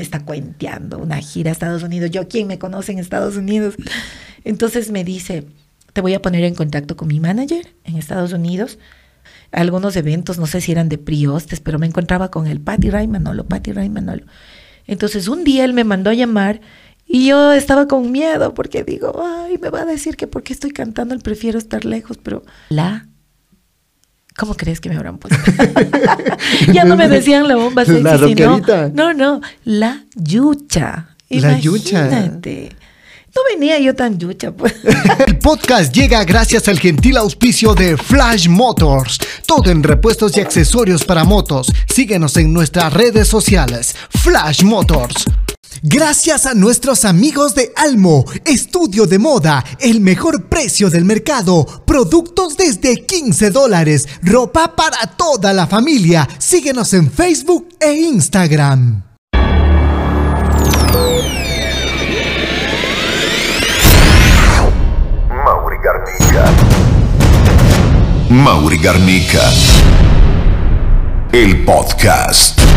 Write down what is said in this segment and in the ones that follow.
me está cuenteando una gira a Estados Unidos. Yo, ¿quién me conoce en Estados Unidos? Entonces me dice, te voy a poner en contacto con mi manager en Estados Unidos. Algunos eventos, no sé si eran de priostes, pero me encontraba con el Patty Ray Manolo, Patty Ray Manolo. Entonces un día él me mandó a llamar y yo estaba con miedo porque digo, ay, me va a decir que porque estoy cantando él prefiero estar lejos, pero la ¿Cómo crees que me habrán puesto? ya no me decían la bomba sexy, La sino, no, no, la yucha. La yucha. No venía yo tan yucha, pues. El podcast llega gracias al gentil auspicio de Flash Motors. Todo en repuestos y accesorios para motos. Síguenos en nuestras redes sociales. Flash Motors. Gracias a nuestros amigos de Almo, estudio de moda, el mejor precio del mercado, productos desde 15 dólares, ropa para toda la familia. Síguenos en Facebook e Instagram. Mauri Garnica. Mauri Garnica. El podcast.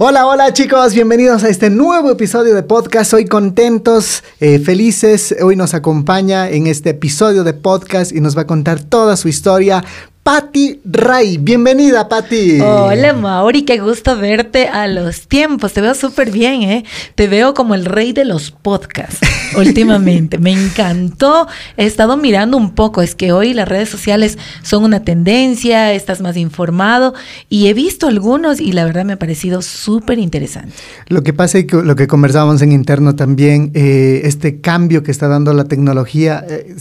Hola, hola chicos, bienvenidos a este nuevo episodio de podcast. Hoy contentos, eh, felices. Hoy nos acompaña en este episodio de podcast y nos va a contar toda su historia. Patti Ray, bienvenida Patti. Hola Mauri, qué gusto verte a los tiempos. Te veo súper bien, ¿eh? Te veo como el rey de los podcasts últimamente. Me encantó. He estado mirando un poco. Es que hoy las redes sociales son una tendencia, estás más informado y he visto algunos y la verdad me ha parecido súper interesante. Lo que pasa es que lo que conversábamos en interno también, eh, este cambio que está dando la tecnología. eh,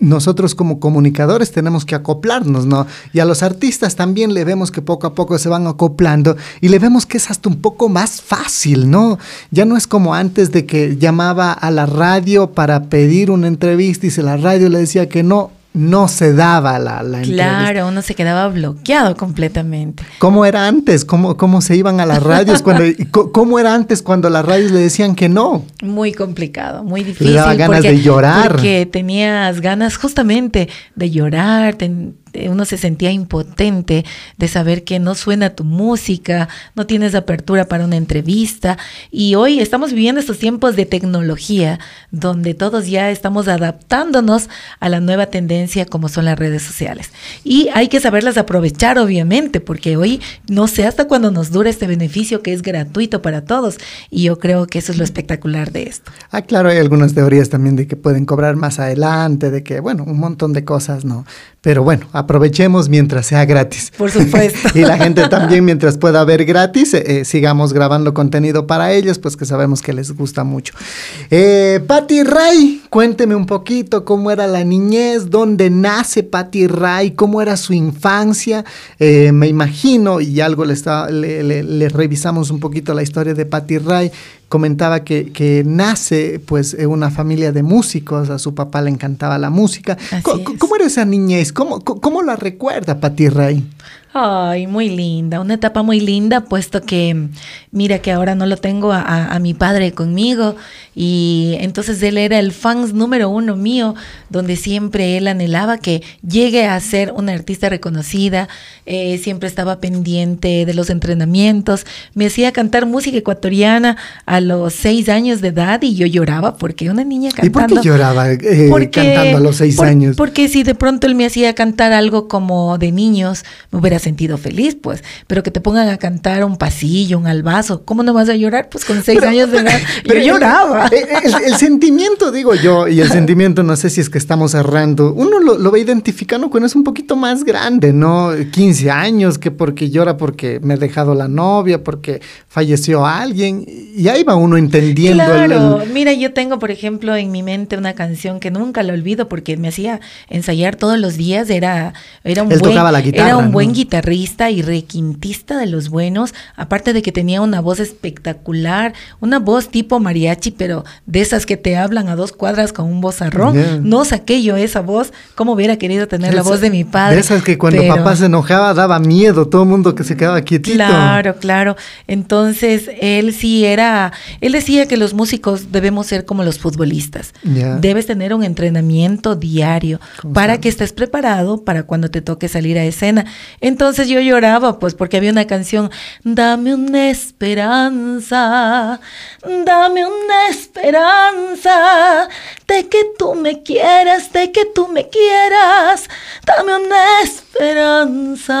nosotros como comunicadores tenemos que acoplarnos, ¿no? Y a los artistas también le vemos que poco a poco se van acoplando y le vemos que es hasta un poco más fácil, ¿no? Ya no es como antes de que llamaba a la radio para pedir una entrevista y si la radio le decía que no, no se daba la, la entrevista. Claro, uno se quedaba bloqueado completamente. ¿Cómo era antes? ¿Cómo, cómo se iban a las radios? Cuando, ¿Cómo era antes cuando las radios le decían que no? Muy complicado, muy difícil. daba ganas de llorar. Porque tenías ganas justamente de llorar, ten- uno se sentía impotente de saber que no suena tu música, no tienes apertura para una entrevista. Y hoy estamos viviendo estos tiempos de tecnología, donde todos ya estamos adaptándonos a la nueva tendencia como son las redes sociales. Y hay que saberlas aprovechar, obviamente, porque hoy no sé hasta cuándo nos dura este beneficio que es gratuito para todos. Y yo creo que eso es lo espectacular de esto. Ah, claro, hay algunas teorías también de que pueden cobrar más adelante, de que, bueno, un montón de cosas, ¿no? Pero bueno, aprovechemos mientras sea gratis. Por supuesto. y la gente también, mientras pueda ver gratis, eh, eh, sigamos grabando contenido para ellos, pues que sabemos que les gusta mucho. Eh, Patti Ray, cuénteme un poquito cómo era la niñez, dónde nace Patti Ray, cómo era su infancia. Eh, me imagino, y algo le, está- le, le- le revisamos un poquito la historia de Patti Ray, comentaba que, que nace pues en una familia de músicos, a su papá le encantaba la música. ¿Cómo era esa niñez? ¿Cómo, cómo, la recuerda Patti Ray? Ay, muy linda, una etapa muy linda, puesto que mira que ahora no lo tengo a, a- a mi padre conmigo y entonces él era el fans número uno mío, donde siempre él anhelaba que llegue a ser una artista reconocida, eh, siempre estaba pendiente de los entrenamientos, me hacía cantar música ecuatoriana a los seis años de edad y yo lloraba porque una niña ¿Y por cantando... qué lloraba eh, Porque- cantando a los seis por- años? Porque si de pronto él me hacía cantar algo como de niños, me hubiera sentido feliz, pues. Pero que te pongan a cantar un pasillo, un albazo, ¿cómo no vas a llorar? Pues con seis Pero- años de edad. pero yo lloraba. El, el- el sentimiento, digo yo, y el sentimiento, no sé si es que estamos errando, uno lo, lo va identificando cuando es un poquito más grande, ¿no? 15 años, que porque llora porque me ha dejado la novia, porque falleció alguien, y ahí va uno entendiendo Claro, el, mira, yo tengo, por ejemplo, en mi mente una canción que nunca la olvido porque me hacía ensayar todos los días. Era, era un Él buen, tocaba la guitarra, era un buen ¿no? Guitarrista y requintista de los buenos. Aparte de que tenía una voz espectacular, una voz tipo mariachi, pero de esas que te hablan a dos cuadras con un vozarrón. Ya. No saqué yo esa voz. ¿Cómo hubiera querido tener la voz de mi padre? De esas que cuando Pero- papá se enojaba daba miedo, todo el mundo que se quedaba quietito. Claro, claro. Entonces, él sí era, él decía que los músicos debemos ser como los futbolistas. Debes tener un entrenamiento diario para que estés preparado para cuando te toque salir a escena. Entonces, entonces yo lloraba, pues, porque había una canción, dame una esperanza, dame una esperanza, de que tú me quieras, de que tú me quieras, dame una esperanza.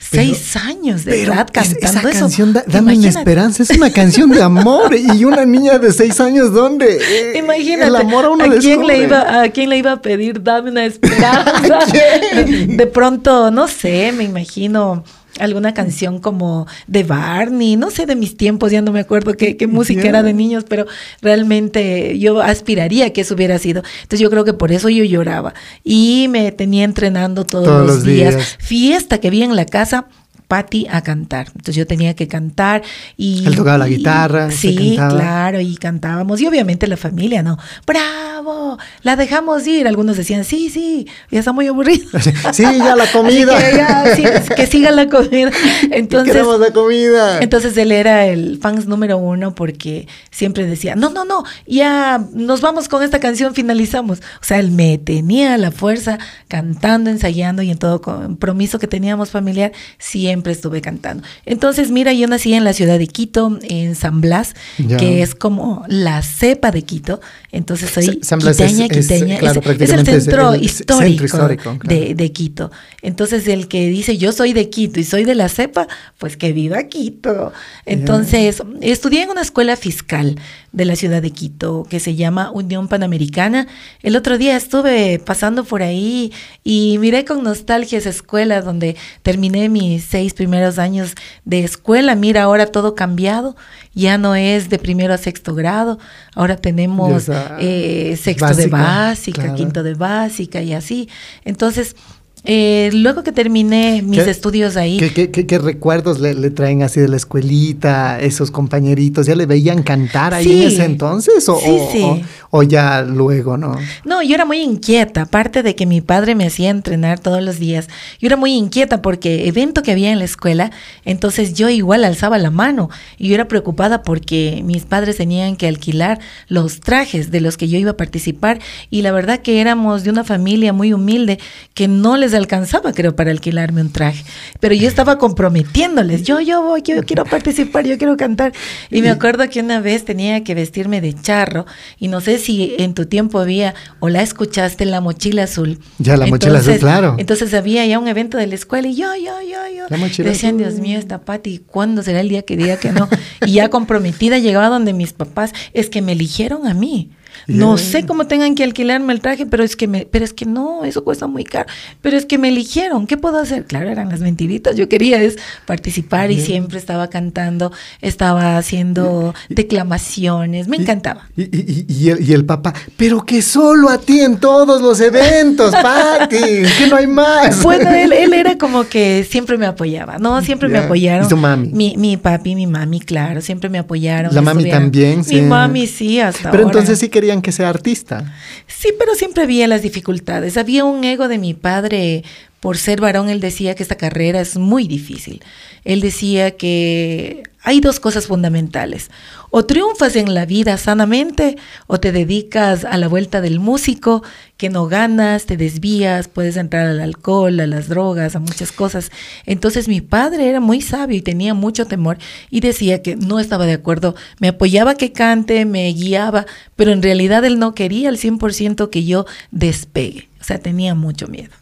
Seis años de Pero edad cantando esa eso. canción, da- Dame una esperanza, es una canción de amor. y una niña de seis años, ¿dónde? Eh, Imagínate, El amor a uno ¿a, quién le iba, ¿a quién le iba a pedir dame una esperanza? de pronto, no sé, me imagino alguna canción como de Barney, no sé, de mis tiempos, ya no me acuerdo qué, qué música era de niños, pero realmente yo aspiraría a que eso hubiera sido. Entonces yo creo que por eso yo lloraba y me tenía entrenando todos, Todos los, los días. días. Fiesta que vi en la casa. Patti a cantar. Entonces yo tenía que cantar y... Él tocaba la y- guitarra, se Sí, claro, y cantábamos. Y obviamente la familia, ¿no? ¡Bravo! La dejamos ir. Algunos decían, sí, sí, ya está muy aburrido. Sí, ya la Así comida. que, ya, sí, que siga la comida. Entonces, Queremos la comida. entonces él era el fans número uno porque siempre decía, no, no, no, ya nos vamos con esta canción, finalizamos. O sea, él me tenía la fuerza cantando, ensayando y en todo compromiso que teníamos familiar, siempre estuve cantando. Entonces, mira, yo nací en la ciudad de Quito, en San Blas, Ya. que es como la cepa de Quito. Entonces soy Sa- San Blas es- quiteña, es, quiteña. claro, es, es el es centro el histórico, centro histórico, claro. de, de Quito. Entonces, el que dice yo soy de Quito y soy de la cepa, pues que viva Quito. Entonces, estudié en una escuela fiscal de la ciudad de Quito que se llama Unión Panamericana. El otro día estuve pasando por ahí y miré con nostalgia esa escuela donde terminé mis seis primeros años de escuela. Mira, ahora todo cambiado. Ya no es de primero a sexto grado. Ahora tenemos eh, sexto de básica, básica, claro. quinto de básica y así. Entonces, eh, luego que terminé mis ¿Qué- estudios ahí, ¿Qué, qué- qué- recuerdos le, le traen así de la escuelita, esos compañeritos? ¿Ya le veían cantar ahí Sí. en ese entonces? ¿O, Sí, o- sí. o- o ya luego, no? No, yo era muy inquieta, aparte de que mi padre me hacía entrenar todos los días. Yo era muy inquieta porque evento que había en la escuela, entonces yo igual alzaba la mano y yo era preocupada porque mis padres tenían que alquilar los trajes de los que yo iba a participar y la verdad que éramos de una familia muy humilde que no les alcanzaba, creo, para alquilarme un traje. Pero yo estaba comprometiéndoles, yo, yo voy, yo quiero participar, yo quiero cantar. Y me acuerdo que una vez tenía que vestirme de charro y no sé si en tu tiempo había o la escuchaste la mochila azul. Ya, la mochila azul, claro. Entonces había ya un evento de la escuela y yo, yo, yo, yo. La mochila Decían, azul. Dios mío, esta Pati, ¿cuándo será el día que diga que no? Y ya comprometida llegaba donde mis papás, es que me eligieron a mí. No sé cómo tengan que alquilarme el traje, pero es que me, pero es que no, eso cuesta muy caro. Pero es que me eligieron, ¿qué puedo hacer? Claro, eran las mentiritas. Yo quería es participar y siempre estaba cantando, estaba haciendo declamaciones, me encantaba. Y, y- el, y el papá, pero que solo a ti en todos los eventos, Pati, que no hay más. Bueno, él, él era como que siempre me apoyaba, ¿no? Siempre me Ya. apoyaron. ¿Y su mami? Mi, mi papi, mi mami, claro, siempre me apoyaron. La mami estuvieron- también, sí. Mi mami sí, hasta Pero ahora. entonces sí querían que sea artista. Sí, pero siempre había las dificultades. Había un ego de mi padre. Por ser varón, él decía que esta carrera es muy difícil. Él decía que hay dos cosas fundamentales. O triunfas en la vida sanamente o te dedicas a la vuelta del músico, que no ganas, te desvías, puedes entrar al alcohol, a las drogas, a muchas cosas. Entonces mi padre era muy sabio y tenía mucho temor y decía que no estaba de acuerdo. Me apoyaba que cante, me guiaba, pero en realidad él no quería al 100% que yo despegue. O sea, tenía mucho miedo.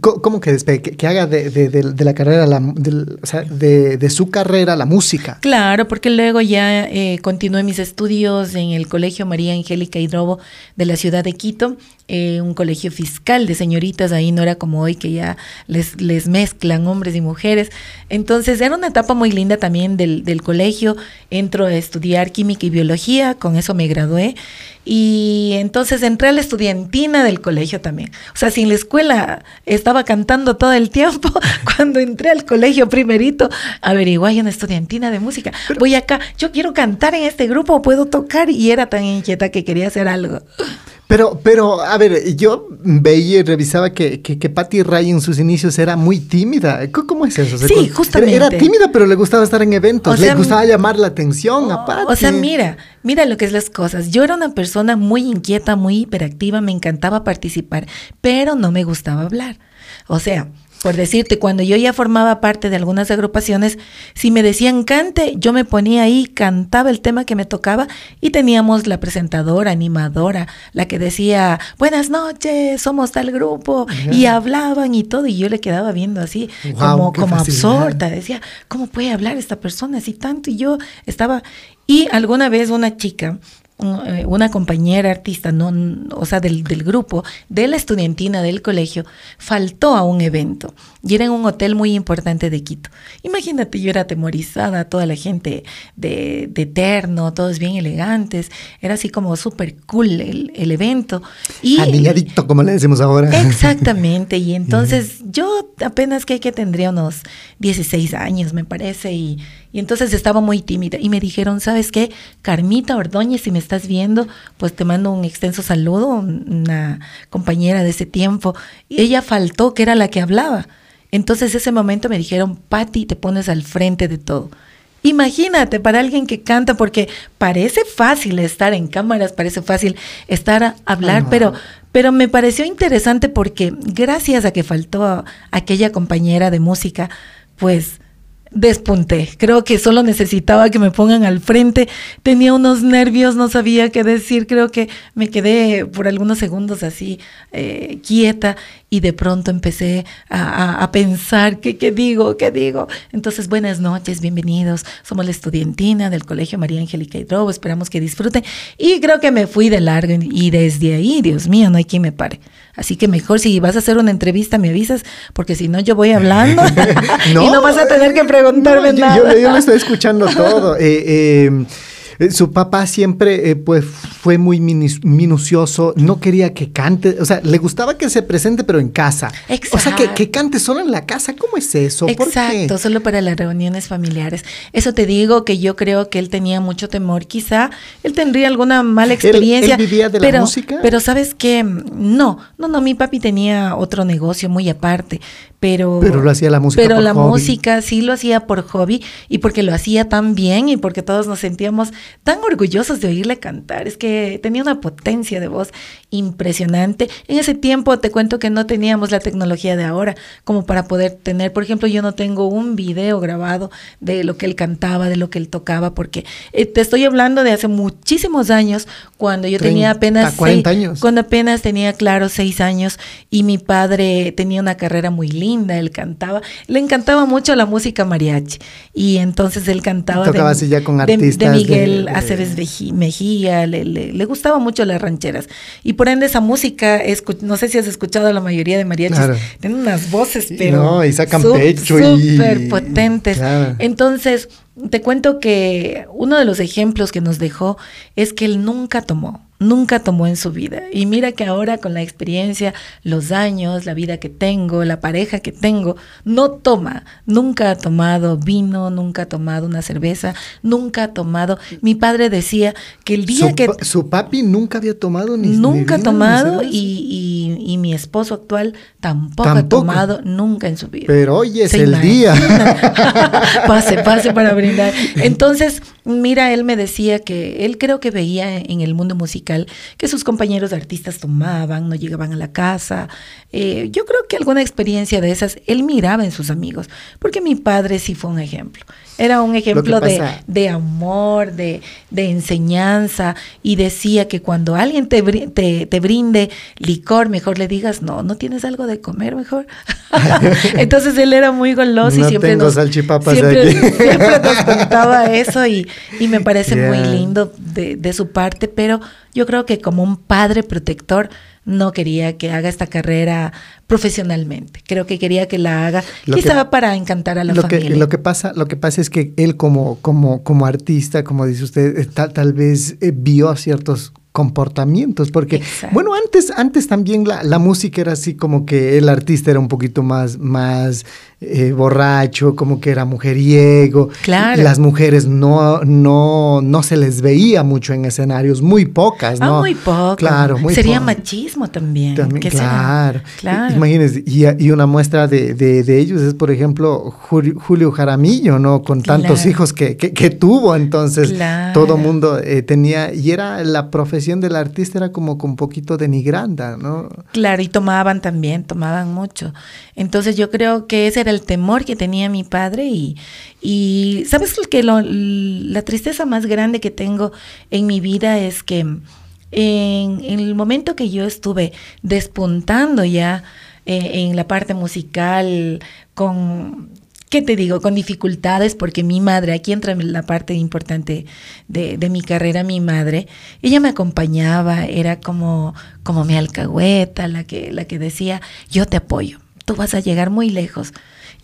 ¿Cómo que? Que, haga de, de- de- la carrera, la, de su carrera la música. Claro, porque luego ya eh, continué mis estudios en el Colegio María Angélica Hidrobo de la ciudad de Quito, eh, un colegio fiscal de señoritas, ahí no era como hoy que ya les, les mezclan hombres y mujeres. Entonces era una etapa muy linda también del, del colegio, entro a estudiar química y biología, con eso me gradué. Y entonces entré a la estudiantina del colegio también. O sea, si en la escuela estaba cantando todo el tiempo, cuando entré al colegio primerito, averigué hay una estudiantina de música. Voy acá, yo quiero cantar en este grupo, puedo tocar. Y era tan inquieta que quería hacer algo. Pero, pero, a ver, yo veía y revisaba que, que, que Patty Ray en sus inicios era muy tímida. ¿Cómo es eso? O sea, Sí, era- justamente. Era, tímida, pero le gustaba estar en eventos. O sea, le gustaba llamar la atención a Patty. O sea, mira, mira lo que es las cosas. Yo era una persona muy inquieta, muy hiperactiva, me encantaba participar, pero no me gustaba hablar. O sea, Por decirte, cuando yo ya formaba parte de algunas agrupaciones, si me decían cante, yo me ponía ahí, cantaba el tema que me tocaba y teníamos la presentadora, animadora, la que decía, buenas noches, somos tal grupo, y hablaban y todo, y yo le quedaba viendo así, como, como facilidad. absorta, decía, ¿cómo puede hablar esta persona así tanto? Y yo estaba, y alguna vez una chica, una compañera artista, no, o sea, del, del grupo, de la estudiantina del colegio, faltó a un evento y era en un hotel muy importante de Quito. Imagínate, yo era atemorizada, toda la gente de, de terno, todos bien elegantes, era así como súper cool el, el evento. Y Anilladito, como le decimos ahora. Exactamente, y entonces yo apenas que, que tendría unos 16 años, me parece, y, y entonces estaba muy tímida. Y me dijeron, ¿sabes qué? Carmita Ordóñez, si me estás viendo, pues te mando un extenso saludo, un- una compañera de ese tiempo. Y ella faltó, que era la que hablaba. Entonces ese momento me dijeron, Patti, te pones al frente de todo. Imagínate, para alguien que canta, porque parece fácil estar en cámaras, parece fácil estar a hablar, pero, pero me pareció interesante porque gracias a que faltó a- aquella compañera de música, pues despunté. Creo que solo necesitaba que me pongan al frente. Tenía unos nervios, no sabía qué decir. Creo que me quedé por algunos segundos así eh, quieta y de pronto empecé a, pensar qué, qué digo, qué digo. Entonces, buenas noches, bienvenidos. Somos la estudiantina del Colegio María Angélica Hidrobo. Esperamos que disfruten. Y creo que me fui de largo y desde ahí, Dios mío, no hay quien me pare. Así que mejor si vas a hacer una entrevista me avisas, porque si no yo voy hablando y no vas a tener que preguntarme No, yo- nada. Yo, yo lo estoy escuchando todo. Eh, eh, su papá siempre eh, pues, fue muy minucioso, no quería que cante, o sea, le gustaba que se presente, pero en casa. O sea, que, que Exacto. cante solo en la casa, ¿cómo es eso? ¿Por qué? Exacto, solo para las reuniones familiares. Eso te digo que yo creo que él tenía mucho temor. Quizá él tendría alguna mala ¿Él- experiencia. él vivía de la pero, música? Pero sabes que no, no, no. Mi papi tenía otro negocio muy aparte, pero Pero lo hacía la música Pero por la hobby. música sí lo hacía por hobby y porque lo hacía tan bien y porque todos nos sentíamos tan orgullosos de oírle cantar. Es que tenía una potencia de voz impresionante. En ese tiempo te cuento que no teníamos la tecnología de ahora como para poder tener, por ejemplo, yo no tengo un video grabado de lo que él cantaba, de lo que él tocaba, porque eh, te estoy hablando de hace muchísimos años, cuando yo tenía 30, apenas 40 seis- años. cuando apenas tenía, claro, seis años y mi padre tenía una carrera muy linda, él cantaba, le encantaba mucho la música mariachi y entonces él cantaba Tocaba así ya con de- artistas de, de- Miguel de- Aceves Mejía, le, le, le gustaba mucho las rancheras y por ende esa música, no sé si has escuchado a la mayoría de mariachis, Claro. tienen unas voces, pero No, y sacan pecho y- súper potentes. Claro. Entonces, te cuento que uno de los ejemplos que nos dejó es que él nunca tomó, nunca tomó en su vida. Y mira que ahora con la experiencia, los años, la vida que tengo, la pareja que tengo, no toma, nunca ha tomado vino, nunca ha tomado una cerveza, nunca ha tomado. Mi padre decía que el día Su, que... su papi nunca había tomado ni Nunca ha ni tomado y, y- y mi esposo actual tampoco, ha tomado nunca en su vida. Pero hoy es ¿Se el día. pase, pase para brindar. Entonces, mira, él me decía que él creo que veía en el mundo musical que sus compañeros artistas tomaban, no llegaban a la casa. Eh, yo creo que alguna experiencia de esas él miraba en sus amigos, porque mi padre sí fue un ejemplo. Era un ejemplo de, de amor, de, de enseñanza, y decía que cuando alguien te, te, te brinde licor, mejor le digas, no, no tienes algo de comer mejor. Entonces él era muy goloso No y siempre tengo nos, salchipapas siempre, aquí. siempre nos contaba eso y, y me parece muy lindo de, de su parte, pero yo creo que como un padre protector no quería que haga esta carrera profesionalmente. Creo que quería que la haga Lo quizá que- para encantar a la lo que, familia. lo que pasa, lo que pasa es que él como, como, como artista, como dice usted, eh, tal, tal vez eh, vio ciertos comportamientos, porque Exacto. bueno, antes, antes también la, la música era así como que el artista era un poquito más, más eh, borracho, como que era mujeriego. Claro. Las mujeres no, no, no se les veía mucho en escenarios, muy pocas, Ah, ¿no? muy poco. Claro, muy Sería poco. machismo también. También, claro. Claro. Imagínense, y, y una muestra de, de- de ellos es, por ejemplo, Julio, Julio Jaramillo, ¿no? Con tantos Claro. hijos que, que- que tuvo, entonces Claro. todo mundo eh, tenía, y era la profesión del artista era como con un poquito denigranda, ¿no? Claro, y tomaban también, tomaban mucho. Entonces yo creo que ese era el temor que tenía mi padre y, y ¿sabes que lo- la tristeza más grande que tengo en mi vida es que en, en el momento que yo estuve despuntando ya eh, en la parte musical con ¿Qué te digo? Con dificultades, porque mi madre, aquí entra la parte importante de, de mi carrera, mi madre, ella me acompañaba, era como, como mi alcahueta, la que, la que decía, yo te apoyo, tú vas a llegar muy lejos.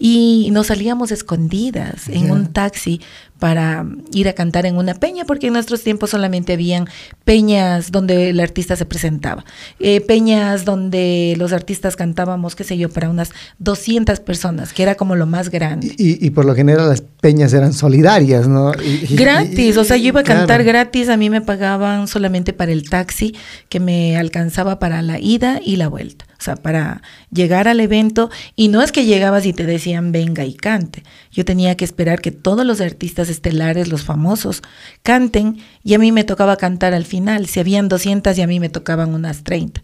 Y nos salíamos escondidas en un taxi para ir a cantar en una peña, porque en nuestros tiempos solamente habían peñas donde el artista se presentaba, eh, peñas donde los artistas cantábamos, qué sé yo, para unas 200 personas, que era como lo más grande. Y, y por lo general las peñas eran solidarias, ¿no? Y- y- Gratis, o sea, yo iba a claro. cantar gratis, a mí me pagaban solamente para el taxi que me alcanzaba para la ida y la vuelta, o sea, para llegar al evento y no es que llegabas y te decían venga y cante, yo tenía que esperar que todos los artistas estelares, los famosos, canten y a mí me tocaba cantar al final, si habían 200 y a mí me tocaban unas 30.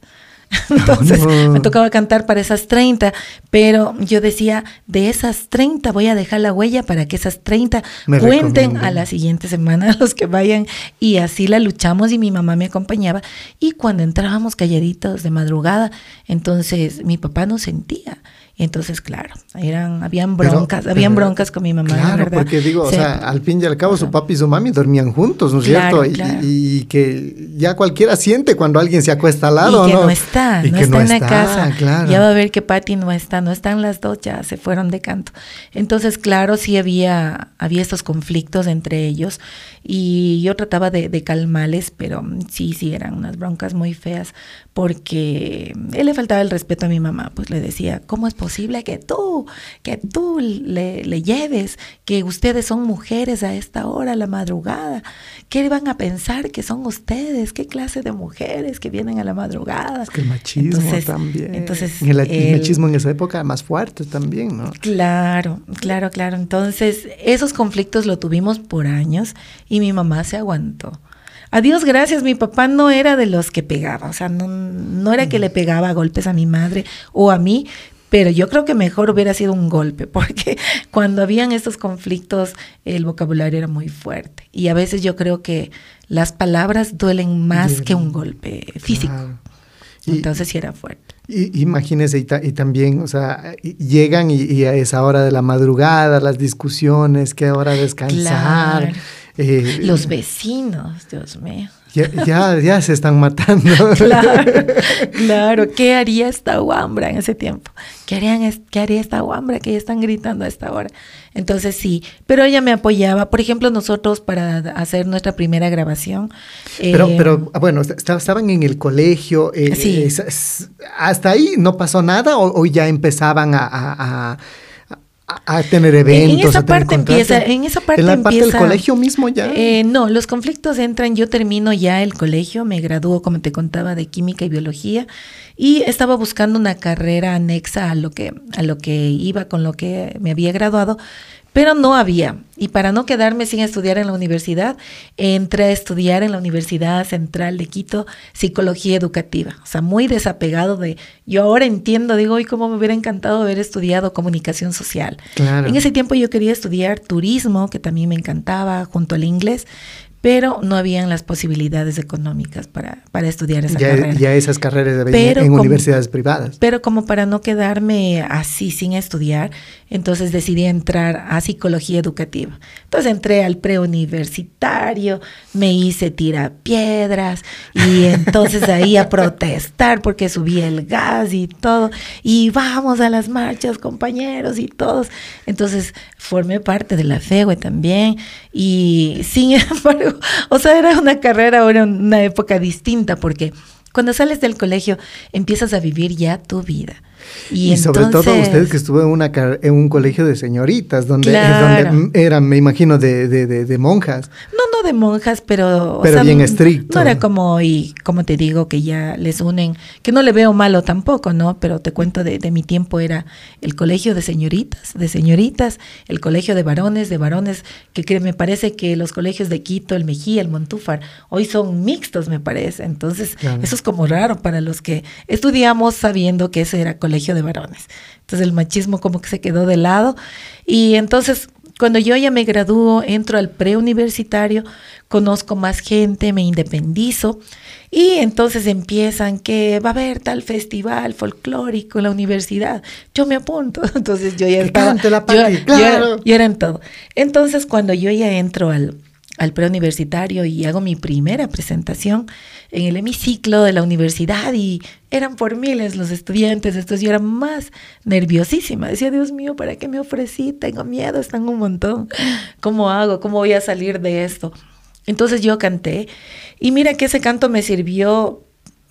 Entonces No. me tocaba cantar para esas 30, pero yo decía, de esas 30 voy a dejar la huella para que esas 30 Me cuenten a la siguiente semana los que vayan y así la luchamos y mi mamá me acompañaba y cuando entrábamos calladitos de madrugada, entonces mi papá nos sentía. Entonces, claro, eran, habían Pero- broncas, habían pero- broncas con mi mamá, la Claro, verdad. porque digo, o sea, al fin y al cabo su papi y su mami dormían juntos, ¿no es Claro, cierto? Y- claro. Y, que ya cualquiera siente cuando alguien se acuesta al lado, y que ¿no? no, está, Y no que está en la está, casa. claro. Ya va a ver que Patty no está, no están las dos, ya se fueron de canto. Entonces, claro, sí había, había estos conflictos entre ellos y yo trataba de, de calmarles, pero sí, sí, eran unas broncas muy feas porque él le faltaba el respeto a mi mamá, pues le decía, ¿cómo es posible que tú, que tú le, le lleves, que ustedes son mujeres a esta hora, a la madrugada? ¿Qué van a pensar que son ustedes? ¿Qué clase de mujeres que vienen a la madrugada? Es que el machismo Entonces- también. entonces, el, machismo en esa época más fuerte también, ¿no? Claro, claro, claro. Entonces, esos conflictos lo tuvimos por años y mi mamá se aguantó. A Dios gracias, mi papá no era de los que pegaba, o sea, no, no era que le pegaba a golpes a mi madre o a mí, pero yo creo que mejor hubiera sido un golpe, porque cuando habían estos conflictos el vocabulario era muy fuerte y a veces yo creo que las palabras duelen más que un golpe físico. Claro. Y- Entonces sí era fuerte. Y, imagínense, y, ta- y también, o sea, llegan y, y a esa hora de la madrugada, las discusiones, qué hora descansar. Claro. eh, Los vecinos, Dios mío. Ya, ya, ya se están matando. Claro, claro. ¿Qué haría esta guambra en ese tiempo? ¿Qué, harían, ¿Qué haría esta guambra que ya están gritando a esta hora? Entonces sí, pero ella me apoyaba. Por ejemplo, nosotros para hacer nuestra primera grabación. Pero, eh, pero bueno, est- esta- estaban en el colegio. eh, Sí. es- ¿Hasta ahí no pasó nada o, o ya empezaban a, a- a- a- a tener eventos? En esa a parte empieza, en esa parte ¿En la parte del empieza- colegio mismo ya? Eh, no, los conflictos entran, yo termino ya el colegio, me gradúo, como te contaba, de química y biología, y estaba buscando una carrera anexa a lo que, a lo que iba con lo que me había graduado, pero no había. Y para no quedarme sin estudiar en la universidad, entré a estudiar en la Universidad Central de Quito Psicología Educativa. O sea, muy desapegado de... Yo ahora entiendo, digo, hoy cómo me hubiera encantado haber estudiado comunicación social. Claro. En ese tiempo yo quería estudiar turismo, que también me encantaba, junto al inglés, pero no habían las posibilidades económicas para, para estudiar esa ya, carrera. ya esas carreras Pero en como- universidades privadas. Pero como para no quedarme así sin estudiar, entonces decidí entrar a psicología educativa. Entonces entré al preuniversitario, me hice tirapiedras y entonces ahí a protestar porque subía el gas y todo. Y vamos a las marchas, compañeros y todos. Entonces formé parte de la FEGUE también y sin embargo, o sea, era una carrera, ahora una época distinta porque cuando sales del colegio empiezas a vivir ya tu vida. Y, Y, sobre todo usted que estuvo en, una, car- en un colegio de señoritas, donde, Claro. donde eran, me imagino, de, de, de- de monjas. No, no de monjas, pero... o Pero bien estricto. No era como, y como te digo, que ya les unen, que no le veo malo tampoco, ¿no? Pero te cuento de, de mi tiempo era el colegio de señoritas, de señoritas, el colegio de varones, de varones, que, que me parece que los colegios de Quito, el Mejía, el Montúfar, hoy son mixtos, me parece. Entonces, Claro. eso es como raro para los que estudiamos sabiendo que ese era colegio de varones. Entonces, el machismo como que se quedó de lado. Y entonces, cuando yo ya me gradúo, entro al preuniversitario, conozco más gente, me independizo y entonces empiezan que va a haber tal festival folclórico en la universidad. Yo me apunto. Entonces yo ya estaba. la claro. yo era en todo. Entonces cuando yo ya entro al, al preuniversitario y hago mi primera presentación en el hemiciclo de la universidad y eran por miles los estudiantes, entonces yo era más nerviosísima. Decía, Dios mío, ¿para qué me ofrecí? Tengo miedo, están un montón. ¿Cómo hago? ¿Cómo voy a salir de esto? Entonces yo canté y mira que ese canto me sirvió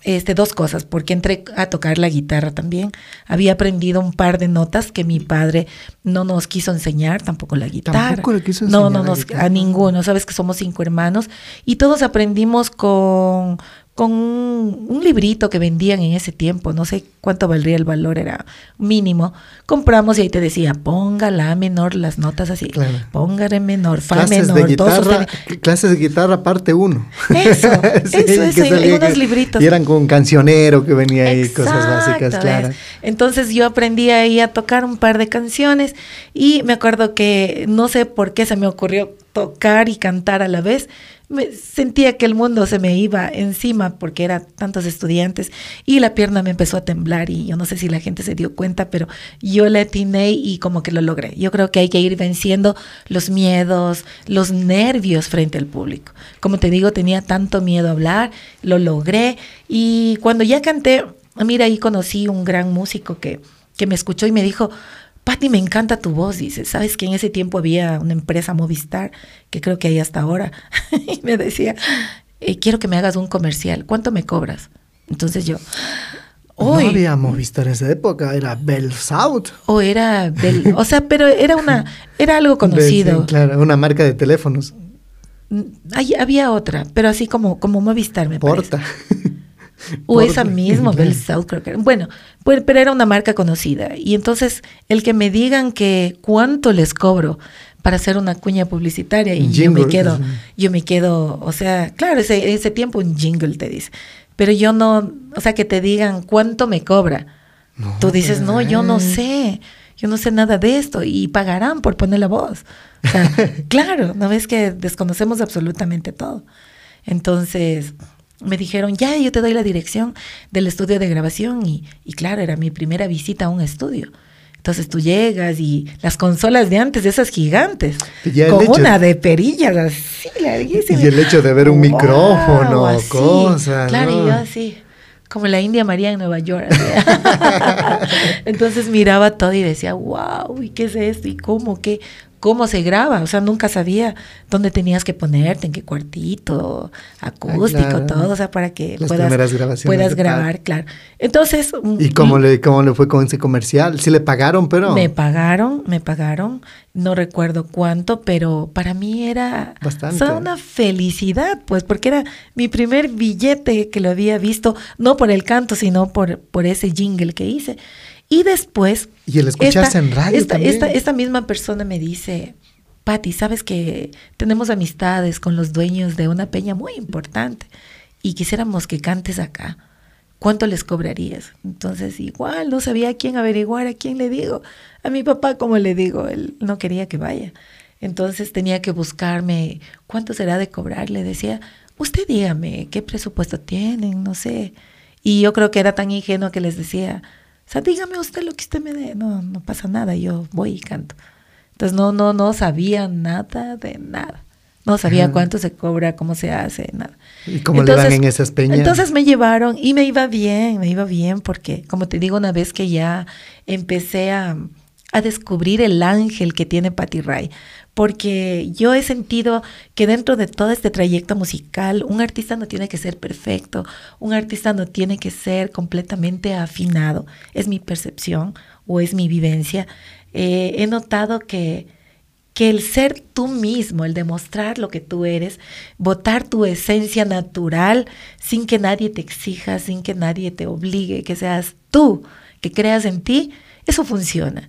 este, dos cosas, porque entré a tocar la guitarra también. Había aprendido un par de notas que mi padre no nos quiso enseñar, tampoco la guitarra. Tampoco le quiso No, enseñar no, la nos, a ninguno. Sabes que somos cinco hermanos y todos aprendimos con, con un, un librito que vendían en ese tiempo. No sé cuánto valdría el valor, era mínimo. Compramos y ahí te decía, ponga la menor, las notas así. Claro. Ponga re menor, fa Clases menor, de guitarra, sostenido. clases de guitarra parte uno. Eso, eso, eso, en unos libritos. Y eran con cancionero que venía ahí, cosas básicas, claro. Entonces yo aprendí ahí a tocar un par de canciones y me acuerdo que no sé por qué se me ocurrió tocar y cantar a la vez. Me sentía que el mundo se me iba encima porque eran tantos estudiantes y la pierna me empezó a temblar y yo no sé si la gente se dio cuenta, pero yo le atiné y como que lo logré. Yo creo que hay que ir venciendo los miedos, los nervios frente al público. Como te digo, tenía tanto miedo a hablar, lo logré y cuando ya canté, mira, ahí conocí un gran músico que, que me escuchó y me dijo, Patti, me encanta tu voz, dice, sabes que en ese tiempo había una empresa Movistar, que creo que hay hasta ahora, y me decía, "Eh, quiero que me hagas un comercial, ¿cuánto me cobras? Entonces yo, No "Uy, había Movistar en esa época, era Bell South. o era, Bel- o sea, pero era una, era algo conocido. Sí, claro, una marca de teléfonos. Mm, hay- había otra, pero así como, como Movistar me parece. O esa misma, Bell South, creo que era. Bueno, pues, pero era una marca conocida. Y entonces, el que me digan que cuánto les cobro para hacer una cuña publicitaria y yo me quedo, yo me quedo, o sea, claro, ese, ese tiempo un jingle te dice. Pero yo no, o sea, que te digan cuánto me cobra. No, Tú dices, no, yo no sé, yo no sé nada de esto y pagarán por poner la voz. O sea, claro, no ves que desconocemos absolutamente todo. Entonces me dijeron, ya, yo te doy la dirección del estudio de grabación y, y claro, era mi primera visita a un estudio. Entonces tú llegas y las consolas de antes, esas gigantes, ya con una de perillas así larguísima. Y el hecho de ver un Wow, micrófono, así. cosas, Claro, ¿no? y yo así, como la India María en Nueva York. Entonces miraba todo y decía, wow, ¿y qué es esto? ¿Y cómo? ¿Qué? ¿Cómo se graba? O sea, nunca sabía dónde tenías que ponerte, en qué cuartito, acústico, Ah, claro. todo, o sea, para que Las puedas, grabar, claro. Entonces, ¿Y cómo le, cómo le fue con ese comercial? Sí le pagaron, pero... me pagaron, me pagaron, no recuerdo cuánto, pero para mí era Bastante. o sea, una felicidad, pues, porque era mi primer billete que lo había visto, no por el canto, sino por, por ese jingle que hice. Y después... Y el escucharse en radio esta, también. esta, esta misma persona me dice, Patti, sabes que tenemos amistades con los dueños de una peña muy importante y quisiéramos que cantes acá. ¿Cuánto les cobrarías? Entonces, igual, no sabía a quién averiguar, a quién le digo. A mi papá, como le digo, él no quería que vaya. Entonces tenía que buscarme cuánto será de cobrar. Le decía, usted dígame, ¿qué presupuesto tienen? No sé. Y yo creo que era tan ingenuo que les decía, o sea, dígame usted lo que usted me dé. No, no pasa nada, yo voy y canto. Entonces no, no, no sabía nada de nada. No sabía Ajá. cuánto se cobra, cómo se hace, nada. ¿Y cómo le dan en esas peñas? Entonces me llevaron y me iba bien, me iba bien porque, como te digo, una vez que ya empecé a, a descubrir el ángel que tiene Patty Ray, porque yo he sentido que dentro de todo este trayecto musical, un artista no tiene que ser perfecto, un artista no tiene que ser completamente afinado, es mi percepción o es mi vivencia. Eh, he notado que, que el ser tú mismo, el demostrar lo que tú eres, botar tu esencia natural sin que nadie te exija, sin que nadie te obligue, que seas tú, que creas en ti, eso funciona.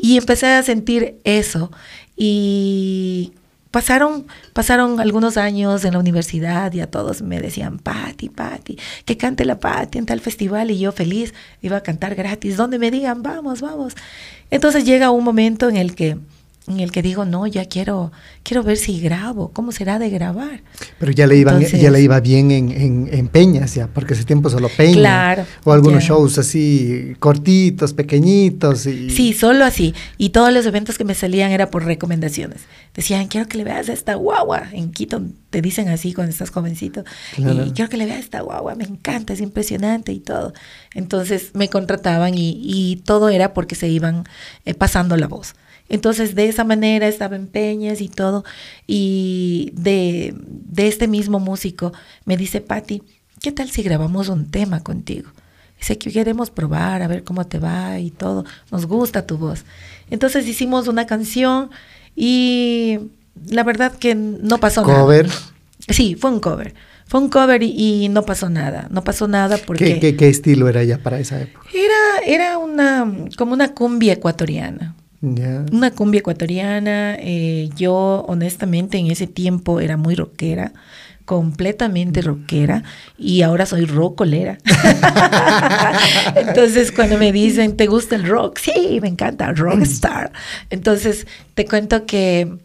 Y empecé a sentir eso y pasaron, pasaron algunos años en la universidad y a todos me decían, Patti, Patti, que cante la Patti en tal festival y yo feliz iba a cantar gratis, donde me digan, vamos, vamos. Entonces llega un momento en el que en el que digo, no, ya quiero, quiero ver si grabo, cómo será de grabar. Pero ya le, iban, ya le iba bien en, en, Peñas, ya, porque ese tiempo solo Peña. Claro. O algunos shows así cortitos, pequeñitos. Y... Sí, solo así. Y todos los eventos que me salían era por recomendaciones. Decían, quiero que le veas a esta guagua. En Quito te dicen así cuando estás jovencito. Y quiero que le veas a esta guagua, me encanta, es impresionante y todo. Entonces me contrataban y, y todo era porque se iban eh, pasando la voz. Entonces, de esa manera estaba en Peñas y todo. Y de, de este mismo músico me dice, Patti, ¿qué tal si grabamos un tema contigo? Dice que queremos probar, a ver cómo te va y todo. Nos gusta tu voz. Entonces hicimos una canción y la verdad que no pasó nada. ¿Cover? Sí, fue un cover. Fue un cover y, no pasó nada. No pasó nada porque... ¿Qué, qué, estilo era ya para esa época? Era, era una, como una cumbia ecuatoriana. Una cumbia ecuatoriana. Eh, yo, honestamente, en ese tiempo era muy rockera, completamente rockera, y ahora soy rockolera. Entonces, cuando me dicen, ¿te gusta el rock? Sí, me encanta, rockstar. Entonces, te cuento que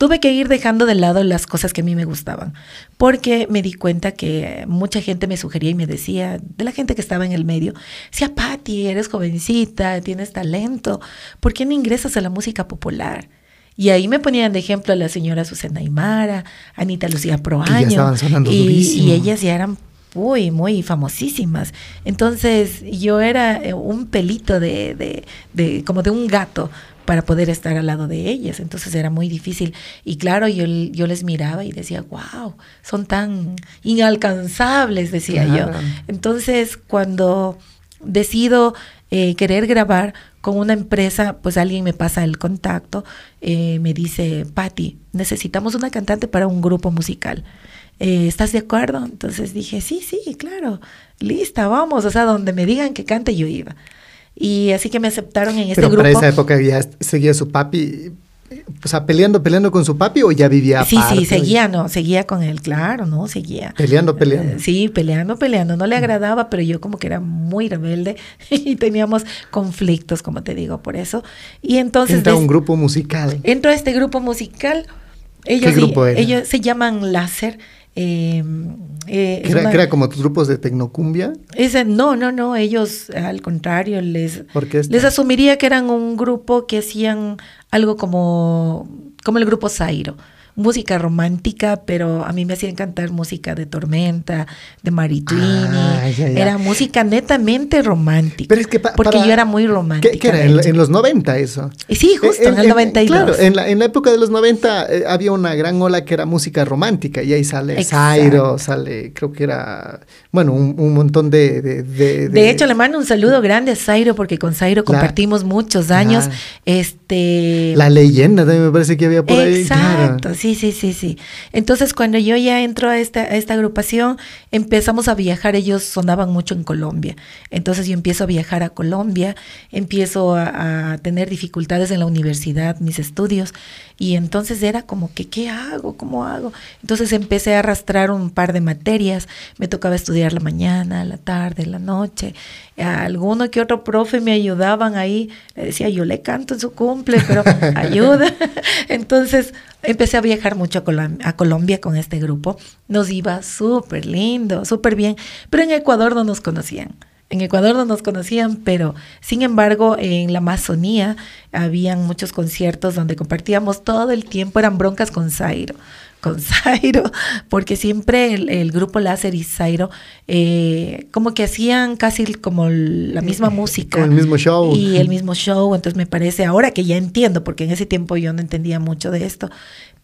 tuve que ir dejando de lado las cosas que a mí me gustaban, porque me di cuenta que mucha gente me sugería y me decía, de la gente que estaba en el medio, decía, Patti, eres jovencita, tienes talento, ¿por qué no ingresas a la música popular? Y ahí me ponían de ejemplo a la señora Susana Aymara, Anita Lucía Proaño, y, y ellas ya eran muy, muy famosísimas. Entonces yo era eh, un pelito de, de, de, como de un gato para poder estar al lado de ellas. Entonces era muy difícil. Y claro, yo, yo les miraba y decía, wow, son tan inalcanzables, decía yo. Entonces, cuando decido eh, querer grabar con una empresa, pues alguien me pasa el contacto, eh, me dice, Patti, necesitamos una cantante para un grupo musical. Eh, ¿Estás de acuerdo? Entonces dije, sí, sí, claro, lista, vamos, o sea, donde me digan que cante yo iba. Y así que me aceptaron en este Pero grupo. Pero para esa época ya seguía su papi, o sea, peleando, peleando con su papi o ya vivía Sí, sí, seguía, no, seguía con él, claro, no, seguía. Peleando, peleando. sí, peleando, peleando. No le agradaba, pero yo como que era muy rebelde y teníamos conflictos, como te digo, por eso. Y entonces... Entra un grupo musical. Entró este grupo musical. Ellos, ¿Qué grupo era? Ellos se llaman Láser Em, eh, era, como tus grupos de tecnocumbia? Ese, no, no, no, ellos al contrario, les, les asumiría que eran un grupo que hacían algo como, como el grupo Zairo música romántica, pero a mí me hacían cantar música de Tormenta, de Maritini. Ah, era música netamente romántica. Pero es que porque yo era muy romántica. ¿Qué, era? En, los 90 eso. Sí, justo, en, el 92. Claro, en la, en la época de los 90 eh, había una gran ola que era música romántica y ahí sale Zairo, sale, creo que era, bueno, un, montón de de, hecho, le mando un saludo grande a Zairo porque con Zairo compartimos muchos años. Este... La leyenda también me parece que había por ahí. Exacto, sí, sí, sí, sí. Entonces, cuando yo ya entro a esta, esta agrupación, empezamos a viajar. Ellos sonaban mucho en Colombia. Entonces, yo empiezo a viajar a Colombia, empiezo a, tener dificultades en la universidad, mis estudios. Y entonces era como que, ¿qué hago? ¿Cómo hago? Entonces empecé a arrastrar un par de materias. Me tocaba estudiar la mañana, la tarde, la noche. Alguno que otro profe me ayudaban ahí. Le decía, yo le canto en su cumple, pero ayuda. Entonces empecé a viajar mucho a, Colombia con este grupo. Nos iba súper lindo, súper bien, pero en Ecuador no nos conocían. En Ecuador no nos conocían, pero sin embargo en la Amazonía habían muchos conciertos donde compartíamos todo el tiempo, eran broncas con Zairo con Zairo, porque siempre el, el grupo Láser y Zairo eh, como que hacían casi como la misma música. Con el mismo show. Y el mismo show, entonces me parece, ahora que ya entiendo, porque en ese tiempo yo no entendía mucho de esto,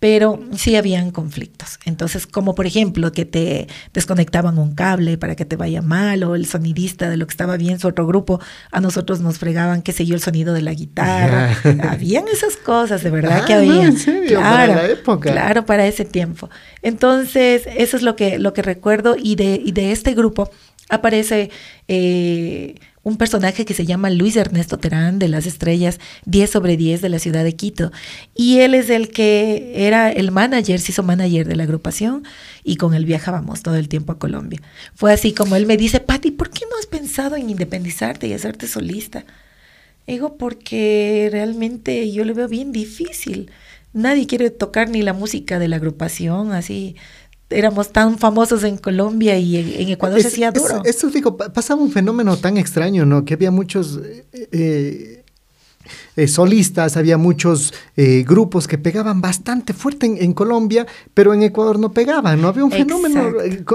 pero sí habían conflictos. Entonces, como por ejemplo que te desconectaban un cable para que te vaya mal, o el sonidista de lo que estaba bien su otro grupo, a nosotros nos fregaban, qué sé yo, el sonido de la guitarra. Habían esas cosas, de verdad Ah, que no, había. ¿en serio? Para la época. Claro, para ese tiempo. Entonces, eso es lo que, lo que recuerdo. Y de, y de este grupo aparece eh, un personaje que se llama Luis Ernesto Terán de las Estrellas 10 sobre 10 de la ciudad de Quito. Y él es el que era el manager, se hizo manager de la agrupación y con él viajábamos todo el tiempo a Colombia. Fue así como él me dice, Patti, ¿por qué no has pensado en independizarte y hacerte solista? Digo, porque realmente yo lo veo bien difícil. Nadie quiere tocar ni la música de la agrupación, así. Éramos tan famosos en Colombia y en, en Ecuador se Es- hacía es- duro. Esto digo, pa- pasaba un fenómeno tan extraño, ¿no? Que había muchos eh, eh, eh, solistas, había muchos eh, grupos que pegaban bastante fuerte en, en Colombia, pero en Ecuador no pegaban, ¿no? Había un fenómeno,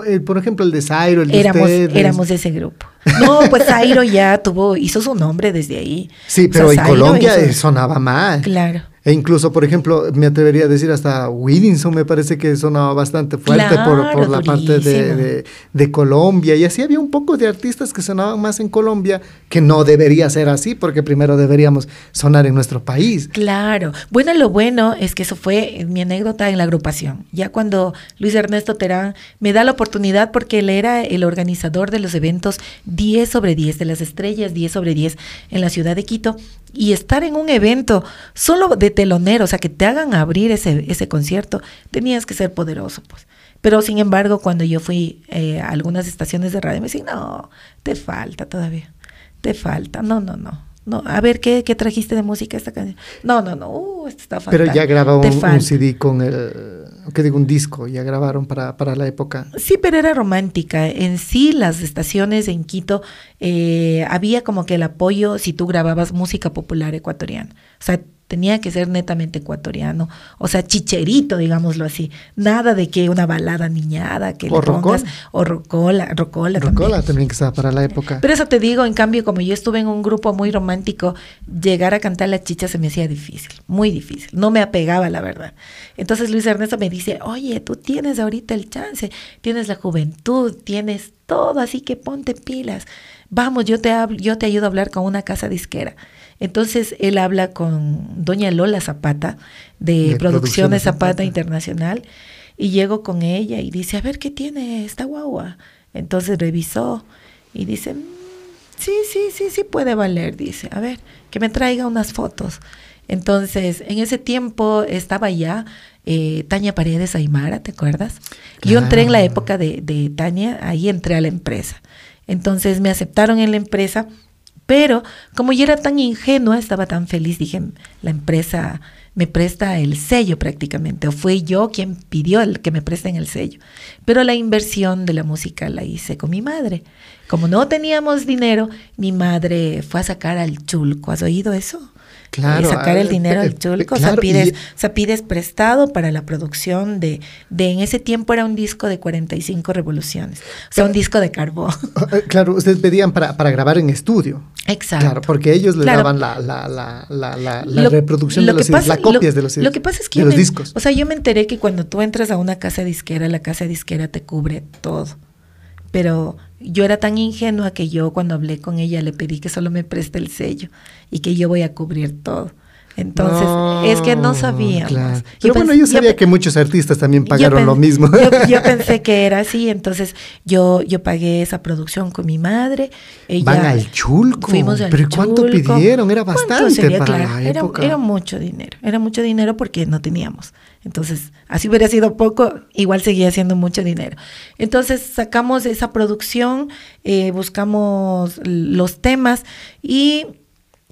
eh, por ejemplo, el de Zairo, el de éramos, ustedes. éramos ese grupo. No, pues Zairo ya tuvo, hizo su nombre desde ahí. Sí, O sea, pero en Zairo Colombia hizo- sonaba mal. Claro. E incluso, por ejemplo, me atrevería a decir hasta Willinson me parece que sonaba bastante fuerte por, por la parte de, de- de Colombia. Y así había un poco de artistas que sonaban más en Colombia, que no debería ser así, porque primero deberíamos sonar en nuestro país. Claro. Bueno, lo bueno es que eso fue mi anécdota en la agrupación. Ya cuando Luis Ernesto Terán me da la oportunidad, porque él era el organizador de los eventos 10 sobre 10 de las estrellas, 10 sobre 10 en la ciudad de Quito, y estar en un evento solo de telonero, o sea, que te hagan abrir ese, ese concierto, tenías que ser poderoso, pues. Pero sin embargo, cuando yo fui eh, a algunas estaciones de radio, me decían, no, te falta todavía, te falta, no, no, no. No, a ver, ¿qué, qué trajiste de música esta canción? No, no, no, uh, esto está fatal. Pero ya Te un, un. CD con el, ¿qué digo? Un disco, ya grabaron para, para la época. Sí, pero era romántica. En sí, las estaciones en Quito eh, había como que el apoyo si tú grababas música popular ecuatoriana. O sea, tenía que ser netamente ecuatoriano. O sea, chicherito, digámoslo así. Nada de que una balada niñada que O le pongas. rocola. O rocola, rocola, Rocola también. también que estaba para la época. Pero eso te digo, en cambio, como yo estuve en un grupo muy romántico, llegar a cantar la chicha se me hacía difícil, muy difícil. No me apegaba, la verdad. Entonces Luis Ernesto me dice, oye, tú tienes ahorita el chance, tienes la juventud, tienes todo, así que ponte pilas. Vamos, yo te, hablo, yo te ayudo a hablar con una casa disquera. Entonces él habla con doña Lola Zapata de, De Producciones Zapata Zapata. Internacional y llego con ella y dice, a ver, ¿qué tiene esta guagua? Entonces revisó y dice, "Mm, sí, sí, sí, sí puede valer, dice, a ver, que me traiga unas fotos. Entonces, en ese tiempo estaba ya eh, Tania Paredes Aymara, ¿te acuerdas? Yo entré en la época de, de Tania, ahí entré a la empresa. Entonces me aceptaron en la empresa, pero como yo era tan ingenua, estaba tan feliz, dije, la empresa me presta el sello prácticamente, o fui yo quien pidió el que me presten el sello. Pero la inversión de la música la hice con mi madre. Como no teníamos dinero, mi madre fue a sacar al chulco. ¿Has oído eso? Claro, Eh, sacar el ah, dinero eh, al chulco. eh, o, sea, claro, pides, y- o sea, pides prestado para la producción de, de, en ese tiempo era un disco de 45 revoluciones. O sea, un disco de carbón. Eh, Claro, ustedes pedían para, para grabar en estudio. Exacto. Claro, porque ellos Claro. daban la, la, la, la, la, la Lo- reproducción lo de los pasa- la copias lo- de los Lo que pasa es que de los me- discos. O sea, yo me enteré que cuando tú entras a una casa disquera, la casa disquera te cubre todo. Pero yo era tan ingenua que yo cuando hablé con ella le pedí que solo me preste el sello y que yo voy a cubrir todo. Entonces, es que no sabíamos. claro. Yo Pero bueno, pens- yo yo sabía que muchos artistas también yo pagaron lo mismo. Yo, yo pensé que era así, entonces yo, yo pagué esa producción con mi madre. Ella, Van al chulco. Fuimos al ¿Pero cuánto pidieron? Era ¿Cuánto bastante sería? para Claro, la era, época. era mucho dinero, era mucho dinero porque no teníamos. Entonces, así hubiera sido poco, igual seguía siendo mucho dinero. Entonces, sacamos esa producción, eh, buscamos los temas y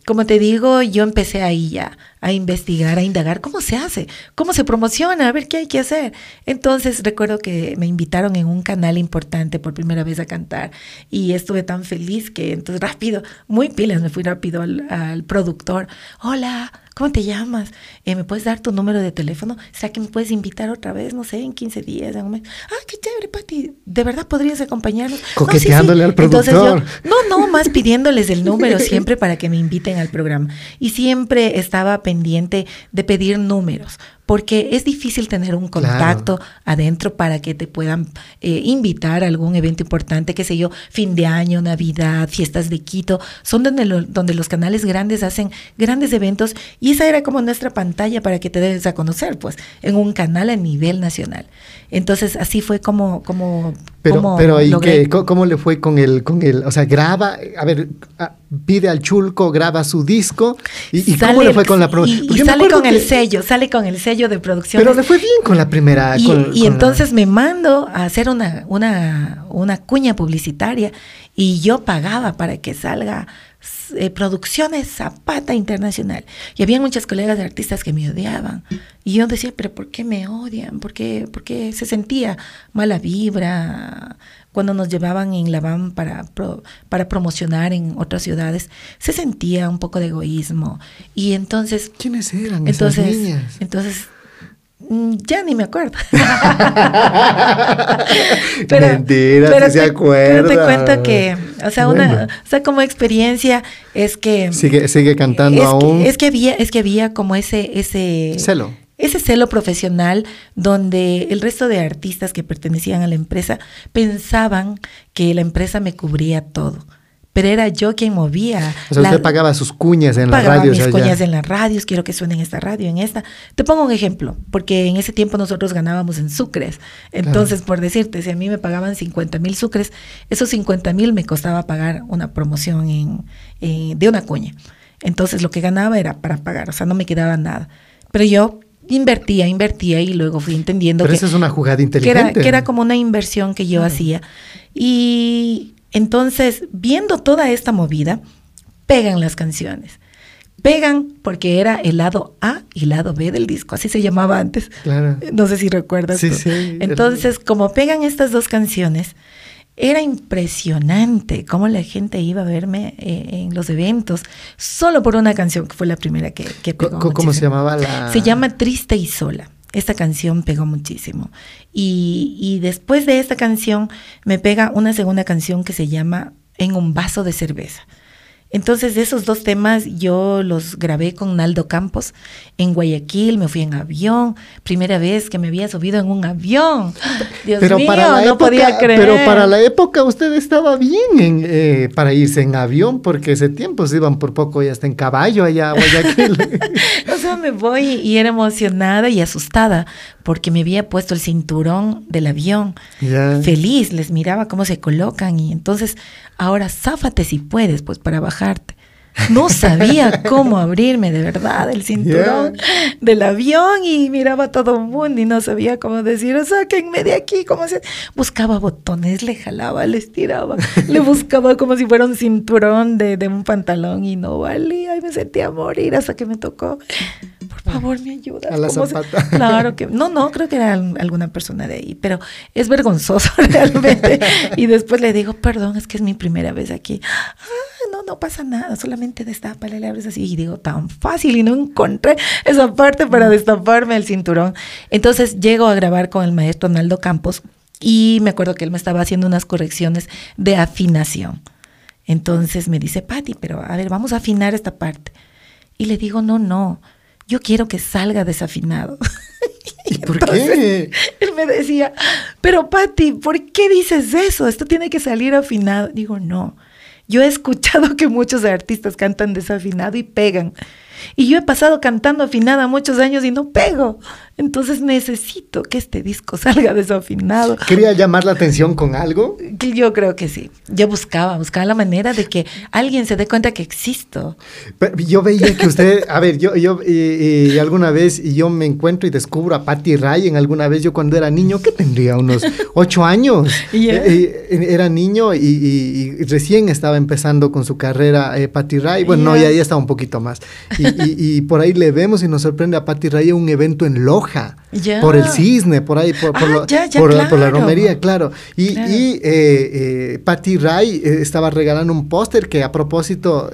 como te digo, yo empecé ahí ya a investigar, a indagar cómo se hace, cómo se promociona, a ver qué hay que hacer. Entonces recuerdo que me invitaron en un canal importante por primera vez a cantar y estuve tan feliz que entonces rápido, muy pilas, me fui rápido al, al productor. Hola, ¿cómo te llamas? Eh, ¿Me puedes dar tu número de teléfono? ¿Será que me puedes invitar otra vez? No sé, en 15 días, en un mes. Ah, qué chévere, Pati. ¿De verdad podrías acompañarnos? Coqueteándole al productor. Yo, no, no, más pidiéndoles el número siempre para que me inviten al programa. Y siempre estaba pendiente de pedir números porque es difícil tener un contacto Claro. adentro para que te puedan eh, invitar a algún evento importante, qué sé yo, fin de año, Navidad, fiestas de Quito, son donde, lo- donde los canales grandes hacen grandes eventos y esa era como nuestra pantalla para que te des a conocer, pues, en un canal a nivel nacional. Entonces, así fue como, como, Pero, como pero ¿y logré- qué? ¿Cómo, le fue con el, con el, o sea, graba, a ver, pide al chulco, graba su disco, y, y cómo le fue con la pro- Y, sale con el que- sello, sale con el sello de producción. Pero le fue bien con la primera. Y, con- y con la- entonces me mando a hacer una, una, una cuña publicitaria y yo pagaba para que salga eh, Producciones Zapata Internacional. Y había muchas colegas de artistas que me odiaban. Y yo decía, pero ¿por qué me odian? ¿Por qué, por qué se sentía mala vibra? Cuando nos llevaban en la van para, pro- para promocionar en otras ciudades, se sentía un poco de egoísmo. Y entonces ¿Quiénes eran entonces, esas niñas? entonces mm, ya ni me acuerdo. Mentira, sí se te, pero te acuerda. cuento que, o sea, Bueno. una, o sea, como experiencia es que Sigue, sigue cantando es aún. Que, es que había, es que había como ese, ese Celo. Ese celo profesional donde el resto de artistas que pertenecían a la empresa pensaban que la empresa me cubría todo. Pero era yo quien movía. O sea, la- usted pagaba sus cuñas en las pagaba radios mis allá. cuñas en las radios, quiero que suene en esta radio, en esta. Te pongo un ejemplo, porque en ese tiempo nosotros ganábamos en sucres. Entonces, por decirte, si a mí me pagaban 50 mil sucres, esos 50 mil me costaba pagar una promoción en, eh, de una cuña. Entonces, lo que ganaba era para pagar, o sea, no me quedaba nada. Pero yo invertía, invertía y luego fui entendiendo Pero que, esa es una jugada que inteligente. era, que era como una inversión que yo hacía. Y entonces, viendo toda esta movida, pegan las canciones. Pegan porque era el lado A y el lado B del disco, así se llamaba antes. Claro. No sé si recuerdas. Sí, tú. sí. Entonces, como pegan estas dos canciones, era impresionante cómo la gente iba a verme eh, en los eventos solo por una canción que fue la primera que, pegó. ¿Cómo se llamaba la...? Se llama Triste y Sola. Esta canción pegó muchísimo. Y, y después de esta canción me pega una segunda canción que se llama En un vaso de cerveza. Entonces, esos dos temas yo los grabé con Naldo Campos en Guayaquil, me fui en avión, primera vez que me había subido en un avión. Dios pero mío, para la no época, podía creer. Pero para la época usted estaba bien en, eh, para irse en avión, porque ese tiempo se iban por poco y hasta en caballo allá a Guayaquil. O sea, me voy y era emocionada y asustada porque me había puesto el cinturón del avión. Ya. Feliz, les miraba cómo se colocan y entonces, ahora záfate si puedes, pues para bajarte. No sabía cómo abrirme de verdad el cinturón del avión y miraba a todo el mundo y no sabía cómo decir, sáquenme de aquí, cómo se... Buscaba botones, le jalaba, le estiraba, le buscaba como si fuera un cinturón de, de un pantalón y no valía y me sentía a morir hasta que me tocó. Por favor, me ayudas. A la ¿Cómo se- zapata. Claro que no, no, creo que era al- alguna persona de ahí, pero es vergonzoso realmente. y después le digo, perdón, es que es mi primera vez aquí. No, no pasa nada, solamente destápale, le abres así. Y digo, tan fácil y no encontré esa parte para destaparme el cinturón. Entonces llego a grabar con el maestro Naldo Campos y me acuerdo que él me estaba haciendo unas correcciones de afinación. Entonces me dice, Patti, pero a ver, vamos a afinar esta parte. Y le digo, no, no, yo quiero que salga desafinado. ¿Y por Entonces, qué? Él me decía, pero Patti, ¿por qué dices eso? Esto tiene que salir afinado. Digo, no. Yo he escuchado que muchos artistas cantan desafinado y pegan. Y yo he pasado cantando afinada muchos años y no pego. Entonces necesito que este disco salga desafinado. ¿Quería llamar la atención con algo? Yo creo que sí. Yo buscaba, buscaba la manera de que alguien se dé cuenta que existo. Pero yo veía que usted, a ver, yo, yo y, y alguna vez yo me encuentro y descubro a Patty Ryan alguna vez yo cuando era niño, que tendría unos ocho años, Ya. Eh, eh, era niño y, y- y recién estaba empezando con su carrera eh, Patty Ray, bueno, no, Ya. ya, ya estaba un poquito más. Y, y, y por ahí le vemos y nos sorprende a Patti Ray en un evento en Loja. Ya. Por el cisne, por ahí, por, por Ah, lo- ya, ya, por la- por la claro. romería, claro. Y, Claro. y eh, eh, Patti Ray eh, estaba regalando un póster que a propósito,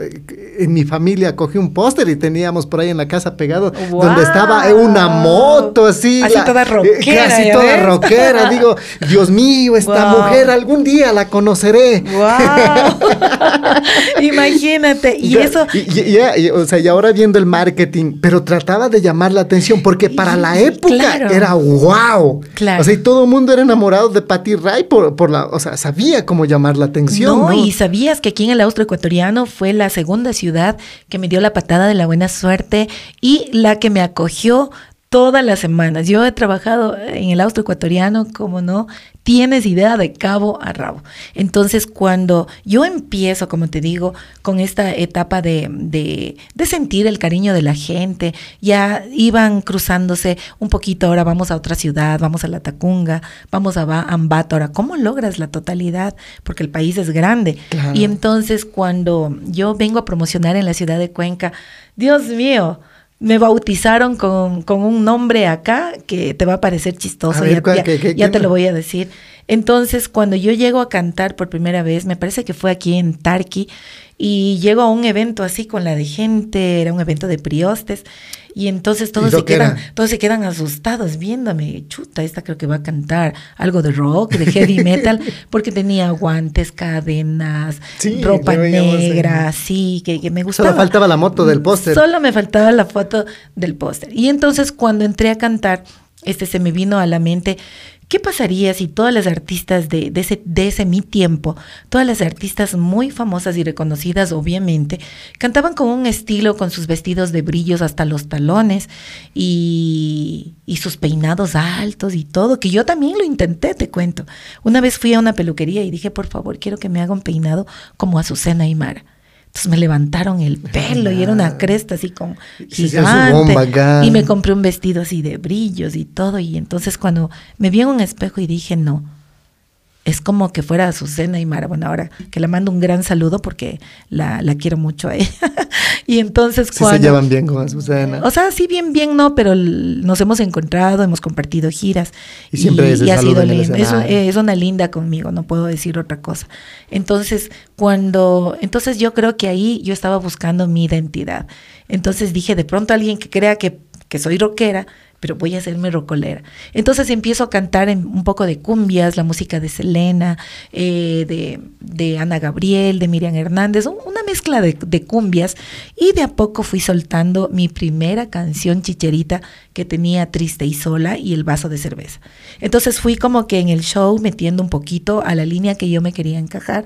en mi familia cogí un póster y teníamos por ahí en la casa pegado, donde estaba una moto así. Así toda rockera, Casi ¿ya toda ves? rockera. Digo, Dios mío, esta mujer algún día la conoceré. ¡Wow! Imagínate. Y eso. y, y, o sea, y ahora viendo el marketing, pero trataba de llamar la atención porque para la época Claro. Era wow. Claro. O sea, y todo el mundo era enamorado de Patty Ray por, por la, o sea, sabía cómo llamar la atención. No, No, y sabías que aquí en el austro ecuatoriano fue la segunda ciudad que me dio la patada de la buena suerte y la que me acogió todas las semanas. Yo he trabajado en el austro ecuatoriano, como no, tienes idea de cabo a rabo. Entonces, cuando yo empiezo, como te digo, con esta etapa de, de, de sentir el cariño de la gente, ya iban cruzándose un poquito, ahora vamos a otra ciudad, vamos a La Tacunga, vamos a Ba- Ambato, ahora, ¿cómo logras la totalidad? Porque el país es grande. Claro. Y entonces, cuando yo vengo a promocionar en la ciudad de Cuenca, Dios mío, me bautizaron con, con un nombre acá que te va a parecer chistoso, A ver, ya, ¿cuál? ya- ¿Qué- qué- ya qué? te lo voy a decir. Entonces, cuando yo llego a cantar por primera vez, me parece que fue aquí en Tarqui, y llego a un evento así con la de gente, era un evento de priostes, y entonces todos se que quedan, era? todos se quedan asustados viéndome, chuta, esta creo que va a cantar algo de rock, de heavy metal, porque tenía guantes, cadenas, Sí, ropa negra, sí, que, que me gustaba. Solo faltaba la moto del póster. Solo me faltaba la foto del póster. Y entonces cuando entré a cantar, este se me vino a la mente, ¿qué pasaría si todas las artistas de, ese, mi tiempo, todas las artistas muy famosas y reconocidas, obviamente, cantaban con un estilo, con sus vestidos de brillos hasta los talones y, y sus peinados altos y todo, que yo también lo intenté, te cuento. Una vez fui a una peluquería y dije, por favor, quiero que me haga un peinado como Azucena y Mara. Entonces me levantaron el pelo y era una cresta así con gigante. Y me compré un vestido así de brillos y todo. Y entonces cuando me vi en un espejo y dije, no, es como que fuera Azucena y Mara. Bueno, ahora que la mando un gran saludo porque la, la quiero mucho a ella. y entonces Sí cuando... se llevan bien con Azucena. O sea, sí, bien, bien, no, pero nos hemos encontrado, hemos compartido giras. Y siempre es el ha sido lindo. Es, es una linda conmigo, no puedo decir otra cosa. Entonces, cuando, entonces yo creo que ahí yo estaba buscando mi identidad. Entonces dije, de pronto alguien que crea que, que soy rockera, pero voy a hacerme rocolera. Entonces empiezo a cantar en un poco de cumbias, la música de Selena, eh, de, Ana Gabriel, de Miriam Hernández, un- una mezcla de, de cumbias. Y de a poco fui soltando mi primera canción chicherita que tenía Triste y Sola y el vaso de cerveza. Entonces fui como que en el show metiendo un poquito a la línea que yo me quería encajar.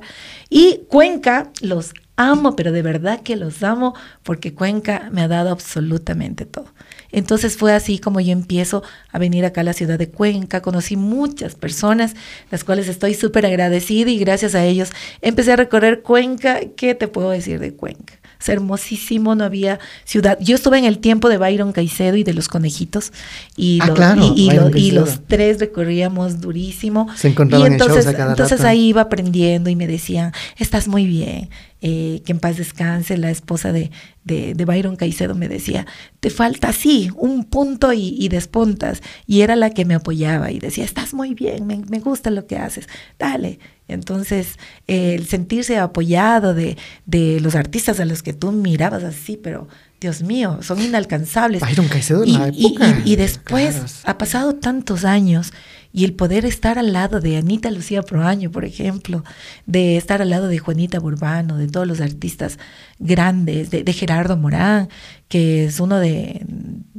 Y Cuenca los amo, pero de verdad que los amo porque Cuenca me ha dado absolutamente todo. Entonces fue así como yo empiezo a venir acá a la ciudad de Cuenca, conocí muchas personas, las cuales estoy súper agradecida y gracias a ellos empecé a recorrer Cuenca. ¿Qué te puedo decir de Cuenca? Es hermosísimo, no había ciudad. Yo estuve en el tiempo de Byron Caicedo y de los conejitos y, Ah, lo- claro, y, lo- y los tres recorríamos durísimo. Se encontraban y en shows entonces, a cada entonces rato. ahí iba aprendiendo y me decían, estás muy bien, eh, que en paz descanse. La esposa de, de, de Byron Caicedo me decía, te falta así, un punto y, y despuntas. Y era la que me apoyaba y decía, estás muy bien, me, me gusta lo que haces, dale. Entonces, eh, el sentirse apoyado de, de los artistas a los que tú mirabas así, pero Dios mío, son inalcanzables. Byron Caicedo en y, la y- época. y- y después Claro. ha pasado tantos años y el poder estar al lado de Anita Lucía Proaño, por ejemplo, de estar al lado de Juanita Burbano, de todos los artistas grandes, de, Gerardo Morán, que es uno de,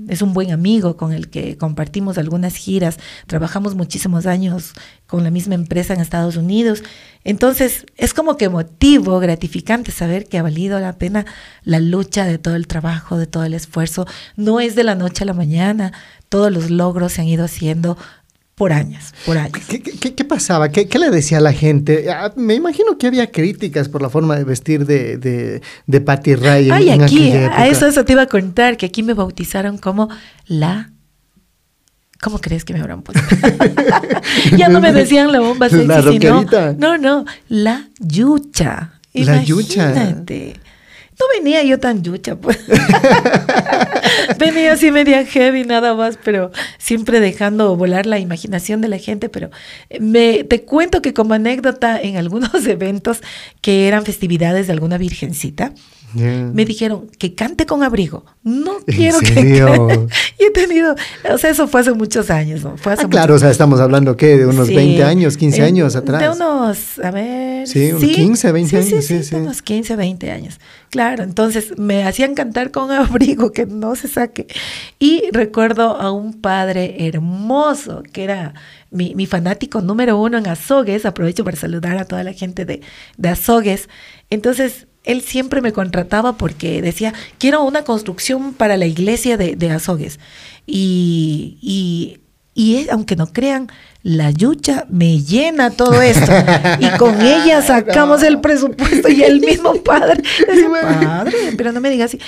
es un buen amigo con el que compartimos algunas giras, trabajamos muchísimos años con la misma empresa en Estados Unidos. Entonces, es como que emotivo, gratificante saber que ha valido la pena la lucha de todo el trabajo, de todo el esfuerzo. No es de la noche a la mañana, todos los logros se han ido haciendo por años, por años. ¿Qué, qué- qué pasaba? ¿Qué, qué le decía a la gente? Ah, me imagino que había críticas por la forma de vestir de, de, de Patty Ray Ay, en aquí, aquella época. a eso, eso te iba a contar, que aquí me bautizaron como la... ¿Cómo crees que me habrán puesto? ya no me decían la bomba sexy, La sino... No, no, la yucha. La yucha. No venía yo tan yucha, pues. venía así media heavy nada más, pero siempre dejando volar la imaginación de la gente. Pero me, te cuento que como anécdota, en algunos eventos que eran festividades de alguna virgencita, Me dijeron que cante con abrigo. No ¿En quiero que cante. Y he tenido, o sea, eso fue hace muchos años, ¿no? Fue hace Ah, claro, o sea, estamos hablando, ¿qué? De unos Sí. 20 años, 15 Eh, años atrás. De unos, a ver. Sí, unos 15, 20 años, sí, unos 15, 20 años. Claro, entonces me hacían cantar con abrigo que no se saque. Y recuerdo a un padre hermoso que era mi, mi fanático número uno en Azogues. Aprovecho para saludar a toda la gente de, de Azogues. Entonces, él siempre me contrataba porque decía, quiero una construcción para la iglesia de, de Azogues. Y, y, y es- aunque no crean, la yucha me llena todo esto. Y con ella sacamos el presupuesto y el mismo padre. decía, padre, pero no me digas así.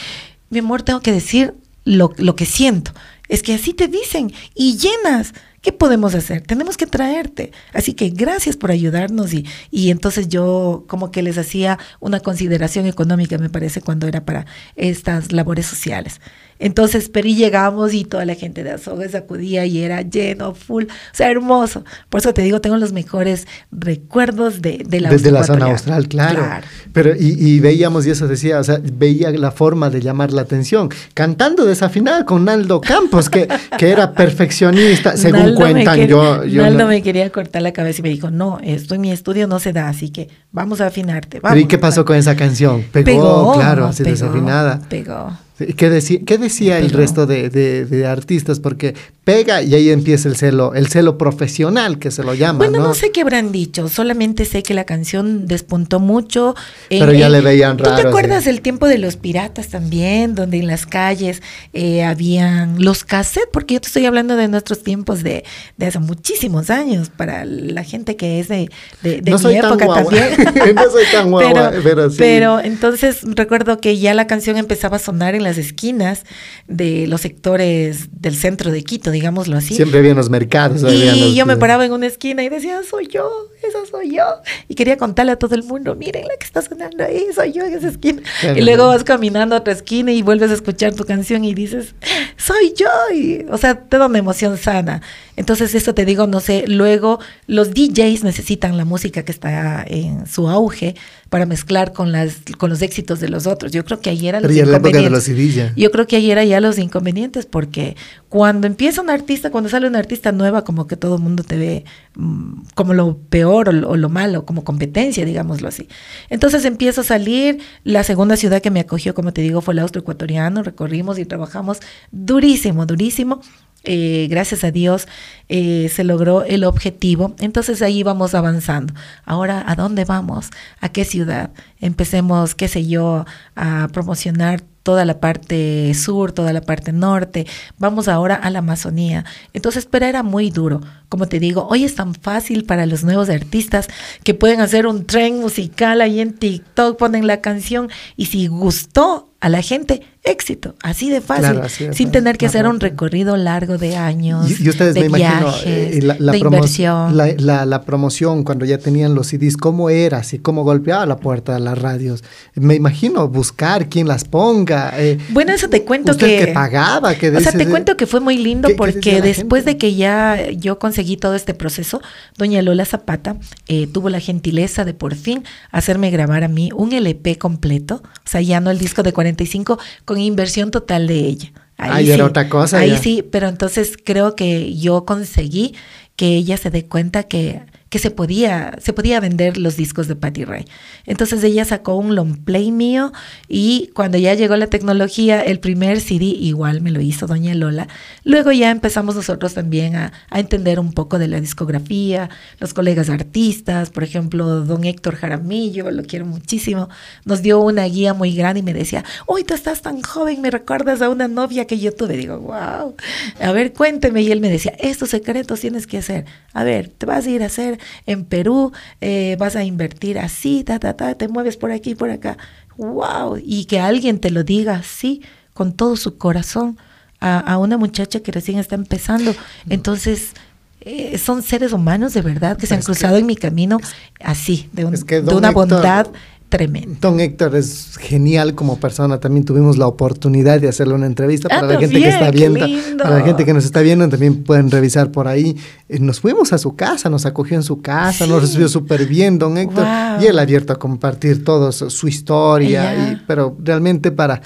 Mi amor, tengo que decir lo, lo que siento. Es que así te dicen y llenas. ¿Qué podemos hacer? Tenemos que traerte. Así que gracias por ayudarnos y, y entonces yo como que les hacía una consideración económica, me parece, cuando era para estas labores sociales. Entonces, pero y llegamos y toda la gente de Azogues acudía y era lleno, full, o sea, hermoso. Por eso te digo, tengo los mejores recuerdos de, de la Desde la zona austral, claro. Pero, y, y veíamos, y eso decía, o sea, veía la forma de llamar la atención. Cantando desafinada con Naldo Campos, que, que era perfeccionista, según Naldo cuentan. yo, yo Naldo no- me quería cortar la cabeza y me dijo, no, esto en mi estudio no se da, así que vamos a afinarte. Pero ¿y vamos". qué pasó con esa canción? Pegó, Pegó, claro, así pegó, desafinada. Pegó. ¿Y ¿Qué decía, qué decía el Pero- resto de, de- de artistas? Porque pega y ahí empieza el celo, el celo profesional que se lo llama, Bueno, ¿no? no sé qué habrán dicho, solamente sé que la canción despuntó mucho. Pero ya le veían ¿Tú raro, te sí. acuerdas del tiempo de los piratas también, donde en las calles eh, habían los cassettes? Porque yo te estoy hablando de nuestros tiempos de, de hace muchísimos años, para la gente que es de, de, No mi soy tan época guagua. también. No soy tan guagua, pero sí. pero entonces recuerdo que ya la canción empezaba a sonar en las esquinas de los sectores del centro de Quito, digámoslo así. Siempre había en los mercados. Y los- yo me paraba en una esquina y decía, soy yo, esa soy yo. Y quería contarle a todo el mundo, miren la que está sonando ahí, soy yo en esa esquina. Claro. Y luego vas caminando a otra esquina y vuelves a escuchar tu canción y dices, soy yo. Y, o sea, te da una emoción sana. Entonces, esto te digo, no sé, luego los DJs necesitan la música que está en su auge para mezclar con, las, con los éxitos de los otros. Yo creo que ahí era los Pero ya en la época de inconvenientes. los. Yo creo que ahí era ya los inconvenientes, porque cuando empieza un artista, cuando sale una artista nueva, como que todo el mundo te ve mm, como lo peor o, lo- o lo malo, como competencia, digámoslo así. Entonces empiezo a salir, la segunda ciudad que me acogió, como te digo, fue el austroecuatoriano, recorrimos y trabajamos durísimo, durísimo. Eh, gracias a Dios eh, se logró el objetivo. Entonces ahí vamos avanzando. Ahora, ¿a dónde vamos? ¿A qué ciudad? Empecemos, qué sé yo, a promocionar toda la parte sur, toda la parte norte. Vamos ahora a la Amazonía. Entonces, pero era muy duro. Como te digo, hoy es tan fácil para los nuevos artistas que pueden hacer un tren musical ahí en TikTok, ponen la canción y si gustó a la gente, éxito, así de fácil, Claro, así de sin fácil, tener que hacer un recorrido largo de años, Y, y ustedes de me imagino viajes, eh, la, la de promo- inversión. la- la- la promoción cuando ya tenían los CDs, ¿cómo era? Así, ¿Cómo golpeaba la puerta de las radios? Me imagino buscar quién las ponga. eh, Bueno, eso te cuento usted que... que pagaba, que O sea, te cuento que fue muy lindo ¿qué- qué porque después gente? de que ya yo conseguí todo este proceso, doña Lola Zapata eh, tuvo la gentileza de por fin hacerme grabar a mí un LP completo, o sea, ya no el disco de 45, con inversión total de ella. Ahí era otra cosa Ahí ya. sí, pero entonces creo que yo conseguí que ella se dé cuenta que, que se, podía, se podía vender los discos de Patty Ray. Entonces ella sacó un long play mío y cuando ya llegó la tecnología, el primer CD igual me lo hizo doña Lola. Luego ya empezamos nosotros también a, a entender un poco de la discografía, los colegas artistas, por ejemplo, don Héctor Jaramillo, lo quiero muchísimo, nos dio una guía muy grande y me decía, uy, tú estás tan joven, me recuerdas a una novia que yo tuve. Digo, wow, a ver, cuénteme. Y él me decía, estos secretos tienes que hacer. A ver, te vas a ir a hacer en Perú, eh, vas a invertir así, ta, ta, ta, te mueves por aquí, por acá. Wow, y que alguien te lo diga así, con todo su corazón, a, a una muchacha que recién está empezando. Entonces, eh, son seres humanos de verdad que se han que- cruzado en mi camino así, de, un- es que de don una Héctor- bondad tremendo. Don Héctor es genial como persona. También tuvimos la oportunidad de hacerle una entrevista Ah, para la gente que está viendo. Para la gente que nos está viendo, también pueden revisar por ahí. Eh, Nos fuimos a su casa, nos acogió en su casa, nos recibió súper bien, don Héctor. Wow. Y él abierto a compartir todo su, historia. Y- pero realmente para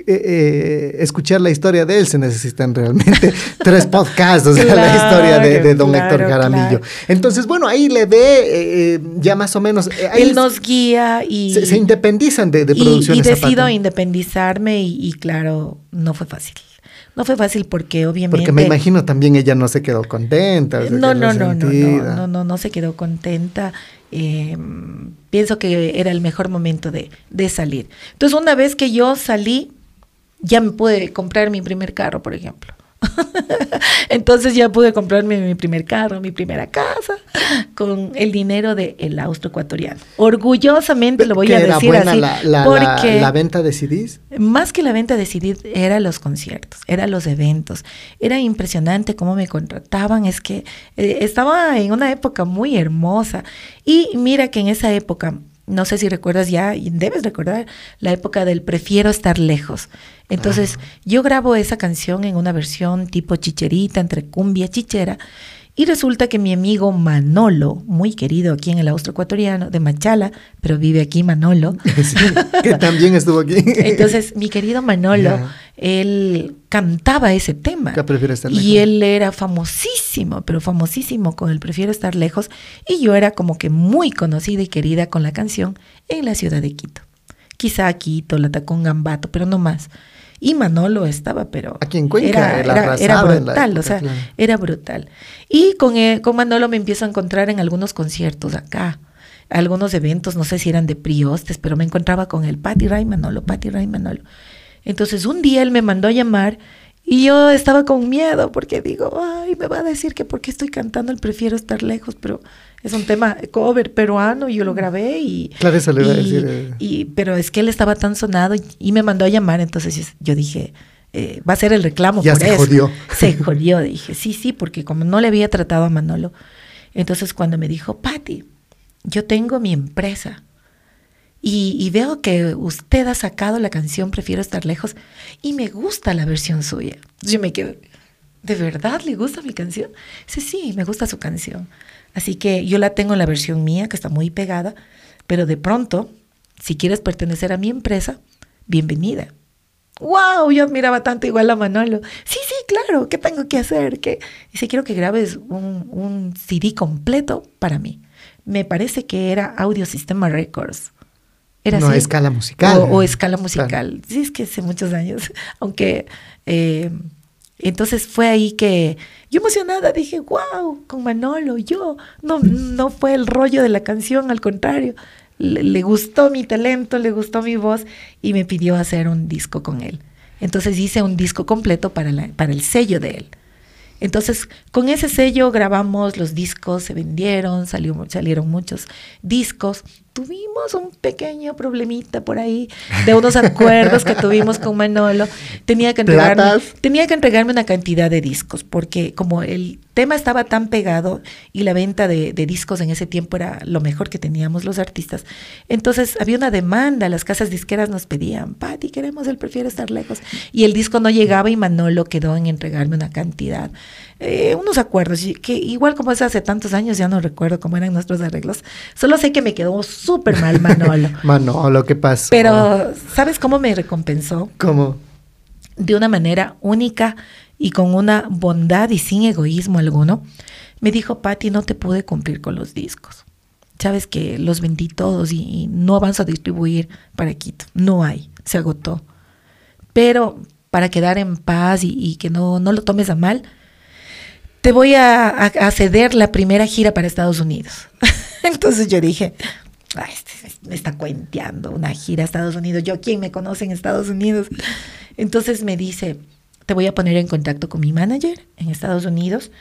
eh, eh, escuchar la historia de él se necesitan realmente tres podcasts, o sea, la historia de, de don claro, Héctor Jaramillo. claro. Entonces, bueno, ahí le ve eh, ya más o menos. eh, ahí Él nos guía y... se, se independizan de, de y- producciones y, decido Zapata. independizarme y, y claro, no fue fácil. No fue fácil porque obviamente... Porque me imagino también ella no se quedó contenta. se No, quedó no, no, no, no, no, no, no se quedó contenta. Eh, pienso que era el mejor momento de, de salir. Entonces, una vez que yo salí, ya me pude comprar mi primer carro, por ejemplo. Entonces ya pude comprarme mi primer carro, mi primera casa, con el dinero del austro ecuatoriano. Orgullosamente lo voy a era decir buena así, la, la- porque la- la venta de CDs. más que la venta de CD, eran los conciertos, eran los eventos. Era impresionante cómo me contrataban. Es que eh, estaba en una época muy hermosa. Y mira que en esa época, no sé si recuerdas ya, y debes recordar, la época del prefiero estar lejos. Entonces, yo grabo esa canción en una versión tipo chicherita, entre cumbia chichera. Y resulta que mi amigo Manolo, muy querido aquí en el austro ecuatoriano, de Machala, pero vive aquí Manolo, Sí, que también estuvo aquí. entonces, mi querido Manolo, él cantaba ese tema. Que prefiere estar y lejos. él era famosísimo, pero famosísimo con el Prefiero estar lejos. Y yo era como que muy conocida y querida con la canción en la ciudad de Quito. Quizá Quito, la tacón Gambato, pero no más. Y Manolo estaba, pero Aquí en Cuenca, era, era, brutal, época, o sea, claro. era brutal. Y con, eh, con Manolo me empiezo a encontrar en algunos conciertos acá, algunos eventos, no sé si eran de priostes, pero me encontraba con el Patti Ray Manolo, Patti Ray Manolo. Entonces un día él me mandó a llamar y yo estaba con miedo porque digo, ay, me va a decir que porque estoy cantando el prefiero estar lejos, pero es un tema cover peruano, yo lo grabé y... Claro, eso le iba a y- decir, eh. y- pero es que él estaba tan sonado y, y me mandó a llamar, entonces yo- yo dije, eh, va a ser el reclamo Ya por se eso. jodió. Se jodió, dije, sí, sí, porque como no le había tratado a Manolo, entonces cuando me dijo, Patti, yo tengo mi empresa y, veo que usted ha sacado la canción Prefiero estar lejos y me gusta la versión suya. Yo me quedo, ¿de verdad le gusta mi canción? Dice, sí, me gusta su canción. Así que yo la tengo en la versión mía, que está muy pegada, pero de pronto, si quieres pertenecer a mi empresa, bienvenida. ¡Wow! Yo admiraba tanto igual a Manolo. Sí, sí, claro, ¿qué tengo que hacer? ¿Qué? Dice, quiero que grabes un, un CD completo para mí. Me parece que era Audio Sistema Records. Era No, así. escala musical. O, o escala Claro. musical. Sí, es que hace muchos años. Aunque, eh, entonces fue ahí que yo emocionada dije, wow, con Manolo, yo. No, no fue el rollo de la canción, al contrario. Le, le gustó mi talento, le gustó mi voz y me pidió hacer un disco con él. Entonces hice un disco completo para, la- para el sello de él. Entonces, con ese sello grabamos los discos, se vendieron, salió, salieron muchos discos. Tuvimos un pequeño problemita por ahí de unos acuerdos que tuvimos con Manolo. Tenía que entregarme, Platas. tenía que entregarme una cantidad de discos, porque como el tema estaba tan pegado y la venta de, de discos en ese tiempo era lo mejor que teníamos los artistas, entonces había una demanda, las casas disqueras nos pedían, Pati, queremos el prefiero estar lejos. Y el disco no llegaba y Manolo quedó en entregarme una cantidad, eh, unos acuerdos, que igual como es hace tantos años, ya no recuerdo cómo eran nuestros arreglos, solo sé que me quedó súper mal Manolo. Mano, lo que pasó. Pero, ¿sabes cómo me recompensó? ¿Cómo? de una manera única y con una bondad y sin egoísmo alguno, me dijo, Patti, no te pude cumplir con los discos. Sabes que los vendí todos y, y no vas a distribuir para Quito. No hay, se agotó. Pero para quedar en paz y, y que no, no lo tomes a mal, te voy a, a- a ceder la primera gira para Estados Unidos. Entonces yo dije, "Ay, este me está cuenteando una gira a Estados Unidos. Yo, ¿quién me conoce en Estados Unidos? Entonces me dice, te voy a poner en contacto con mi manager en Estados Unidos.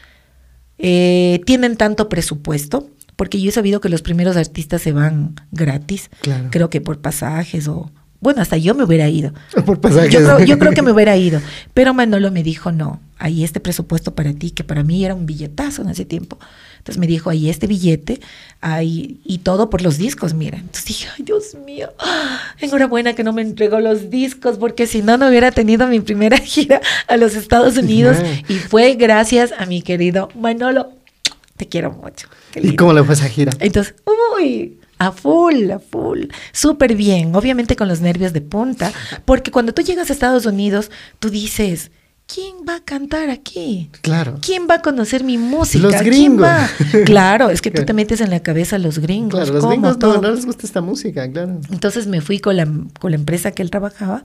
Eh, tienen tanto presupuesto, porque yo he sabido que los primeros artistas se van gratis, Claro. creo que por pasajes o bueno, hasta yo me hubiera ido. Por pasajes. Yo creo, yo creo que me hubiera ido. Pero Manolo me dijo, no, hay este presupuesto para ti, que para mí era un billetazo en ese tiempo. Entonces me dijo, hay este billete, hay, y todo por los discos, mira. Entonces dije, ay, Dios mío, enhorabuena que no me entregó los discos, porque si no, no hubiera tenido mi primera gira a los Estados Unidos. Y fue gracias a mi querido Manolo. Te quiero mucho. ¿Y cómo le fue esa gira? Entonces, uy, a full, a full. Súper bien, obviamente con los nervios de punta, porque cuando tú llegas a Estados Unidos, tú dices, ¿quién va a cantar aquí? Claro. ¿Quién va a conocer mi música? Los ¿Quién gringos. va? Claro, es que tú te metes en la cabeza a los gringos. Claro, los ¿cómo? gringos no, no les gusta esta música, claro. Entonces me fui con la, con la empresa que él trabajaba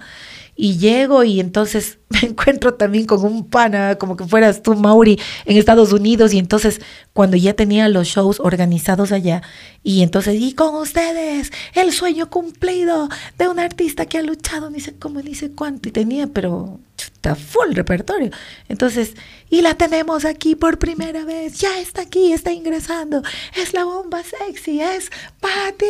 y llego y entonces me encuentro también con un pana, como que fueras tú, Mauri, en Estados Unidos. Y entonces cuando ya tenía los shows organizados allá, y entonces, y con ustedes, el sueño cumplido de un artista que ha luchado, ni sé cómo, ni sé cuánto, y tenía, pero chuta, full repertorio. Entonces, y la tenemos aquí por primera vez, ya está aquí, está ingresando, es la bomba sexy, es Patty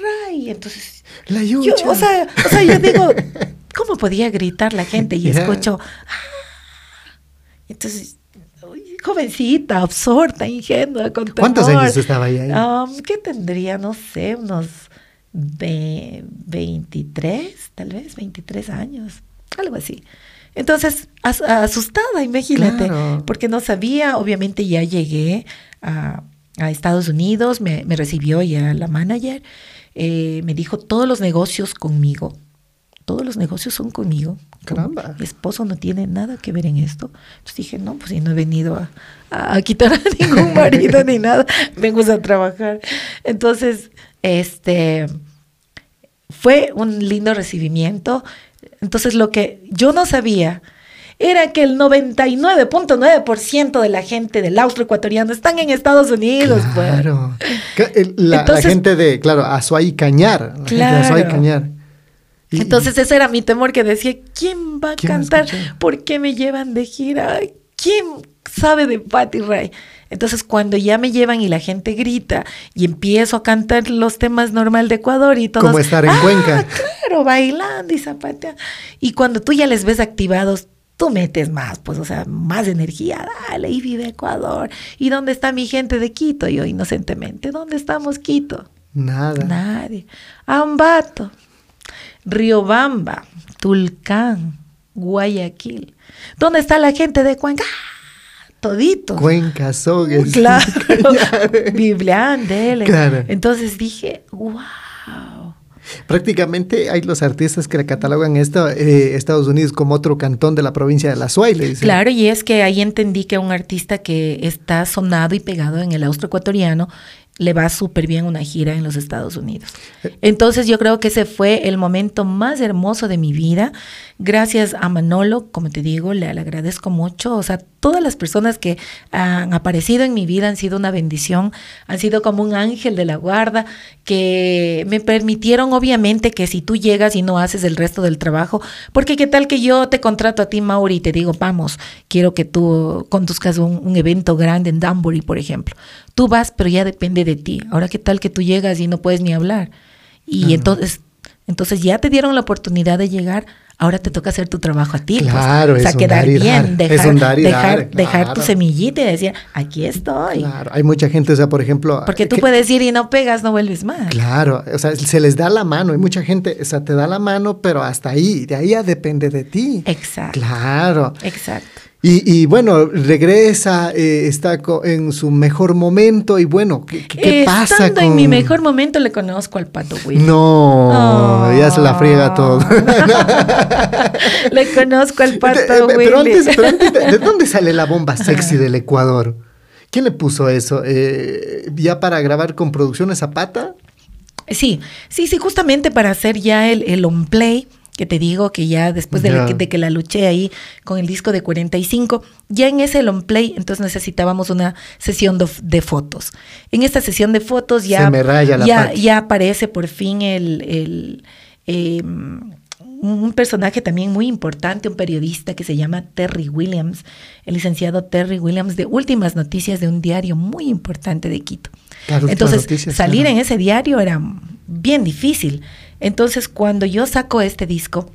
Ray. Entonces, La yo, o sea, o sea, yo digo, ¿cómo podía gritar la gente? Y escucho, "Ah". entonces, uy, jovencita, absorta, ingenua, con ¿Cuántos temor. años estaba ahí? ahí? Um, ¿Qué tendría? No sé, unos ve- 23, tal vez, 23 años, algo así. Entonces, as- asustada, imagínate, Claro. porque no sabía, obviamente ya llegué a, a Estados Unidos, me, me recibió ya la manager, eh, me dijo todos los negocios conmigo, todos los negocios son conmigo. Caramba. Mi esposo no tiene nada que ver en esto. Entonces dije, no, pues si no he venido a, a- a quitar a ningún marido ni nada, vengo a trabajar. Entonces, este, fue un lindo recibimiento. Entonces, lo que yo no sabía era que el 99.9% de la gente del austro ecuatoriano están en Estados Unidos. pues. Claro. El- La, gente de, claro, Azuay Cañar. La gente de Azuay Claro. Cañar. Y- Entonces ese era mi temor que decía, ¿quién va a ¿Quién va a cantar? ¿Por qué me llevan de gira? ¿Quién sabe de Patty Ray? Entonces cuando ya me llevan y la gente grita y empiezo a cantar los temas normal de Ecuador y todos... Como estar en "Ah, Cuenca". Claro, bailando y zapateando. Y cuando tú ya les ves activados, tú metes más, pues, o sea, más energía. Dale, y vive Ecuador. ¿Y dónde está mi gente de Quito? Yo inocentemente, ¿dónde estamos Quito? Nada. Nadie. Ambato, Riobamba, Tulcán, Guayaquil. ¿Dónde está la gente de Cuenca? ¡Ah! Todito. Cuenca, Sogues. Claro. Biblián, dele. Claro. Entonces dije, wow. Prácticamente hay los artistas que le catalogan esto, eh, Estados Unidos como otro cantón de la provincia de la dicen. Claro, y es que ahí entendí que un artista que está sonado y pegado en el austro ecuatoriano le va súper bien una gira en los Estados Unidos. Entonces yo creo que ese fue el momento más hermoso de mi vida. Gracias a Manolo, como te digo, le, le agradezco mucho. O sea, todas las personas que han aparecido en mi vida han sido una bendición, han sido como un ángel de la guarda, que me permitieron obviamente que si tú llegas y no haces el resto del trabajo, porque qué tal que yo te contrato a ti, Mauri, y te digo, vamos, quiero que tú conduzcas un, un evento grande en Danbury, por ejemplo. Tú vas, pero ya depende de ti. Ahora, qué tal que tú llegas y no puedes ni hablar. Y entonces, entonces ya te dieron la oportunidad de llegar, ahora te toca hacer tu trabajo a ti. pues. Claro, o sea, es un quedar dar y dar. bien, dejar, dar y dejar, dar, dejar tu semillita y decir, aquí estoy. Claro, hay mucha gente, o sea, por ejemplo... Porque tú que- puedes ir y no pegas, no vuelves más. Claro, o sea, se les da la mano, hay mucha gente, o sea, te da la mano, pero hasta ahí, de ahí ya depende de ti. Exacto. Claro. Exacto. Y, y bueno, regresa, eh, está en su mejor momento y bueno, ¿qué, pasa Estando con...? en mi mejor momento le conozco al pato Willy. No, Oh. ya se la friega todo. le conozco al pato Willy. pero antes, pero antes, ¿de de dónde sale la bomba sexy del Ecuador? ¿Quién le puso eso? Eh, ¿Ya para grabar con Producciones Zapata? Sí, sí, sí, justamente para hacer ya el, el on play, que te digo que ya después de, la- de que la luché ahí con el disco de 45, ya en ese long play, entonces necesitábamos una sesión de, de fotos. En esta sesión de fotos ya, ya, aparece por fin el, el, eh, un personaje también muy importante, un periodista que se llama Terry Williams, el licenciado Terry Williams de Últimas Noticias de un diario muy importante de Quito. Claro, Entonces, Noticias, salir claro. en ese diario era bien difícil. Entonces, cuando yo saco este disco,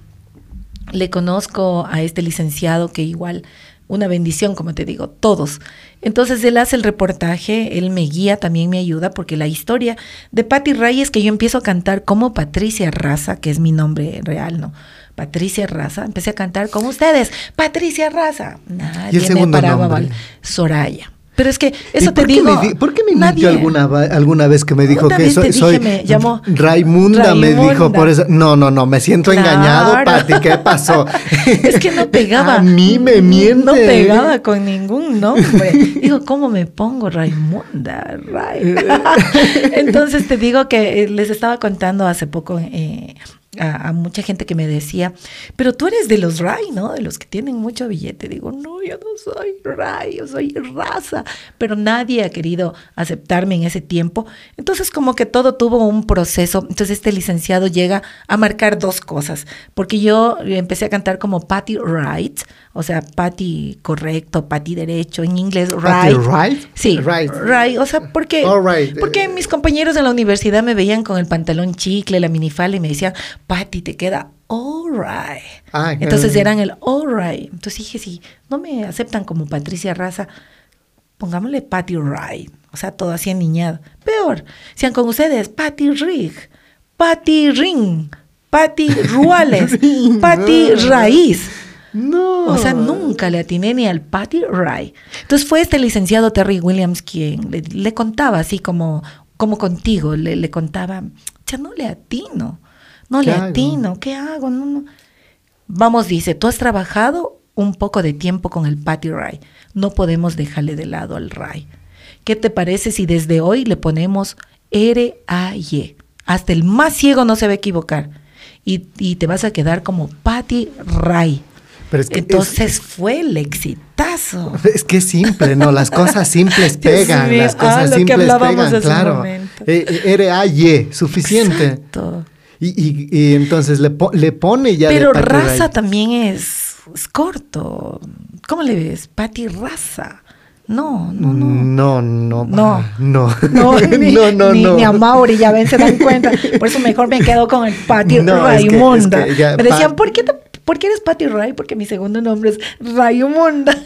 le conozco a este licenciado que igual una bendición, como te digo, todos. Entonces él hace el reportaje, él me guía, también me ayuda, porque la historia de Patti Ray es que yo empiezo a cantar como Patricia Raza, que es mi nombre real, ¿no? Patricia Raza, empecé a cantar como ustedes, Patricia Raza. Nadie me paraba, nombre? Soraya. Pero es que eso ¿Y te digo. di- ¿Por qué me nadie- mintió alguna, alguna vez que me dijo que vez soy, te dije, soy me llamó Raimunda, me dijo por eso? No, no, no, me siento Claro. engañado, Pati, ¿qué pasó? Es que no pegaba. A mí me miente. No pegaba con ningún nombre. Digo, ¿cómo me pongo Raimunda? Ray. Entonces te digo que les estaba contando hace poco eh, a, mucha gente que me decía, pero tú eres de los Ray, ¿no? De los que tienen mucho billete. Digo, no, yo no soy Ray, yo soy raza. Pero nadie ha querido aceptarme en ese tiempo. Entonces como que todo tuvo un proceso. Entonces este licenciado llega a marcar dos cosas. Porque yo empecé a cantar como Patty Right, o sea, Patty correcto, Patty derecho, en inglés Patty right. right? Sí, Right. right. O sea, porque, right. porque mis compañeros en la universidad me veían con el pantalón chicle, la minifalda y me decían, Patty, te queda all right. Ah, Entonces claro. eran el all right. Entonces dije, si no me aceptan como Patricia Raza, pongámosle Patty Right. O sea, todo así niñado. Peor, sean con ustedes Patty Rig, Patty Ring, Patty Ruales, Patty Raíz. No. O sea, nunca le atiné ni al Patty Ray. Entonces fue este licenciado Terry Williams quien le, le contaba así como, como contigo, le, le contaba, ya no le atino, no ¿Qué le hago? atino, ¿qué hago? No, no. Vamos, dice, tú has trabajado un poco de tiempo con el Patty Ray, no podemos dejarle de lado al Ray. ¿Qué te parece si desde hoy le ponemos R-A-Y? Hasta el más ciego no se va a equivocar. Y, y te vas a quedar como Patty Ray. Pero es que Entonces fue el exitazo. Es que es simple, ¿no? Las cosas simples pegan, mío, las cosas ah, lo que simples hablábamos pegan, claro. momento. Eh, eh, R-A-Y, suficiente. Exacto. Y, y- y entonces le, po- le pone ya Pero de raza Ray. también es, es corto. ¿Cómo le ves? Patty raza. No, no, no. No, no, No. no. No, ni, no, no, ni, no. ni a Mauri, ya ven, se dan cuenta. Por eso mejor me quedo con el es que- es que ya me decían, pa- ¿por qué, te- ¿por qué eres Patty Ray? Porque mi segundo nombre es Raimunda.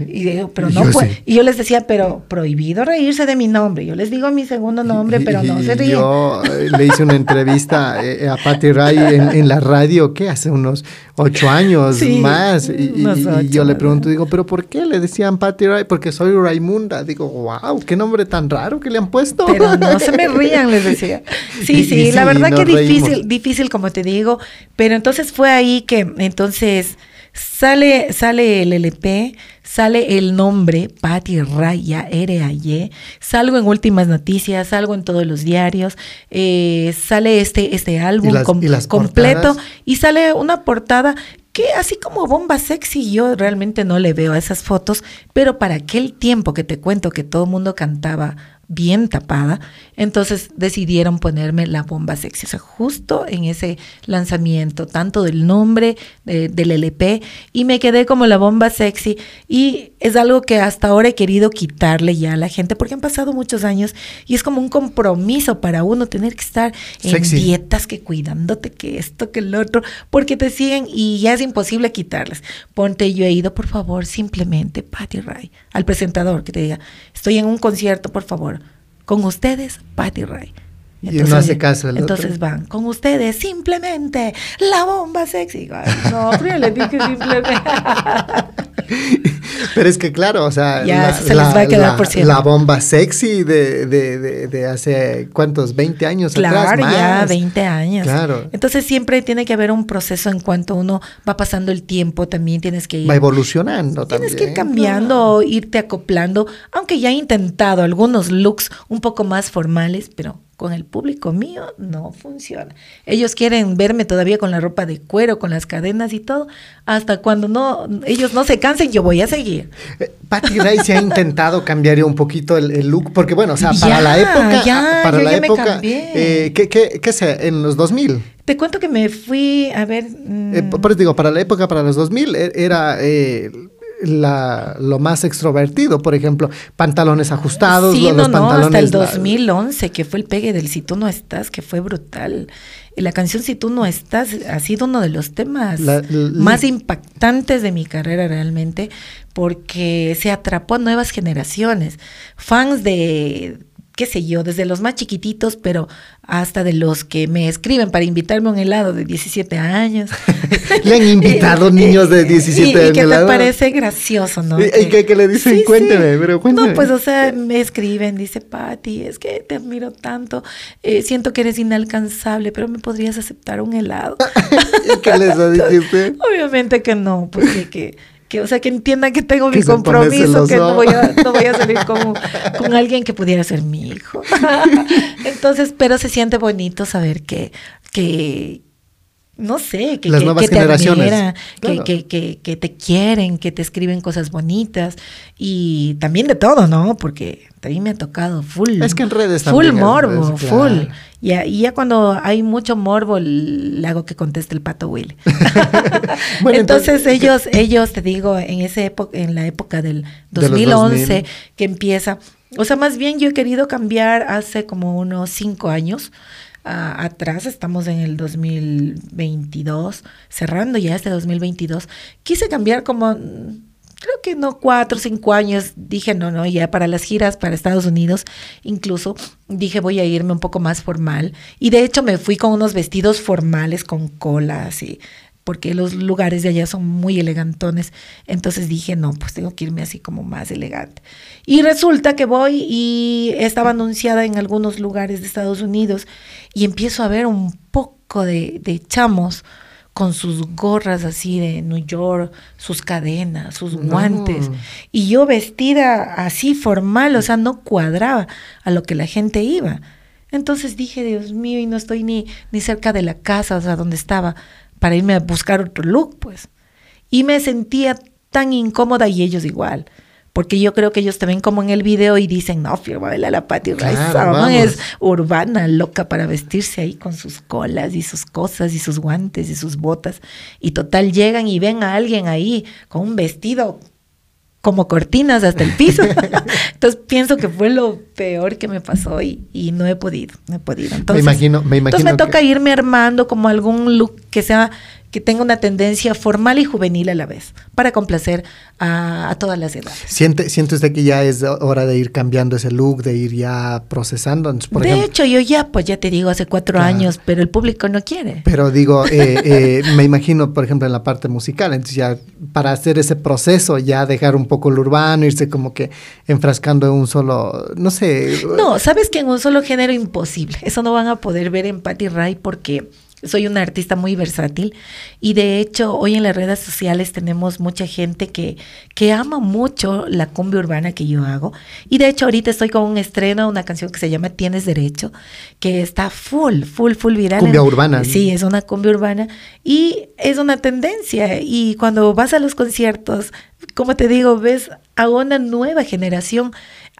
Y, y digo, pero no Yo puede. Y yo les decía, pero prohibido reírse de mi nombre. Yo les digo mi segundo nombre, pero no Y- se ríen. Yo eh, le hice una entrevista eh, a Patty Ray en, en la radio, ¿qué? Hace unos ocho años Sí, más. Y, ocho, yo le pregunto, digo, ¿pero por qué le decían Patty Ray? Porque soy Raimunda. Digo, wow, qué nombre tan raro que le han puesto. Pero no se me rían, les decía. Sí, sí, la verdad que reímos. difícil, difícil como te digo, pero entonces fue ahí que entonces sale sale el LP, sale el nombre Patty Raya R-A-Y, salgo en últimas noticias, salgo en todos los diarios, eh, sale este este álbum las- com- y las completo portadas? y sale una portada que así como bomba sexy yo realmente no le veo a esas fotos, pero para aquel tiempo que te cuento que todo el mundo cantaba bien tapada, entonces decidieron ponerme la bomba sexy, o sea, justo en ese lanzamiento, tanto del nombre de- del LP, y me quedé como la bomba sexy, y es algo que hasta ahora he querido quitarle ya a la gente, porque han pasado muchos años, y es como un compromiso para uno tener que estar en Sexy. dietas, que cuidándote, que esto, que el otro, porque te siguen y ya es imposible quitarles. Ponte, yo he ido, por favor, simplemente, Patty Ray, al presentador que te diga, estoy en un concierto, por favor, con ustedes, Patty Ray. Y no hace caso el entonces otro. van, con ustedes, simplemente, la bomba sexy. Ay, no, pero yo le dije simplemente. Pero es que claro, o sea, Ya, eso se les va a quedar por siempre. la bomba sexy de, de, de, de hace, ¿cuántos? 20 años atrás. Claro, ya más. 20 años. Claro. Entonces siempre tiene que haber un proceso en cuanto uno va pasando el tiempo, también tienes que ir Va evolucionando Tienes también. que ir cambiando, irte acoplando, aunque ya he intentado algunos looks un poco más formales, pero con el público mío no funciona. Ellos quieren verme todavía con la ropa de cuero, con las cadenas y todo, hasta cuando no ellos no se cansen, yo voy a seguir. Eh, Patty Ray se ha intentado cambiar un poquito el, el look, porque bueno, o sea, para Ya, la época, ya, para yo la ya me época, cambié. eh, ¿qué, qué, qué sé, en los 2000? Te cuento que me fui a ver mm, Eh, por por eso digo, para la época, para los 2000, e- era, eh, la, lo más extrovertido, por ejemplo, pantalones ajustados, Sí, no, los no, pantalones... hasta el la- 2011, que fue el pegue del Si tú no estás, que fue brutal. La canción Si tú no estás ha sido uno de los temas La- la- más impactantes de mi carrera realmente, porque se atrapó a nuevas generaciones, fans de qué sé yo, desde los más chiquititos, pero hasta de los que me escriben para invitarme a un helado de 17 años. Le han invitado niños de 17 y, y años que te parece gracioso, ¿no? ¿Y- y qué le dicen? Cuénteme, pero cuénteme. No, pues, o sea, me escriben, dice, Patti, es que te admiro tanto, eh, siento que eres inalcanzable, pero me podrías aceptar un helado. ¿Y qué les ha dicho usted? Obviamente que no, porque que, que, o sea, que entiendan que tengo Que mi compromiso, que no voy a, no voy a salir con, con alguien que pudiera ser mi hijo. Entonces, pero se siente bonito saber que, que no sé, que, Las que- nuevas que te generaciones, admiran, que- claro. que, que, que te quieren, que te escriben cosas bonitas y también de todo, ¿no? Porque a mí me ha tocado full. Es que en redes Full también morbo, full. Y, ya cuando hay mucho morbo, le hago que conteste el pato. Bueno, entonces, entonces, ellos, ellos, te digo, en época, en la época del De los 2011, 2000. que empieza, o sea, más bien yo he querido cambiar hace como unos cinco años atrás, estamos en el 2022, cerrando ya este 2022, quise cambiar como, mm, creo que no cuatro cinco años, dije no, no, ya para las giras para Estados Unidos, incluso dije voy a irme un poco más formal y de hecho me fui con unos vestidos formales con colas y porque los lugares de allá son muy elegantones. Entonces dije, no, pues tengo que irme así como más elegante. Y resulta que voy y estaba anunciada en algunos lugares de Estados Unidos y empiezo a ver un poco de, de chamos con sus gorras así de New York, sus cadenas, sus No. guantes. Y yo vestida así formal, o sea, no cuadraba a lo que la gente iba. Entonces dije, Dios mío, y no estoy ni, ni cerca de la casa, o sea, donde estaba, para irme a buscar otro look, pues. Y me sentía tan incómoda y ellos igual. Porque yo creo que ellos te ven como en el video y dicen, no, firma a la Patti Claro, es urbana, loca para vestirse ahí con sus colas y sus cosas y sus guantes y sus botas. Y total, llegan y ven a alguien ahí con un vestido como cortinas hasta el piso. Entonces pienso que fue lo peor que me pasó y, y no he podido, no he podido. Entonces, imagino- me entonces imagino me toca que- irme armando como algún look que sea que tenga una tendencia formal y juvenil a la vez, para complacer a, a todas las edades. ¿Siente, ¿Siente usted que ya es hora de ir cambiando ese look, de ir ya procesando? Por de ejemplo, hecho, yo ya, pues ya te digo, hace cuatro Claro. años, pero el público no quiere. Pero digo, eh, eh, me imagino, por ejemplo, en la parte musical, entonces ya para hacer ese proceso, ya dejar un poco lo urbano, irse como que enfrascando en un solo, no sé. No, sabes que en un solo género imposible. Eso no van a poder ver en Patty Ray porque soy una artista muy versátil y de hecho hoy en las redes sociales tenemos mucha gente que, que ama mucho la cumbia urbana que yo hago y de hecho ahorita estoy con un estreno, una canción que se llama Tienes Derecho, que está full, full, full viral. Cumbia En- urbana. Sí, es una cumbia urbana y es una tendencia y cuando vas a los conciertos, como te digo, ves a una nueva generación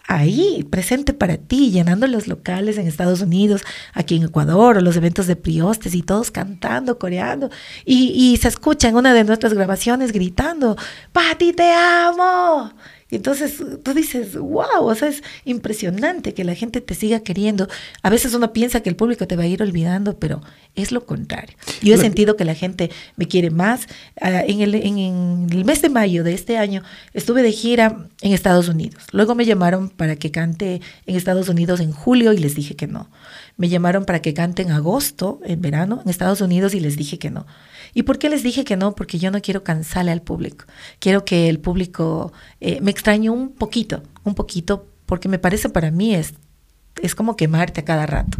ahí, presente para ti, llenando los locales en Estados Unidos, aquí en Ecuador, o los eventos de Priostes y todos cantando, coreando. Y, y se escucha en una de nuestras grabaciones gritando, Pati, te amo. Y entonces tú dices, wow, o sea, es impresionante que la gente te siga queriendo. A veces uno piensa que el público te va a ir olvidando, pero es lo contrario. Yo he sentido que la gente me quiere más. Ah, en, el, en- en el mes de mayo de este año estuve de gira en Estados Unidos. Luego me llamaron para que cante en Estados Unidos en julio y les dije que no. Me llamaron para que cante en agosto, en verano, en Estados Unidos y les dije que no. ¿Y por qué les dije que no? Porque yo no quiero cansarle al público. Quiero que el público eh, me extrañe un poquito, un poquito, porque me parece para mí es, es como quemarte a cada rato.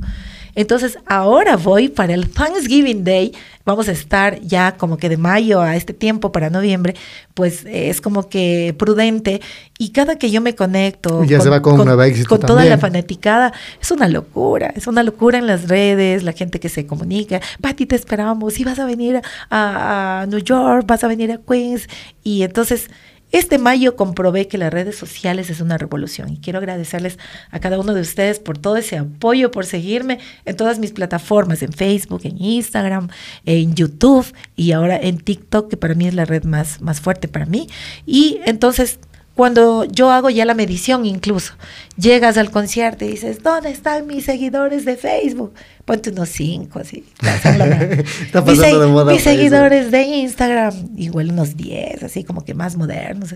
Entonces, ahora voy para el Thanksgiving Day. Vamos a estar ya como que de mayo a este tiempo para noviembre, pues eh, es como que prudente. Y cada que yo me conecto Ya se va con nuevo éxito con toda la fanaticada, es una locura. Es una locura en las redes, la gente que se comunica. Pati, te esperamos. Y vas a venir a, a New York, vas a venir a Queens. Y entonces este mayo comprobé que las redes sociales es una revolución y quiero agradecerles a cada uno de ustedes por todo ese apoyo, por seguirme en todas mis plataformas, en Facebook, en Instagram, en YouTube y ahora en TikTok, que para mí es la red más, más fuerte para mí. Y entonces cuando yo hago ya la medición incluso, llegas al concierto y dices, ¿dónde están mis seguidores de Facebook? Ponte unos cinco, así. Está pasando de moda. Mis seguidores de Instagram, igual unos diez, así como que más modernos.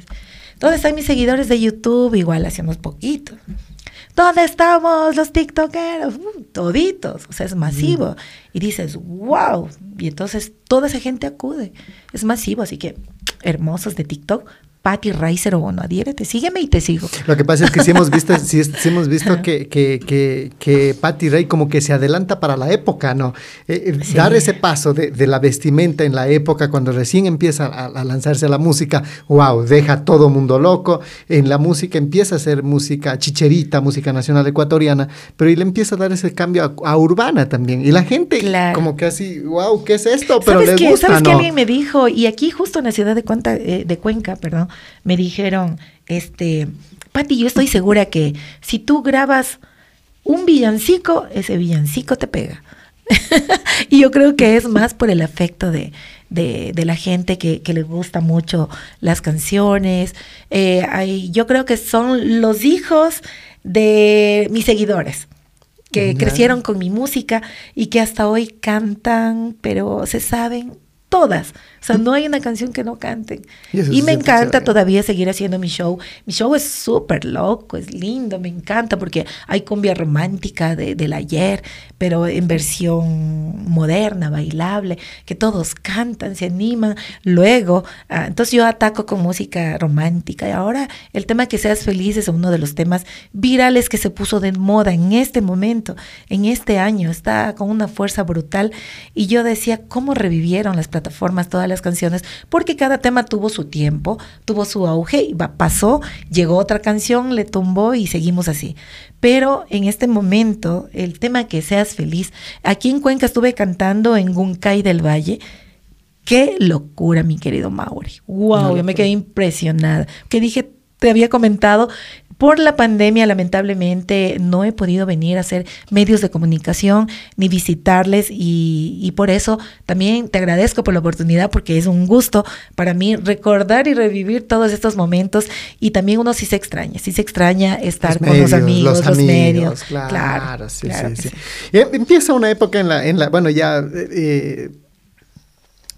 ¿Dónde están mis seguidores de YouTube? Igual hace unos poquitos. ¿Dónde estamos los TikTokeros? Uh, toditos, o sea, es masivo. Y dices, wow. Y entonces toda esa gente acude. Es masivo, así que hermosos de TikTok, Patty Ray 01. Adhiérete, sígueme y te sigo. Lo que pasa es que sí hemos visto, sí, hemos visto que, que, que, que, Patty Ray como que se adelanta para la época, ¿no? Eh, eh, dar ese paso de, de, la vestimenta en la época, cuando recién empieza a, a, lanzarse la música, wow, deja todo mundo loco. En la música empieza a ser música chicherita, música nacional ecuatoriana, pero y le empieza a dar ese cambio a, urbana también. Y la gente como que así, wow, ¿qué es esto? Pero ¿Sabes les gusta, ¿Sabes ¿no? que alguien me dijo? Y aquí justo en la ciudad de, Cuenta, eh, de Cuenca, perdón, me dijeron, este, Pati, yo estoy segura que si tú grabas un villancico, ese villancico te pega. y yo creo que es más por el afecto de, de, de la gente que, que, les gusta mucho las canciones. Eh, hay, yo creo que son los hijos de mis seguidores que crecieron con mi música y que hasta hoy cantan, pero se saben todas. O sea, no hay una canción que no canten. Y, y me encanta todavía seguir haciendo mi show. Mi show es súper loco, es lindo, me encanta porque hay cumbia romántica de, del ayer, pero en versión moderna, bailable, que todos cantan, se animan. Luego, uh, entonces yo ataco con música romántica. Y ahora el tema que seas feliz es uno de los temas virales que se puso de moda en este momento, en este año. Está con una fuerza brutal. Y yo decía, ¿cómo revivieron las plataformas todas las canciones, porque cada tema tuvo su tiempo, tuvo su auge, y pasó, llegó otra canción, le tumbó y seguimos así. Pero en este momento, el tema que seas feliz, aquí en Cuenca estuve cantando en Guncay del Valle. Qué locura, mi querido Mauri. Wow, no, yo me quedé impresionada. Que dije, te había comentado, por la pandemia, lamentablemente, no he podido venir a hacer medios de comunicación ni visitarles y, y, por eso también te agradezco por la oportunidad porque es un gusto para mí recordar y revivir todos estos momentos y también uno sí se extraña, sí se extraña estar los con medios, los amigos, los, los amigos, medios. Claro, claro, sí, claro sí, sí. sí. Eh, empieza una época en la, en la bueno, ya... Eh,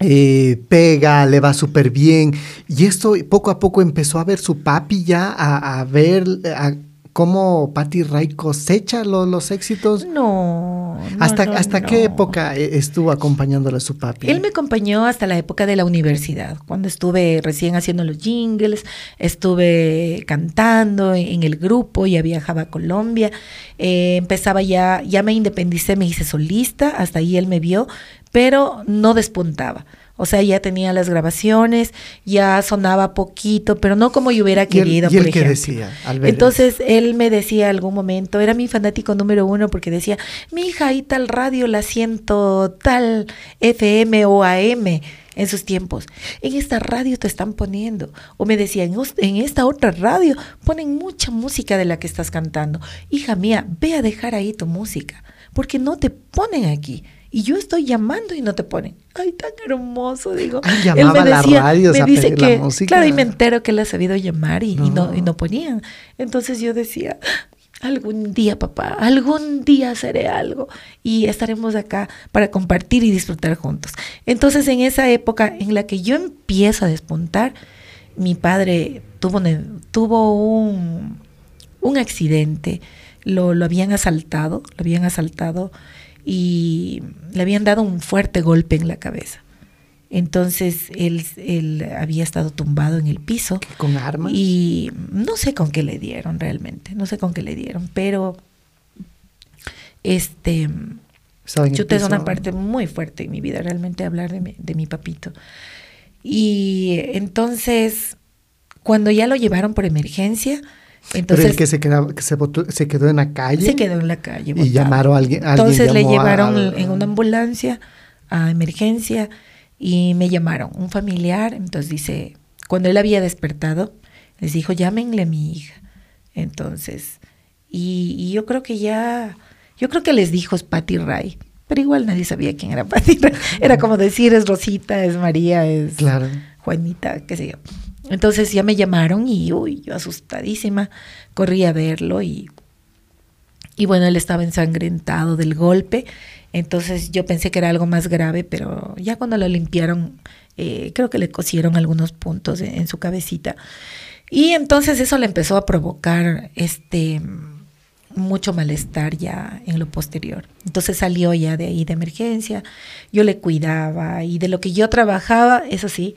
eh, pega, le va súper bien. Y esto poco a poco empezó a ver su papi ya, a, a ver a cómo Patty Ray cosecha lo, los éxitos. No. ¿Hasta, no, hasta no. qué época e, estuvo acompañándole a su papi? Él me acompañó hasta la época de la universidad, cuando estuve recién haciendo los jingles, estuve cantando en el grupo, ya viajaba a Colombia, eh, empezaba ya, ya me independicé, me hice solista, hasta ahí él me vio, pero no despuntaba. O sea, ya tenía las grabaciones, ya sonaba poquito, pero no como yo hubiera querido. ¿Y él, y él por qué ejemplo. decía? Al ver Entonces él me decía algún momento, era mi fanático número uno porque decía, mi hija, ahí tal radio la siento, tal FM o AM en sus tiempos. En esta radio te están poniendo. O me decía, en, en, esta otra radio ponen mucha música de la que estás cantando. Hija mía, ve a dejar ahí tu música, porque no te ponen aquí. Y yo estoy llamando y no te ponen. Ay, tan hermoso, digo. Ay, llamaba él me decía, la radio, me dice que, música. claro, y me entero que él ha sabido llamar y no. Y, no, y no ponían. Entonces yo decía, algún día, papá, algún día haré algo y estaremos acá para compartir y disfrutar juntos. Entonces, en esa época en la que yo empiezo a despuntar, mi padre tuvo, tuvo un, un accidente, lo, lo habían asaltado, lo habían asaltado y le habían dado un fuerte golpe en la cabeza. Entonces él, él, había estado tumbado en el piso. ¿Con armas? Y no sé con qué le dieron realmente, no sé con qué le dieron, pero este, yo tengo una parte muy fuerte en mi vida, realmente hablar de mi, de mi papito. Y entonces, cuando ya lo llevaron por emergencia, entonces, Pero el que se, quedaba, que se, botó, se, quedó en la calle. Se quedó en la calle. Botado. Y llamaron a alguien. Entonces le llevaron a, en una ambulancia a emergencia y me llamaron un familiar. Entonces dice, cuando él había despertado, Les dijo, llámenle a mi hija. Entonces, y, y yo creo que ya, yo creo que les dijo es Patty Ray, pero igual nadie sabía quién era Patty Ray. Era como decir, es Rosita, es María, es Claro. Juanita, qué sé yo. Entonces ya me llamaron y, uy, yo asustadísima, corrí a verlo y, y bueno, él estaba ensangrentado del golpe. Entonces yo pensé que era algo más grave, pero ya cuando lo limpiaron, eh, creo que le cosieron algunos puntos en, su cabecita. Y entonces eso le empezó a provocar este mucho malestar ya en lo posterior. Entonces salió ya de ahí de emergencia, yo le cuidaba y de lo que yo trabajaba, eso sí,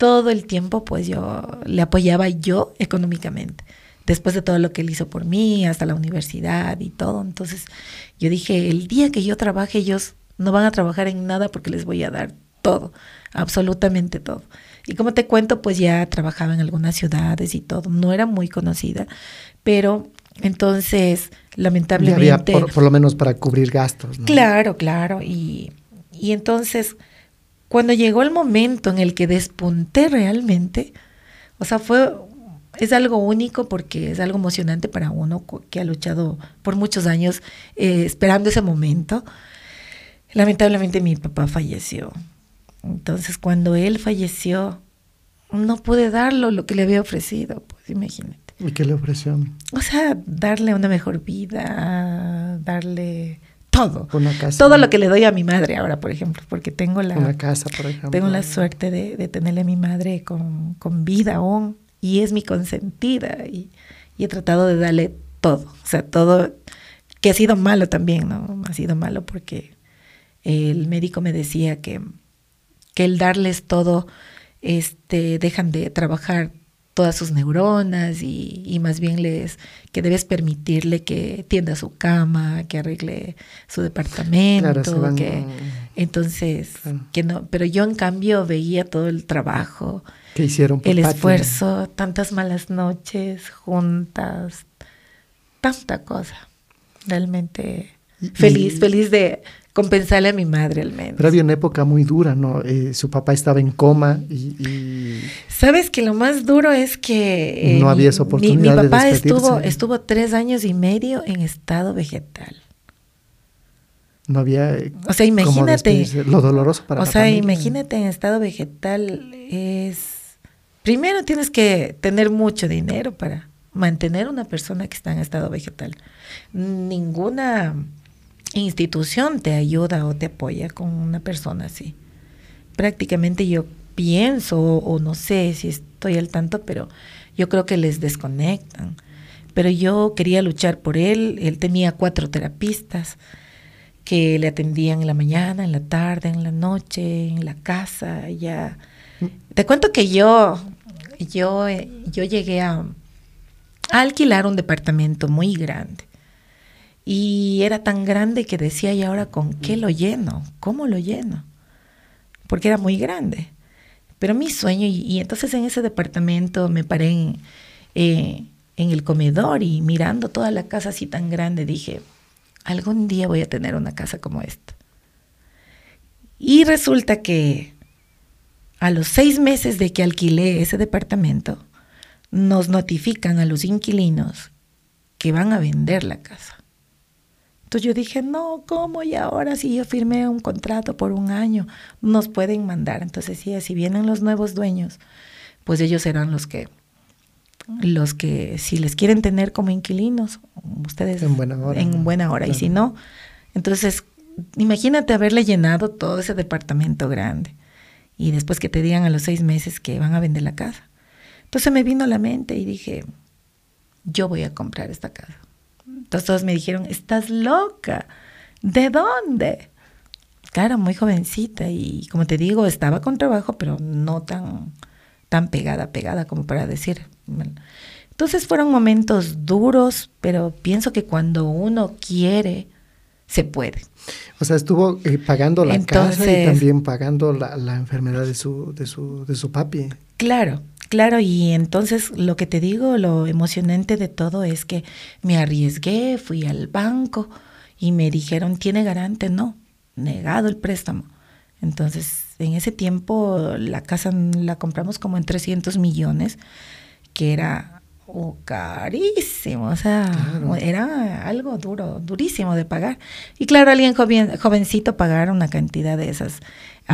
todo el tiempo pues yo le apoyaba yo económicamente. Después de todo lo que él hizo por mí, hasta la universidad y todo. Entonces yo dije, el día que yo trabaje, ellos no van a trabajar en nada porque les voy a dar todo, absolutamente todo. Y como te cuento, pues ya trabajaba en algunas ciudades y todo. No era muy conocida, pero entonces, lamentablemente... había por, por lo menos para cubrir gastos. ¿no? Claro, claro. Y, y entonces, cuando llegó el momento en el que despunté realmente, o sea, fue, es algo único porque es algo emocionante para uno que ha luchado por muchos años eh, esperando ese momento. Lamentablemente mi papá falleció. Entonces, cuando él falleció, no pude darlo lo que le había ofrecido, pues imagínate. ¿Y qué le ofreció? O sea, darle una mejor vida, darle todo. Una casa. Todo lo que le doy a mi madre ahora, por ejemplo, porque tengo la, Una casa, por ejemplo. tengo la suerte de, de tenerle a mi madre con, con vida aún y es mi consentida y, y he tratado de darle todo, o sea, todo que ha sido malo también, ¿no? Ha sido malo porque el médico me decía que, que el darles todo, este, dejan de trabajar todas sus neuronas y, y más bien les que debes permitirle que tienda su cama, que arregle su departamento, Claro, se van- que entonces Claro. que no, pero yo en cambio veía todo el trabajo, ¿Qué hicieron por el esfuerzo, tantas malas noches juntas, tanta cosa. Realmente feliz, y- feliz de compensarle a mi madre al menos. Pero había una época muy dura, ¿no? Eh, su papá estaba en coma y, y Sabes que lo más duro es que eh, No había mi- esa mi- oportunidad Mi, de papá estuvo, estuvo tres años y medio en estado vegetal. no había... eh, O sea, imagínate. Lo doloroso para o la sea, familia. imagínate en estado vegetal es primero tienes que tener mucho dinero para mantener una persona que está en estado vegetal. Ninguna institución te ayuda o te apoya con una persona así. Prácticamente yo pienso o no sé si estoy al tanto, pero yo creo que les desconectan. Pero yo quería luchar por él. Él tenía cuatro terapistas que le atendían en la mañana, en la tarde, en la noche, en la casa, ya. Te cuento que yo, yo, eh, yo llegué a, a alquilar un departamento muy grande. Y era tan grande que decía, ¿y ahora con qué lo lleno? ¿Cómo lo lleno? Porque era muy grande. Pero mi sueño, y, entonces en ese departamento me paré en, eh, en el comedor y mirando toda la casa así tan grande, dije, algún día voy a tener una casa como esta. Y resulta que a los seis meses de que alquilé ese departamento, nos notifican a los inquilinos que van a vender la casa. Entonces yo dije, no, ¿cómo? Y ahora si yo firmé un contrato por un año, nos pueden mandar. Entonces sí, si vienen los nuevos dueños, pues ellos serán los que, los que si les quieren tener como inquilinos, ustedes En buena hora, en buena hora. Y si no, entonces imagínate haberle llenado todo ese departamento grande y después que te digan a los seis meses que van a vender la casa. Entonces me vino a la mente y dije, yo voy a comprar esta casa. Entonces todos me dijeron, estás loca, ¿de dónde? Claro, muy jovencita y como te digo, estaba con trabajo, pero no tan, tan pegada, pegada como para decir. bueno. Entonces fueron momentos duros, pero pienso que cuando uno quiere, se puede. O sea, estuvo eh, pagando la casa y también pagando la, la enfermedad de su, de su, de su papi. Claro, claro, y entonces lo que te digo, lo emocionante de todo es que me arriesgué, fui al banco y me dijeron, ¿tiene garante? No, negado el préstamo. Entonces, en ese tiempo la casa la compramos como en 300 millones, que era oh, carísimo, o sea, Claro. era algo duro, durísimo de pagar. Y claro, alguien joven, jovencito pagar una cantidad de esas.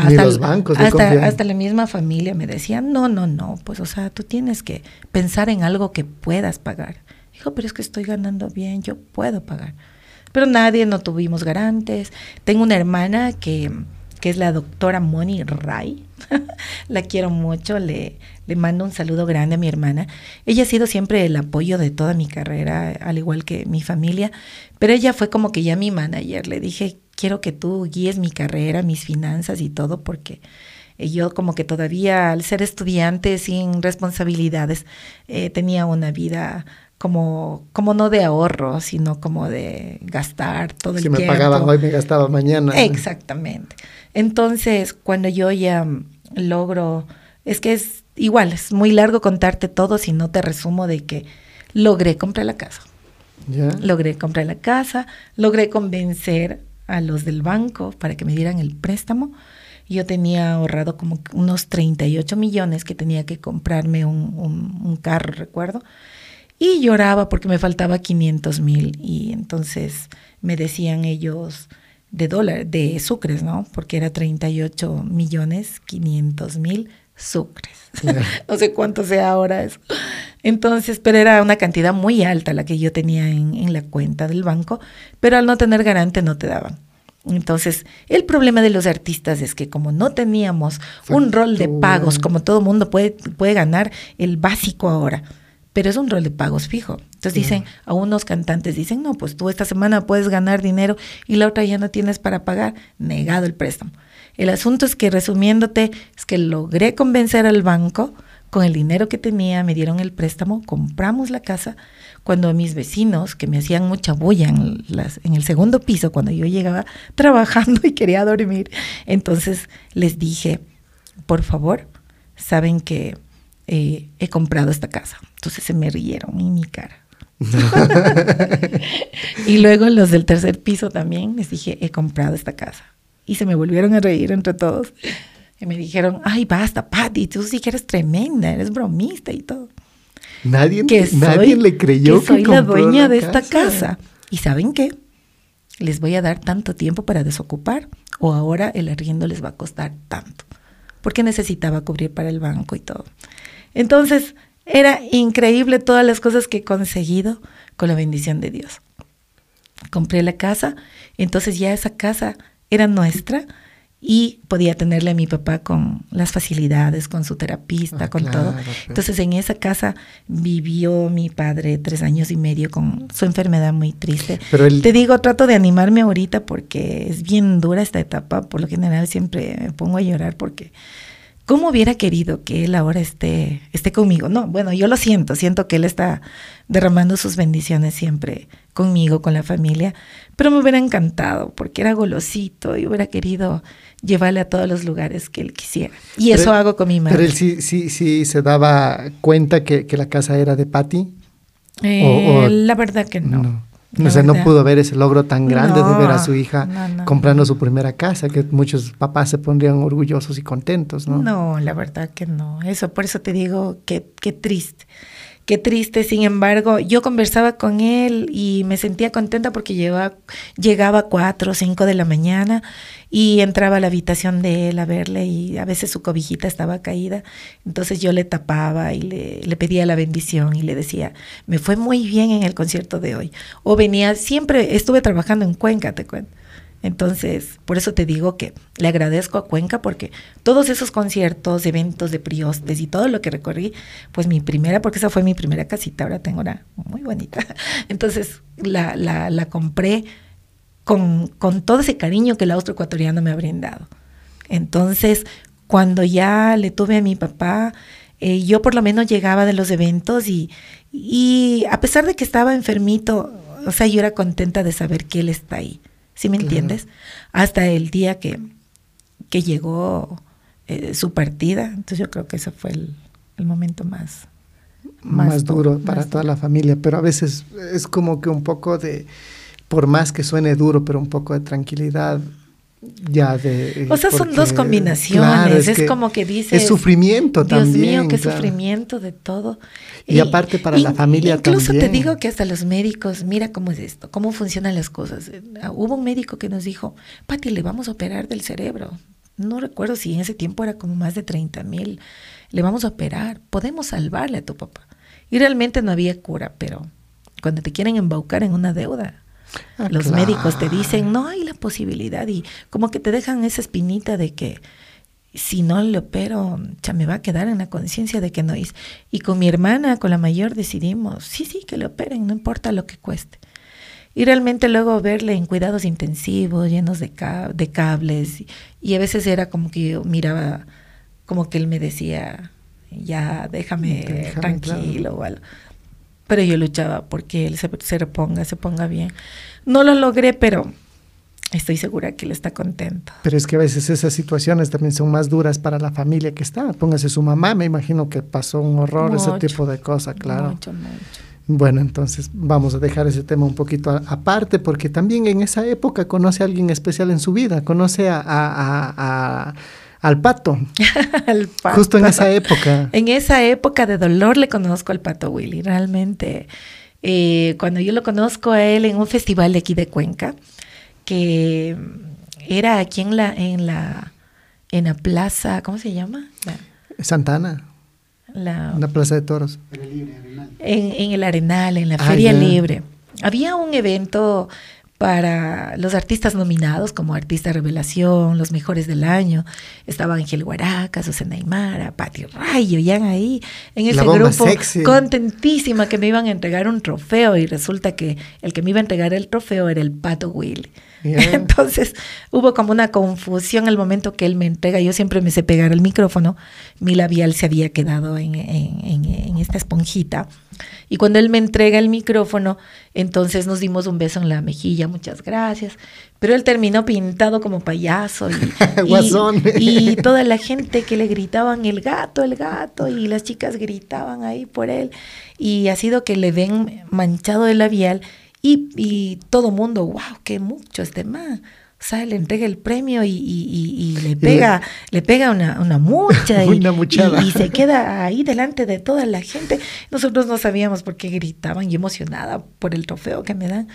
Ni los bancos hasta, hasta la misma familia me decía, no, no, no, pues o sea, tú tienes que pensar en algo que puedas pagar. Dijo, pero es que estoy ganando bien, yo puedo pagar. Pero nadie, no tuvimos garantes. Tengo una hermana que, que es la doctora Moni Ray. la quiero mucho, le, le mando un saludo grande a mi hermana. Ella ha sido siempre el apoyo de toda mi carrera, al igual que mi familia. Pero ella fue como que ya mi manager. Le dije, quiero que tú guíes mi carrera, mis finanzas y todo, porque eh, yo como que todavía al ser estudiante sin responsabilidades eh, tenía una vida como, como no de ahorro, sino como de gastar todo Si el me tiempo. pagaban hoy, me gastaba mañana. Exactamente. Entonces, cuando yo ya mm, logro, es que es igual, es muy largo contarte todo si no te resumo de que logré comprar la casa. ¿Ya? Logré comprar la casa, logré convencer a los del banco para que me dieran el préstamo. Yo tenía ahorrado como unos 38 millones que tenía que comprarme un, un- un carro, recuerdo. Y lloraba porque me faltaba 500 mil. Y entonces me decían ellos de dólares, de sucres, ¿no? Porque era 38 millones 500 mil sucres. No sé cuánto sea ahora eso. Entonces, pero era una cantidad muy alta la que yo tenía en, en la cuenta del banco, pero al no tener garante no te daban. Entonces, el problema de los artistas es que como no teníamos un rol de pagos, como todo mundo puede, puede ganar el básico ahora, pero es un rol de pagos fijo. Entonces dicen, a unos cantantes dicen, no, pues tú esta semana puedes ganar dinero y la otra ya no tienes para pagar, negado el préstamo. El asunto es que, resumiéndote, es que logré convencer al banco con el dinero que tenía, me dieron el préstamo, compramos la casa. Cuando mis vecinos, que me hacían mucha bulla en, las, en el segundo piso, cuando yo llegaba trabajando y quería dormir, entonces les dije, por favor, saben que eh, he comprado esta casa. Entonces se me rieron en mi cara. y luego los del tercer piso también les dije, he comprado esta casa. Y se me volvieron a reír entre todos. Y me dijeron, ay, basta, Patty, tú sí que eres tremenda, eres bromista y todo. Nadie, Que nadie soy, le creyó que soy que la dueña la de esta casa. ¿Y saben qué? Les voy a dar tanto tiempo para desocupar o ahora el arriendo les va a costar tanto. Porque necesitaba cubrir para el banco y todo. Entonces, era increíble todas las cosas que he conseguido con la bendición de Dios. Compré la casa, entonces ya esa casa era nuestra y podía tenerle a mi papá con las facilidades, con su terapista, Ah, con claro, todo. claro. Entonces en esa casa vivió mi padre tres años y medio con su enfermedad muy triste. Pero Te digo, trato de animarme ahorita porque es bien dura esta etapa. Por lo general siempre me pongo a llorar porque ¿cómo hubiera querido que él ahora esté, esté conmigo? No, bueno, yo lo siento, siento que él está derramando sus bendiciones siempre conmigo, con la familia, pero me hubiera encantado porque era golosito y hubiera querido llevarle a todos los lugares que él quisiera. Y Pero- eso hago con mi madre. Pero él sí, sí, sí se daba cuenta que, que la casa era de Patty. Eh, o- o- la verdad que no. La O sea, no pudo ver ese logro tan grande de ver a su No, hija no, no, comprando no. su primera casa, que muchos papás se pondrían orgullosos y contentos, ¿no? No, la verdad que no. Eso, por eso te digo que qué triste. Qué triste, sin embargo, yo conversaba con él y me sentía contenta porque llegaba, a 4 o 5 de la mañana y entraba a la habitación de él a verle y a veces su cobijita estaba caída. Entonces yo le tapaba y le, le pedía la bendición y le decía, me fue muy bien en el concierto de hoy. O venía, siempre estuve trabajando en Cuenca, te cuento. Entonces, por eso te digo que le agradezco a Cuenca porque todos esos conciertos, eventos de Priostes y todo lo que recorrí, pues mi primera, porque esa fue mi primera casita, ahora tengo una muy bonita. Entonces, la, la, compré con, con todo ese cariño que el austroecuatoriano me ha brindado. Entonces, cuando ya le tuve a mi papá, eh, yo por lo menos llegaba de los eventos y, y a pesar de que estaba enfermito, o sea, yo era contenta de saber que él está ahí. ¿Sí me Claro. entiendes? Hasta el día que, que llegó eh, su partida. Entonces yo creo que ese fue el, el momento más, más, duro más para toda la familia, pero a veces es como que un poco de, por más que suene duro, pero un poco de tranquilidad ya de... O sea, son porque, dos combinaciones. claro, es que como que dices. Es sufrimiento Dios también. mío, qué claro. sufrimiento de todo. Y aparte para la familia Incluso te también. digo que hasta los médicos, mira cómo es esto, cómo funcionan las cosas. Hubo un médico que nos dijo, Pati, le vamos a operar del cerebro. No recuerdo si en ese tiempo era como más de 30 mil. Le vamos a operar. Podemos salvarle a tu papá. Y realmente no había cura, pero cuando te quieren embaucar en una deuda, Ah, los claro. médicos te dicen, no hay la posibilidad y como que te dejan esa espinita de que si no le opero, ya me va a quedar en la conciencia de que no hice. Y con mi hermana, con la mayor, decidimos, sí, sí, que le operen, no importa lo que cueste. Y realmente luego verle en cuidados intensivos, llenos de, ca- de cables, y, y a veces era como que yo miraba, como que él me decía, ya déjame, Déjame, tranquilo o algo. Pero yo luchaba porque él se, se reponga, se ponga bien. No lo logré, pero estoy segura que él está contento. Pero es que a veces esas situaciones también son más duras para la familia que está. Póngase su mamá, me imagino que pasó un horror, ese Mucho, tipo de cosas, claro. Mucho, mucho. Bueno, entonces vamos a dejar ese tema un poquito aparte, porque también en esa época conoce a alguien especial en su vida, conoce a, a- a- a- al pato, Al pato. justo en esa época. En esa época de dolor le conozco al Pato Willy, realmente. eh, cuando yo lo conozco a él en un festival de aquí de Cuenca, que era aquí en la, en la, en la plaza, ¿cómo se llama? La, Santana, la- una plaza de toros. en, en el Arenal, en la Ah, Feria ya. Libre. Había un evento para los artistas nominados como Artista Revelación, los mejores del año. Estaba Ángel Guaraca, Susana Aymara, Pati Rayo, ya ahí en ese grupo. sexy. Contentísima que me iban a entregar un trofeo y resulta que el que me iba a entregar el trofeo era el Pato Will. Entonces hubo como una confusión al momento que él me entrega. Yo siempre me sé pegar el micrófono. Mi labial se había quedado en, en- en- en esta esponjita. Y cuando él me entrega el micrófono, entonces nos dimos un beso en la mejilla, muchas gracias. Pero él terminó pintado como payaso. Y, y toda la gente que le gritaban el gato, el gato, y las chicas gritaban ahí por él. Y ha sido que le ven manchado el labial y, y todo mundo, wow, qué mucho este man. O sea, le entrega el premio y, y- y- y le pega, le pega una, una mucha y, Una muchada. y- y se queda ahí delante de toda la gente. Nosotros no sabíamos por qué gritaban, yo emocionada por el trofeo que me dan.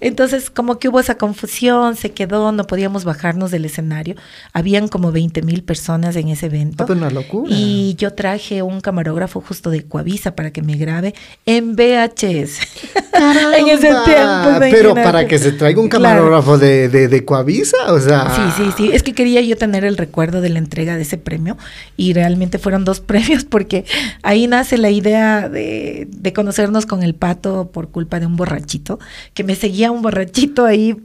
Entonces, como que hubo esa confusión, se quedó, no podíamos bajarnos del escenario. Habían como 20 mil personas en ese evento. Ah, pues una locura. Y yo traje un camarógrafo justo de Coavisa para que me grabe en VHS. en ese tiempo. Pero imagínate. para que se traiga un Claro. camarógrafo de, de, de Coavisa, o sea. Sí, sí, sí. Es que quería yo tener el recuerdo de la entrega de ese premio y realmente fueron dos premios porque ahí nace la idea de, de conocernos con el pato por culpa de un borrachito, que me seguía un borrachito ahí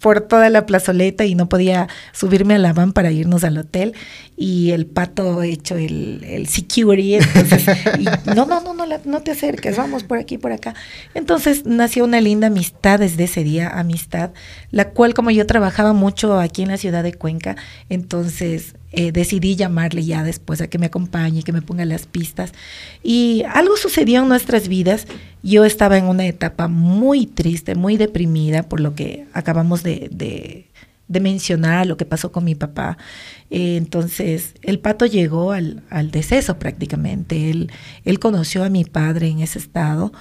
por toda la plazoleta y no podía subirme a la van para irnos al hotel y el pato hecho el, security entonces y, no no no no no te acerques vamos por aquí por acá. Entonces nació una linda amistad desde ese día amistad la cual como yo trabajaba mucho aquí en la ciudad de Cuenca entonces eh, decidí llamarle ya después a que me acompañe que me ponga las pistas. Y algo sucedió en nuestras vidas. Yo estaba en una etapa muy triste muy deprimida por lo que acabamos de, de de mencionar lo que pasó con mi papá. Eh, entonces, el pato llegó al, al deceso prácticamente. Él, él conoció a mi padre en ese estado.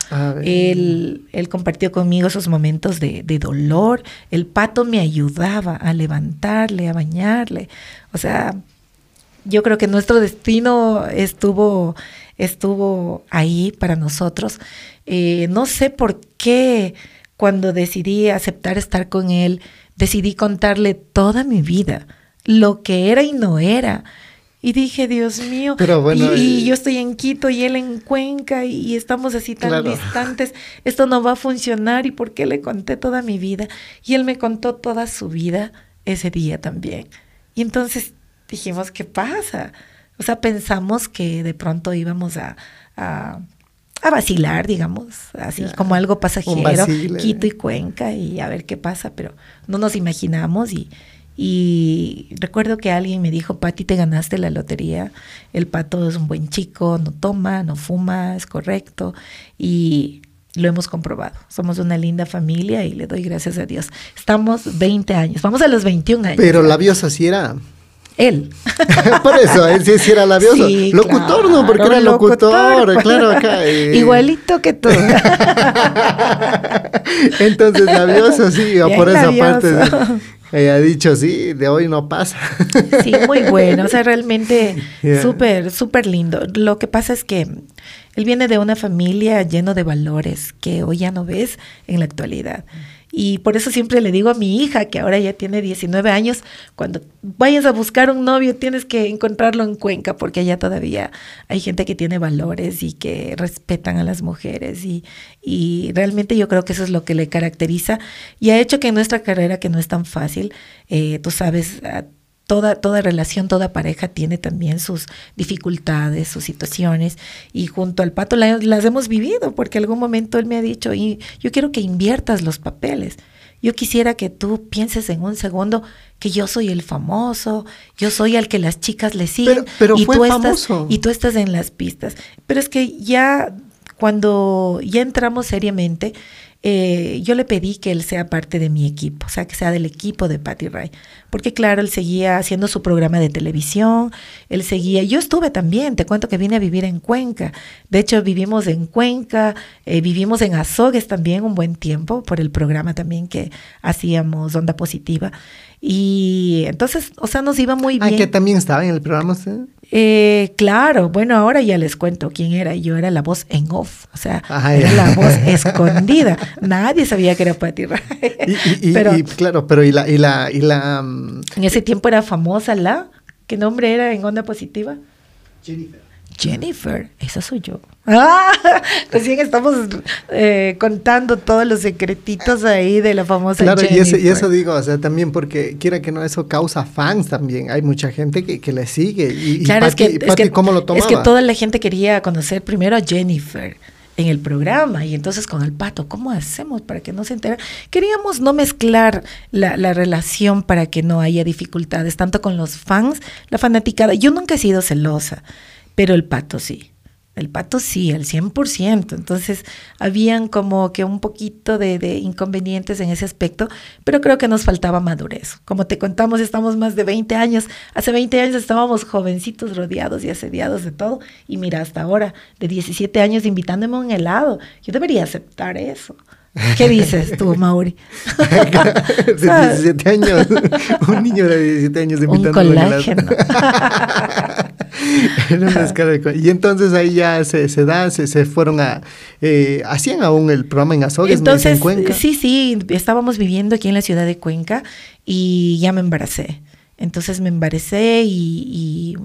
Él, él compartió conmigo esos momentos de, de dolor. El pato me ayudaba a levantarle, a bañarle. O sea, yo creo que nuestro destino estuvo, estuvo ahí para nosotros. Eh, no sé por qué cuando decidí aceptar estar con él, decidí contarle toda mi vida, lo que era y no era. Y dije, Dios mío, Pero bueno, y, y eh, yo estoy en Quito y él en Cuenca y, y estamos así tan Claro. distantes, esto no va a funcionar y por qué le conté toda mi vida. Y él me contó toda su vida ese día también. Y entonces dijimos, ¿qué pasa? O sea, pensamos que de pronto íbamos a, a, a vacilar, digamos, así Ya, como algo pasajero. Quito y Cuenca y a ver qué pasa, pero no nos imaginamos y, y recuerdo que alguien me dijo, Pati, te ganaste la lotería, el pato es un buen chico, no toma, no fuma, es correcto. Y lo hemos comprobado. Somos una linda familia y le doy gracias a Dios. Estamos 20 años, vamos a los 21 años. Pero labiosa sí era. Él. Por eso, él sí, sí era labioso. Sí, locutor, ¿no? Porque era locutor, locutor. claro, acá. eh. Igualito que tú. Entonces, labioso, sí, Bien por esa labioso. parte. Ella ha dicho, sí, de hoy no pasa. Sí, muy bueno. O sea, realmente Yeah. súper, súper lindo. Lo que pasa es que él viene de una familia lleno de valores que hoy ya no ves en la actualidad. Y por eso siempre le digo a mi hija, que ahora ya tiene 19 años, cuando vayas a buscar un novio tienes que encontrarlo en Cuenca, porque allá todavía hay gente que tiene valores y que respetan a las mujeres. Y, y realmente yo creo que eso es lo que le caracteriza y ha hecho que nuestra carrera, que no es tan fácil, eh, tú sabes, toda, toda relación, toda pareja tiene también sus dificultades, sus situaciones, y junto al pato la- las hemos vivido, porque algún momento él me ha dicho, y yo quiero que inviertas los papeles. Yo quisiera que tú pienses en un segundo que yo soy el famoso, yo soy al que las chicas le siguen Pero- pero y, fue tú estás, y tú estás en las pistas. Pero es que ya cuando ya entramos seriamente, eh, yo le pedí que él sea parte de mi equipo, o sea, que sea del equipo de Patty Ray. Porque claro, él seguía haciendo su programa de televisión, él seguía, yo estuve también, te cuento que vine a vivir en Cuenca. De hecho, vivimos en Cuenca, eh, vivimos en Azogues también un buen tiempo, por el programa también que hacíamos Onda Positiva. Y entonces, o sea, nos iba muy Ah, bien. que también estaba en el programa usted. Eh, claro, bueno, ahora ya les cuento quién era. Yo era la voz en off, o sea, Ajá, era la voz escondida. Nadie sabía que era Patty Ray. Y, y- y- Pero y, claro, pero y la, y la, y la mm, en ese tiempo era famosa la, ¿qué nombre era en Onda Positiva? Jennifer, esa soy yo. Ah, recién estamos eh, contando todos los secretitos ahí de la famosa Claro, y, Jennifer. ese- y eso digo, o sea, también porque quiera que no, eso causa fans también. Hay mucha gente que, que le sigue. Y, y Claro, es Pati- que, es Pati, que- ¿cómo lo tomaba? es que toda la gente quería conocer primero a Jennifer en el programa y entonces con el pato, ¿cómo hacemos para que no se entere? Queríamos no mezclar la, la relación para que no haya dificultades, tanto con los fans, la fanaticada. Yo nunca he sido celosa, pero el pato sí. El pato sí, al 100%. Entonces, habían como que un poquito de, de inconvenientes en ese aspecto, pero creo que nos faltaba madurez. Como te contamos, estamos más de 20 años. Hace 20 años estábamos jovencitos, rodeados y asediados de todo. Y mira, hasta ahora, de 17 años, invitándome a un helado. Yo debería aceptar eso. ¿Qué dices tú, Mauri? de 17 años. un niño de 17 años un invitándolo a la- colágeno. Era una escala de y entonces ahí ya se, se da, se, se fueron a... eh, hacían aún el programa en me dice, en Entonces, Cuenca. sí, sí, estábamos viviendo aquí en la ciudad de Cuenca y ya me embaracé. Entonces me embaracé y, y-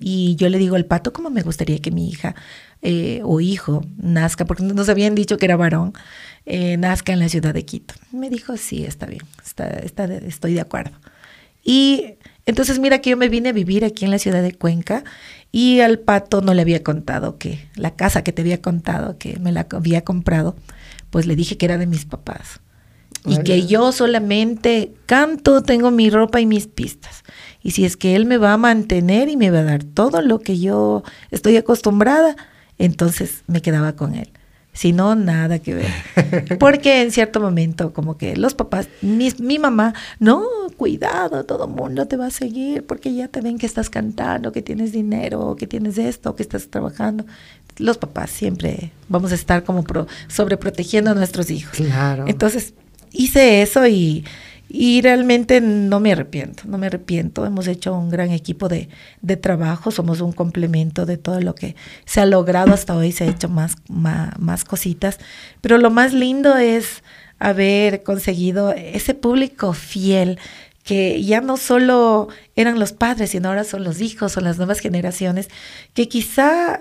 y yo le digo al pato, ¿cómo me gustaría que mi hija eh, o hijo nazca? Porque nos habían dicho que era varón, eh, nazca en la ciudad de Quito. Me dijo, sí, está bien, está, está estoy de acuerdo. Y entonces mira que yo me vine a vivir aquí en la ciudad de Cuenca y al pato no le había contado que la casa que te había contado, que me la había comprado, pues le dije que era de mis papás. Y que yo solamente canto, tengo mi ropa y mis pistas. Y si es que él me va a mantener y me va a dar todo lo que yo estoy acostumbrada, entonces me quedaba con él. Si no, nada que ver. Porque en cierto momento, como que los papás, mi, mi mamá, no, cuidado, todo el mundo te va a seguir porque ya te ven que estás cantando, que tienes dinero, que tienes esto, que estás trabajando. Los papás siempre vamos a estar como pro- sobreprotegiendo a nuestros hijos. Claro. Entonces hice eso y, y realmente no me arrepiento, no me arrepiento. Hemos hecho un gran equipo de, de trabajo, somos un complemento de todo lo que se ha logrado hasta hoy, se ha hecho más, más, más cositas, pero lo más lindo es haber conseguido ese público fiel que ya no solo eran los padres, sino ahora son los hijos, son las nuevas generaciones, que quizá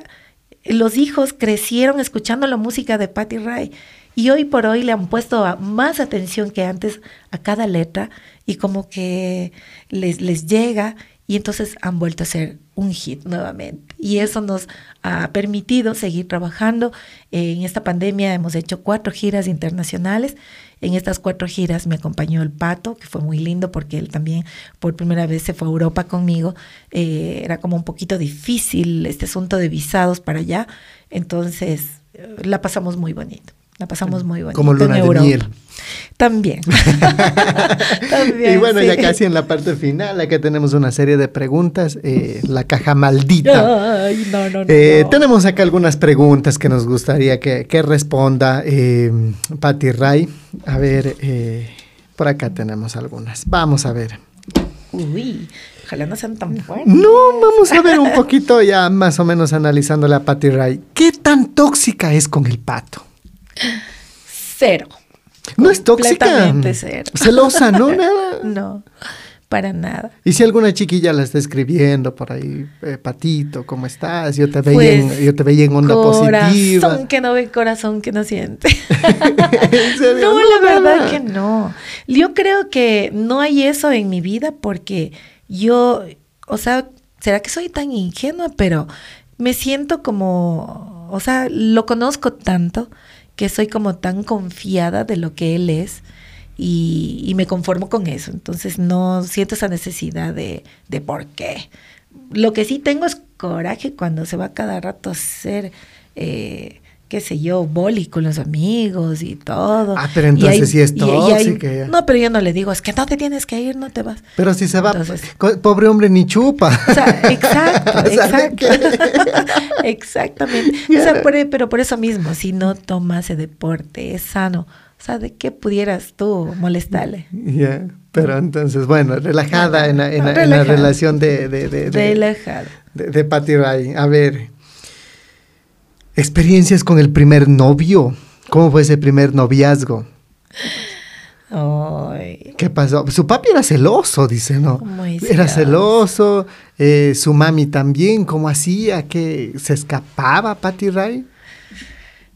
los hijos crecieron escuchando la música de Patty Ray y hoy por hoy le han puesto más atención que antes a cada letra y como que les, les llega y entonces han vuelto a ser un hit nuevamente. Y eso nos ha permitido seguir trabajando. En esta pandemia hemos hecho cuatro giras internacionales. En estas cuatro giras me acompañó el Pato, que fue muy lindo porque él también por primera vez se fue a Europa conmigo. Eh, era como un poquito difícil este asunto de visados para allá. Entonces eh, la pasamos muy bonito. La pasamos muy bonito. Como luna en de miel. También. También, y bueno, ya sí. casi en la parte final, acá tenemos una serie de preguntas. eh, la caja maldita. Ay, no, no, no. Eh, no. Tenemos acá algunas preguntas que nos gustaría que, que responda eh, Patti Ray. A ver, eh, por acá tenemos algunas. Vamos a ver. Uy, ojalá no sean tan fuertes. No, vamos a ver un poquito ya más o menos analizándole a Patti Ray. ¿Qué tan tóxica es con el pato? Cero. No es tóxica. Cero. Celosa, ¿no? Nada. No, para nada. Y si alguna chiquilla la está escribiendo por ahí, eh, Patito, ¿cómo estás? Yo te veía, Pues, en, yo te veía en onda positiva. Corazón que no ve, corazón que no siente. ¿En serio? No, la verdad nada. que no. Yo creo que no hay eso en mi vida porque yo, o sea, será que soy tan ingenua, pero me siento como, o sea, lo conozco tanto que soy como tan confiada de lo que él es y, me conformo con eso. Entonces no siento esa necesidad de, de por qué. Lo que sí tengo es coraje cuando se va cada rato a hacer, eh, qué sé yo, boli con los amigos y todo. Ah, pero entonces sí es hay- tóxica ya. no, pero yo no le digo, es que no te tienes que ir, no te vas. Pero si se va, Entonces- pobre hombre ni chupa. O sea, exacto, O sea, ¿de exacto. Exactamente. O sea, por- e, pero por eso mismo, si no toma ese deporte, es sano. O sea, ¿de qué pudieras tú molestarle? Ya, pero entonces, bueno, relajada en la, en la- en la Relajada. relación de, de, de, de, Relajado. de, de Patty Ray. A ver, experiencias con el primer novio. ¿Cómo fue ese primer noviazgo? Ay. ¿Qué pasó? Su papi era celoso, dice, ¿no? Era celoso. celoso, eh, su mami también, ¿cómo hacía? que se escapaba Patty Ray?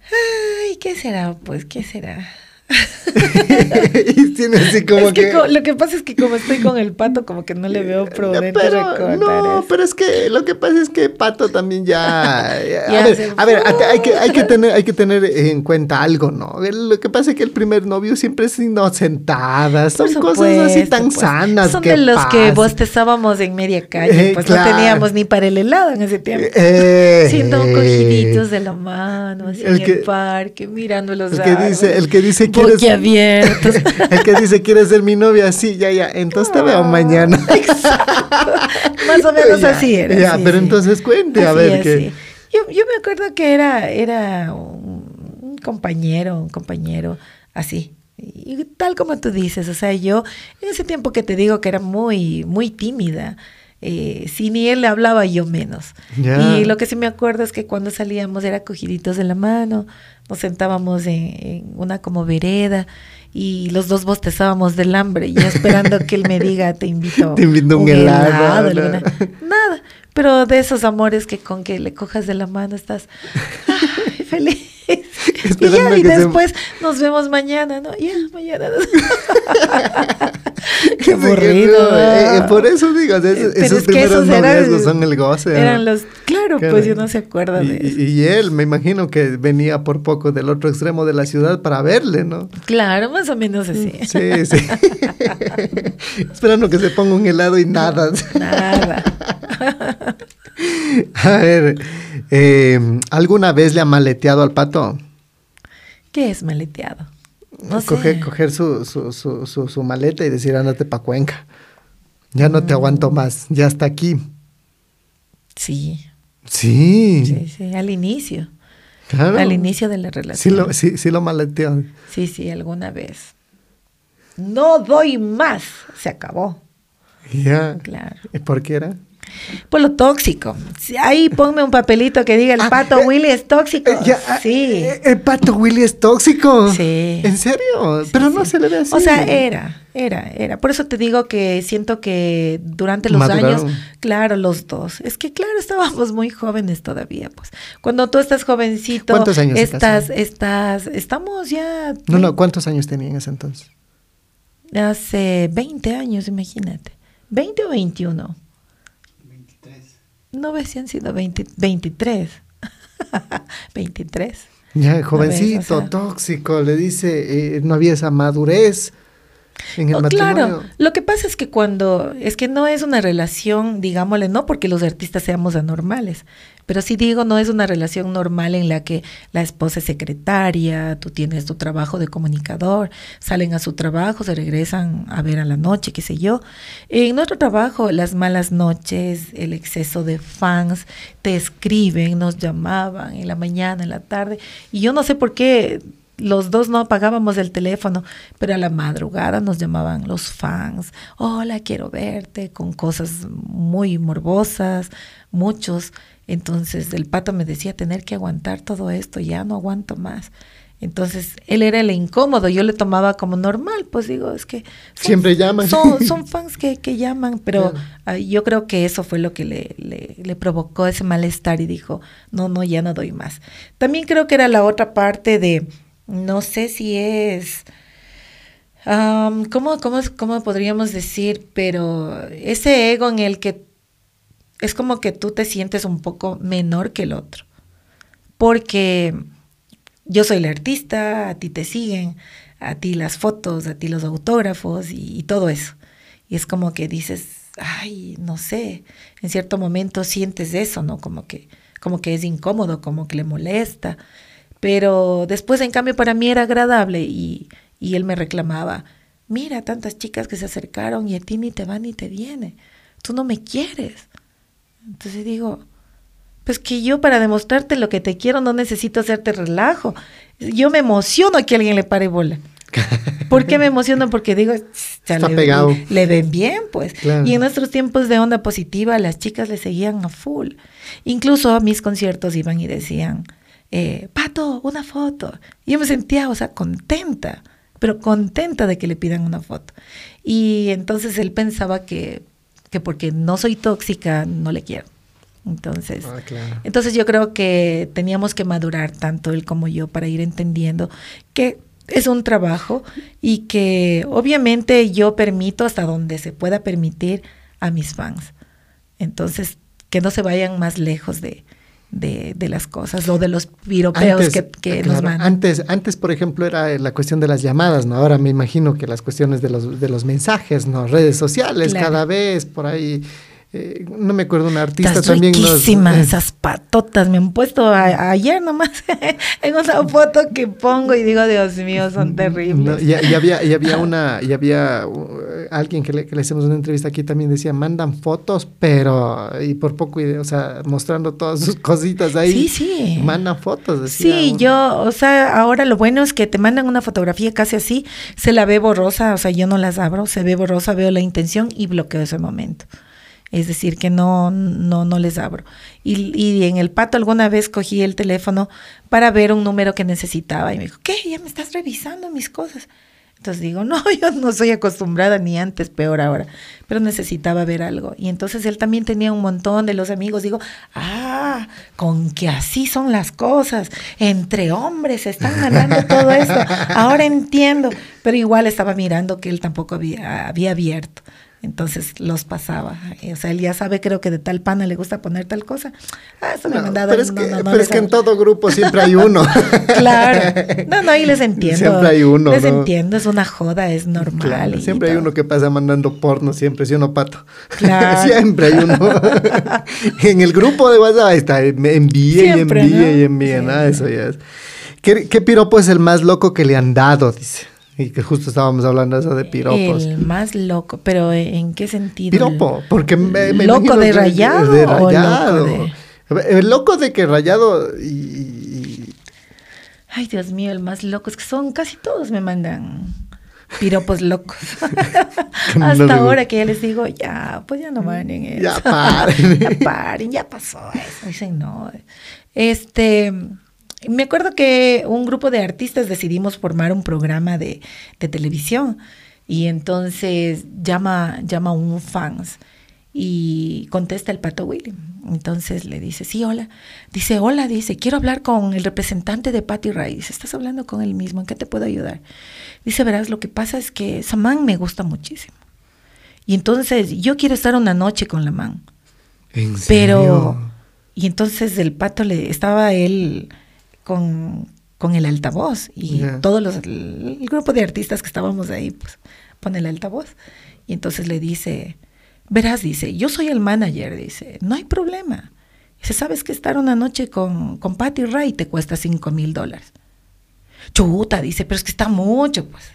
Ay, ¿qué será? Pues, ¿qué será? y tiene así como es que, que... lo que pasa es que como estoy con el pato, como que no le veo prudente pero, recordar no, eso. pero es que lo que pasa es que Pato también ya... a ver, a hay que, hay, que tener, hay que tener en cuenta algo, ¿no? Lo que pasa es que el primer novio siempre es inocentadas, son cosas así tan pues. sanas Son que de los que bostezábamos en media calle, Eh, pues claro. no teníamos ni para el helado en ese tiempo. Eh, Siendo cogiditos de la mano, así El en que- el parque, mirando los el que dice, el que dice, ¿quieres...? Boquiabiertos. el que dice, ¿quieres ser mi novia? Sí, ya, ya, entonces te veo mañana. Más o menos Ya, así era. Ya, sí, pero sí. entonces cuente, a ver, que... Yo, yo me acuerdo que era, era un, un compañero, un compañero así. Y tal como tú dices, o sea, yo en ese tiempo que te digo que era muy, muy tímida, eh, si ni él le hablaba, yo menos. Ya. Y lo que sí me acuerdo es que cuando salíamos era cogiditos de la mano, nos sentábamos en, en una como vereda y los dos bostezábamos del hambre, yo esperando que él me diga, te invito, Te invito un helado, ¿no? alguna- Nada, pero de esos amores que con que le cojas de la mano estás feliz. y ya, y se- después nos vemos mañana, ¿no? Ya, mañana. Qué aburrido. eh, eh, por eso digo, sea, esos, es que primeros esos eran- son el goce. ¿no? Eran los, claro, Claro. pues yo no se acuerda y, de eso. y- y él, me imagino que venía por poco del otro extremo de la ciudad para verle, ¿no? Claro, más o menos así. Sí, sí. Esperando que se ponga un helado y nada. Nada. A ver, eh, ¿alguna vez le ha maleteado al pato? ¿Qué es maleteado? No sé. Coger, su, su, su, su, su maleta y decir, ándate pa' Cuenca. Ya no te aguanto más, ya está aquí. Sí, Sí, sí, sí, al inicio. claro. Al inicio de la Sí relación. lo, sí, sí lo maleteó. Sí, sí, alguna vez. No doy más. Se acabó. Ya. Claro. ¿Y por qué era? Por lo tóxico. Ahí ponme un papelito que diga el Ah, pato eh, Willy es tóxico. Eh, ya, ah, sí. eh, El pato Willy es tóxico. Sí. ¿En serio? Sí, Pero no se le ve así. O sea, era, era, era. Por eso te digo que siento que durante los Maduraron. años, claro, los dos. Es que claro, estábamos muy jóvenes todavía, pues. Cuando tú estás jovencito, ¿Cuántos años estás, estás, estamos ya No, no, ¿cuántos años tenía en ese entonces? hace 20 años, imagínate. 20 o 21. 23. No ves si han sido 20 23. 23. Ya, jovencito, o sea. tóxico, le dice, eh, no había esa madurez. en el Oh, matrimonio. Claro, lo que pasa es que cuando, es que no es una relación, digámosle, no porque los artistas seamos anormales, pero sí digo, no es una relación normal en la que la esposa es secretaria, tú tienes tu trabajo de comunicador, salen a su trabajo, se regresan a ver a la noche, qué sé yo. En nuestro trabajo, las malas noches, el exceso de fans, te escriben, nos llamaban en la mañana, en la tarde, y yo no sé por qué los dos no apagábamos el teléfono, pero a la madrugada nos llamaban los fans. Hola, quiero verte, con cosas muy morbosas, muchos. Entonces el pato me decía tener que aguantar todo esto, ya no aguanto más. Entonces él era el incómodo, yo le tomaba como normal, pues digo, es que... son- Siempre llaman. Son, son fans que, que llaman, pero Claro. yo creo que eso fue lo que le, le, le provocó ese malestar y dijo, no, no, ya no doy más. También creo que era la otra parte de, no sé si es, am, ¿cómo, cómo, cómo podríamos decir? Pero ese ego en el que es como que tú te sientes un poco menor que el otro. Porque yo soy la artista, a ti te siguen, a ti las fotos, a ti los autógrafos y, todo eso. Y es como que dices, ay, no sé, en cierto momento sientes eso, ¿no? Como que, como que es incómodo, como que le molesta. Pero después, en cambio, para mí era agradable y, y él me reclamaba, mira, tantas chicas que se acercaron y a ti ni te va ni te viene. Tú no me quieres. Entonces digo, pues que yo para demostrarte lo que te quiero no necesito hacerte relajo. Yo me emociono que alguien le pare bola. ¿Por qué me emociono? Porque digo, Está le, pegado. le ven bien, pues. Claro. Y en nuestros tiempos de onda positiva, las chicas le seguían a full. Incluso a mis conciertos iban y decían, eh, Pato, una foto. Y yo me sentía, o sea, contenta, pero contenta de que le pidan una foto. Y entonces él pensaba que, que porque no soy tóxica, no le quiero. Entonces, Ah, claro. entonces yo creo que teníamos que madurar tanto él como yo para ir entendiendo que es un trabajo y que obviamente yo permito hasta donde se pueda permitir a mis fans. Entonces, que no se vayan más lejos de, de, de las cosas o de los piropeos que, que claro, nos mandan. antes, antes, por ejemplo, era la cuestión de las llamadas, ¿no? Ahora me imagino que las cuestiones de los, de los mensajes, ¿no? Redes sociales, Claro. cada vez por ahí. Eh, no me acuerdo, una artista Estás también nos- riquísima, eh, esas patotas me han puesto a- ayer nomás en una foto que pongo y digo, Dios mío, son terribles. No, y, y había, y había una, y había uh, alguien que le, que le hacemos una entrevista aquí también decía, mandan fotos, pero, y por poco, o sea, mostrando todas sus cositas ahí. Sí, sí. Mandan fotos. decía Sí, uno. yo, o sea, ahora lo bueno es que te mandan una fotografía casi así, se la ve borrosa, o sea, yo no las abro, se ve borrosa, veo la intención y bloqueo ese momento. Es decir, que no, no, no les abro. Y, y en el pato alguna vez cogí el teléfono para ver un número que necesitaba y me dijo, ¿qué? Ya me estás revisando mis cosas. Entonces digo, no, yo no soy acostumbrada ni antes, peor ahora, pero necesitaba ver algo. Y entonces él también tenía un montón de los amigos. Digo, ah, con que así son las cosas. Entre hombres se están ganando todo esto. Ahora entiendo. Pero igual estaba mirando que él tampoco había, había abierto. Entonces los pasaba. O sea, él ya sabe, creo que de tal pana le gusta poner tal cosa. Ah, eso me No, mandado. pero es no, que, no, no pero es que en todo grupo siempre hay uno. Claro. No, no, ahí les entiendo. Siempre hay uno, Les entiendo, es una joda, es normal. Claro, y siempre hay uno que pasa mandando porno, siempre, ¿sí o no, Pato? Claro. siempre hay uno. en el grupo de WhatsApp está, me envíe y envíe y envíe, nada, eso ya es. ¿Qué, qué piropo es el más loco que le han dado? Dice. Y que justo estábamos hablando eso de piropos. El más loco, pero ¿en qué sentido? Piropo, porque me, me ¿Loco de rayado de o loco rayado. de- El loco de que rayado y- Ay, Dios mío, el más loco. Es que son casi todos me mandan piropos locos. Hasta ahora que ya les digo, ya, pues ya no manden eso. Ya paren. ya paren, ya pasó eso. Dicen, no. Este, me acuerdo que un grupo de artistas decidimos formar un programa de, de televisión y entonces llama, llama un fans y contesta el pato Willy. Entonces le dice, sí, hola. Dice, hola, dice, quiero hablar con el representante de Patty Ray. Dice, estás hablando con él mismo, ¿en qué te puedo ayudar? Dice, verás, lo que pasa es que esa man me gusta muchísimo. Y entonces yo quiero estar una noche con la man. ¿En Pero, serio? y entonces el pato le estaba él con, con el altavoz y todos los, el, grupo de artistas que estábamos ahí, pues pone el altavoz. Y entonces le dice, verás, dice, yo soy el manager, dice, no hay problema. Dice, ¿sabes que estar una noche con, con Patty Ray te cuesta cinco mil dólares? Chuta, dice, pero es que está mucho, pues.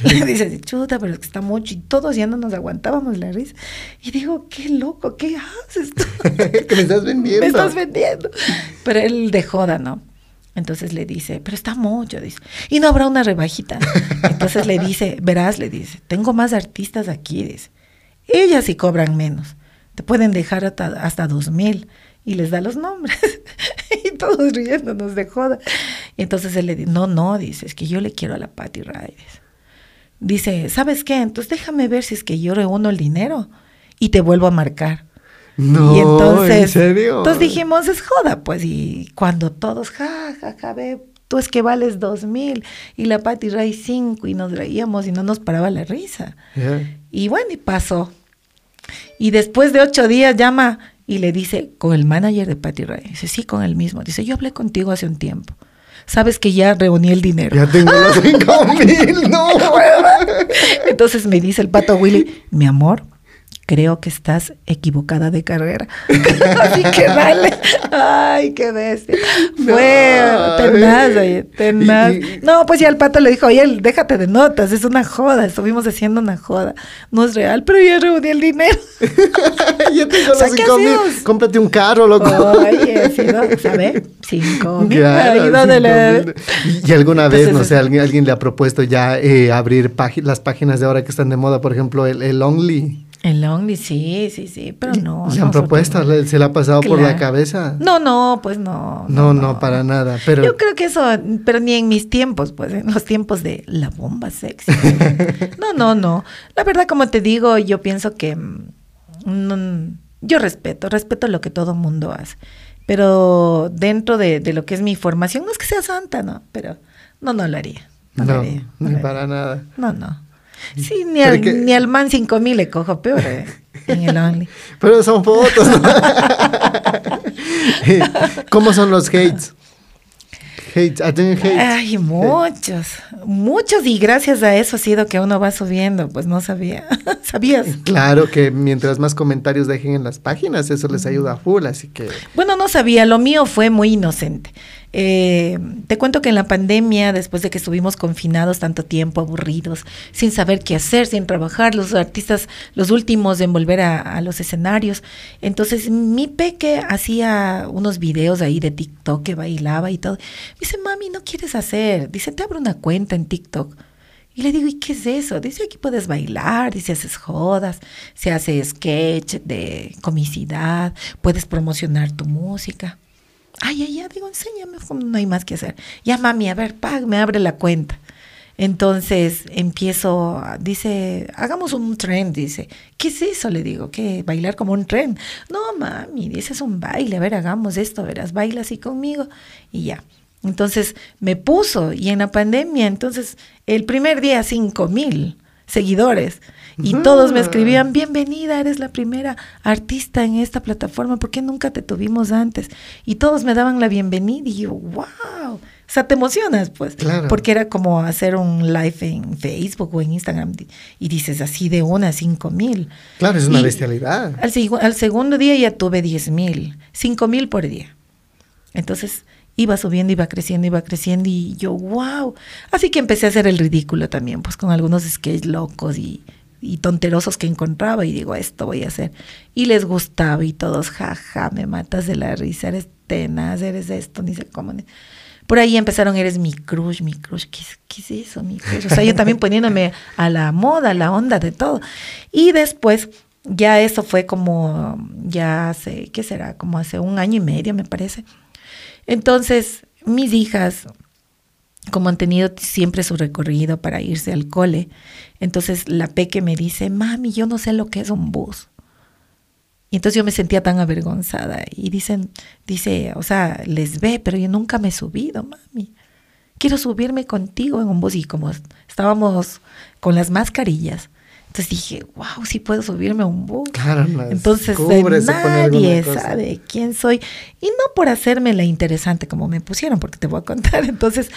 dice, chuta, pero es que está mucho. Y todos ya no nos aguantábamos la risa. Y digo, qué loco, ¿qué haces tú? que me estás vendiendo. me estás vendiendo. Pero él de joda, ¿no? Entonces le dice, pero está mucho, dice. Y no habrá una rebajita. Entonces le dice, verás, le dice, tengo más artistas aquí, dice. Ellas sí cobran menos. Te pueden dejar hasta, hasta dos mil. Y les da los nombres. y todos riéndonos de joda. Y entonces él le dice, no, no, dice, es que yo le quiero a la Patty Ray. Dice. ¿sabes qué? Entonces déjame ver si es que yo reúno el dinero y te vuelvo a marcar. No, y entonces, ¿en serio? entonces dijimos, es joda, pues, y cuando todos, ja, ja, ja, ve, tú es que vales dos mil, y la Patty Ray cinco, y nos reíamos y no nos paraba la risa. Ya. Y bueno, y pasó. Y después de ocho días llama y le dice, con el manager de Patty Ray. Dice, sí, con el mismo. Dice, yo hablé contigo hace un tiempo. Sabes que ya reuní el dinero. Ya tengo los cinco mil, no. Entonces me dice el pato Willy, mi amor, creo que estás equivocada de carrera. Así que dale. Ay, qué bestia. Fue No, tenaz, oye, tenaz. No, pues ya el pato le dijo, oye, déjate de notas, es una joda, estuvimos haciendo una joda. No es real, pero ya reuní el dinero. ya tengo O sea, los ¿qué cinco mil. Cómprate un carro, loco. Oye, sí, ¿no? ¿sabe? Cinco mil. Claro, cinco mil. Y, y alguna vez, Entonces, no sé, alguien, alguien le ha propuesto ya eh, abrir las páginas de ahora que están de moda, por ejemplo, el, el Only. El Only, sí, sí, sí, pero no. ¿Le han no. ¿Le- ¿Se le ha pasado por la cabeza? No, no, pues no. No, no, para nada. Pero Yo creo que eso, pero ni en mis tiempos, pues, en los tiempos de la bomba sexy. No, no, no. La verdad, como te digo, yo pienso que mm, no- yo respeto, respeto lo que todo mundo hace. Pero dentro de, de lo que es mi formación, no es que sea santa, ¿no? Pero no, no lo haría. No, lo no, haría. no ni lo haría. para nada. No, no. Sí, ni al, que- ni al man 5000 le cojo peor eh, en el Only. Pero son fotos. ¿no? ¿Cómo son los hates? Hates, ¿ha tenido hates? Ay, muchos, muchos y gracias a eso ha sido que uno va subiendo, pues no sabía, ¿sabías? Claro que mientras más comentarios dejen en las páginas, eso les ayuda a full, así que... Bueno, no sabía, lo mío fue muy inocente. Eh, te cuento que en la pandemia, después de que estuvimos confinados tanto tiempo, aburridos, sin saber qué hacer, sin trabajar, los artistas, los últimos en volver a, los escenarios. Entonces, mi peque hacía unos videos ahí de TikTok que bailaba y todo. Me dice, mami, ¿no quieres hacer? Dice, te abro una cuenta en TikTok. Y le digo, ¿y qué es eso? Dice, aquí puedes bailar, dice, haces jodas, se hace sketch de comicidad, puedes promocionar tu música. Ay, ay, ya, digo, enséñame, no hay más que hacer. Ya, mami, a ver, pag, me abre la cuenta. Entonces empiezo, dice, hagamos un tren, dice. ¿Qué es eso? Le digo, ¿qué? ¿Bailar como un tren? No, mami, dice, es un baile, a ver, hagamos esto, verás, baila así conmigo y ya. Entonces me puso y en la pandemia, entonces el primer día cinco mil seguidores y todos me escribían, bienvenida, eres la primera artista en esta plataforma, ¿por qué nunca te tuvimos antes? Y todos me daban la bienvenida y yo, wow, o sea, te emocionas pues, Claro. porque era como hacer un live en Facebook o en Instagram y dices así de una a cinco mil. Claro, es una Y bestialidad. Al, al segundo día ya tuve 10 mil, 5 mil por día. Entonces iba subiendo, iba creciendo, iba creciendo y yo, wow. Así que empecé a hacer el ridículo también, pues con algunos sketches locos y, y tonterosos que encontraba y digo, esto voy a hacer. Y les gustaba y todos, jaja, me matas de la risa, eres tenaz, eres esto, ni sé cómo. ni- Por ahí empezaron, eres mi crush, mi crush, ¿qué qué es eso, mi crush? O sea, yo también poniéndome a la moda, a la onda de todo. Y después, ya eso fue como, ya hace, ¿qué será? Como hace un año y medio, me parece. Entonces, mis hijas, como han tenido siempre su recorrido para irse al cole, entonces la peque me dice, mami, yo no sé lo que es un bus. Y entonces yo me sentía tan avergonzada. Y dicen, dice, o sea, les ve, pero yo nunca me he subido, mami. Quiero subirme contigo en un bus. Y como estábamos con las mascarillas, entonces dije, wow, sí puedo subirme a un bus. Claro, Entonces cubre, nadie sabe quién soy. Y no por hacerme la interesante como me pusieron, porque te voy a contar. Entonces,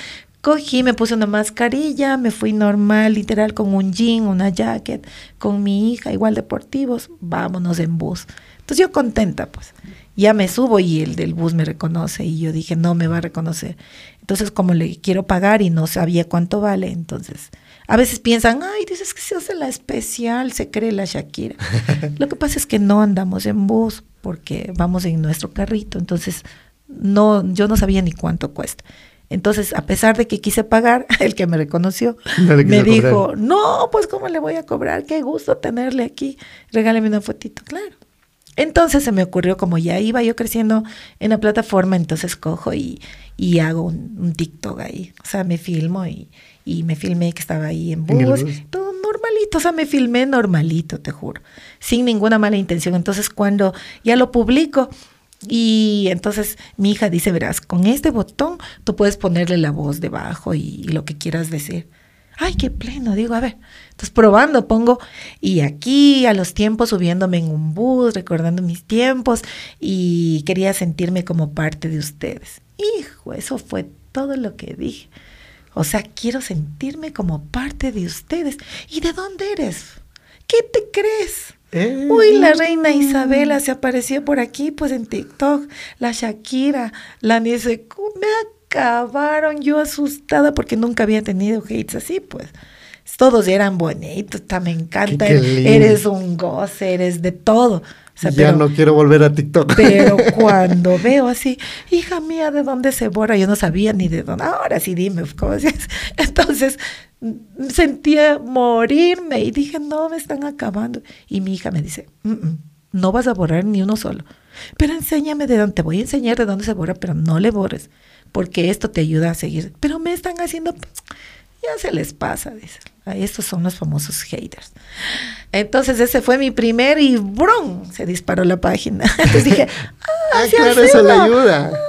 Cogí, me puse una mascarilla, me fui normal, literal, con un jean, una jacket, con mi hija, igual deportivos, vámonos en bus. Entonces yo contenta, pues. Ya me subo y el del bus me reconoce y yo dije, no me va a reconocer. Entonces, como le quiero pagar y no sabía cuánto vale, entonces, a veces piensan, ay, dices que se hace la especial, se cree la Shakira. Lo que pasa es que no andamos en bus porque vamos en nuestro carrito, entonces no, yo no sabía ni cuánto cuesta. Entonces, a pesar de que quise pagar, el que me reconoció No me dijo, cobrar. no, pues ¿cómo le voy a cobrar? Qué gusto tenerle aquí. Regáleme una fotito, claro. Entonces se me ocurrió, como ya iba yo creciendo en la plataforma, entonces cojo y, y hago un, un TikTok ahí. O sea, me filmo y, y me filmé que estaba ahí en En bus, bus. todo normalito, o sea, me filmé normalito, te juro, sin ninguna mala intención. Entonces cuando ya lo publico, y entonces mi hija dice, verás, con este botón tú puedes ponerle la voz debajo y, lo que quieras decir. Ay, qué pleno, digo, a ver. Entonces probando, pongo, y aquí a los tiempos subiéndome en un bus, recordando mis tiempos, y quería sentirme como parte de ustedes. Hijo, eso fue todo lo que dije. O sea, quiero sentirme como parte de ustedes. ¿Y de dónde eres? ¿Qué te crees? Eh, Uy, la reina Isabela se apareció por aquí, pues en TikTok. La Shakira, la Nisecu, me acabaron yo asustada porque nunca había tenido hates así, pues. Todos eran bonitos, me encanta, Qué- eres un goce, eres de todo. O sea, ya pero, no quiero volver a TikTok. pero cuando veo así, hija mía, ¿de dónde se borra? Yo no sabía ni de dónde. Ahora sí, dime, ¿cómo? Entonces sentía morirme y dije, no, me están acabando. Y mi hija me dice, "Mm, mm, no vas a borrar ni uno solo. Pero enséñame de dónde, te voy a enseñar de dónde se borra, pero no le borres, porque esto te ayuda a seguir. Pero me están haciendo, ya se les pasa, dice. Ah, Estos son los famosos haters. Entonces ese fue mi primer y ¡brum! se disparó la página. Entonces dije, ah, Ah, sí claro, eso le ayuda. ayuda.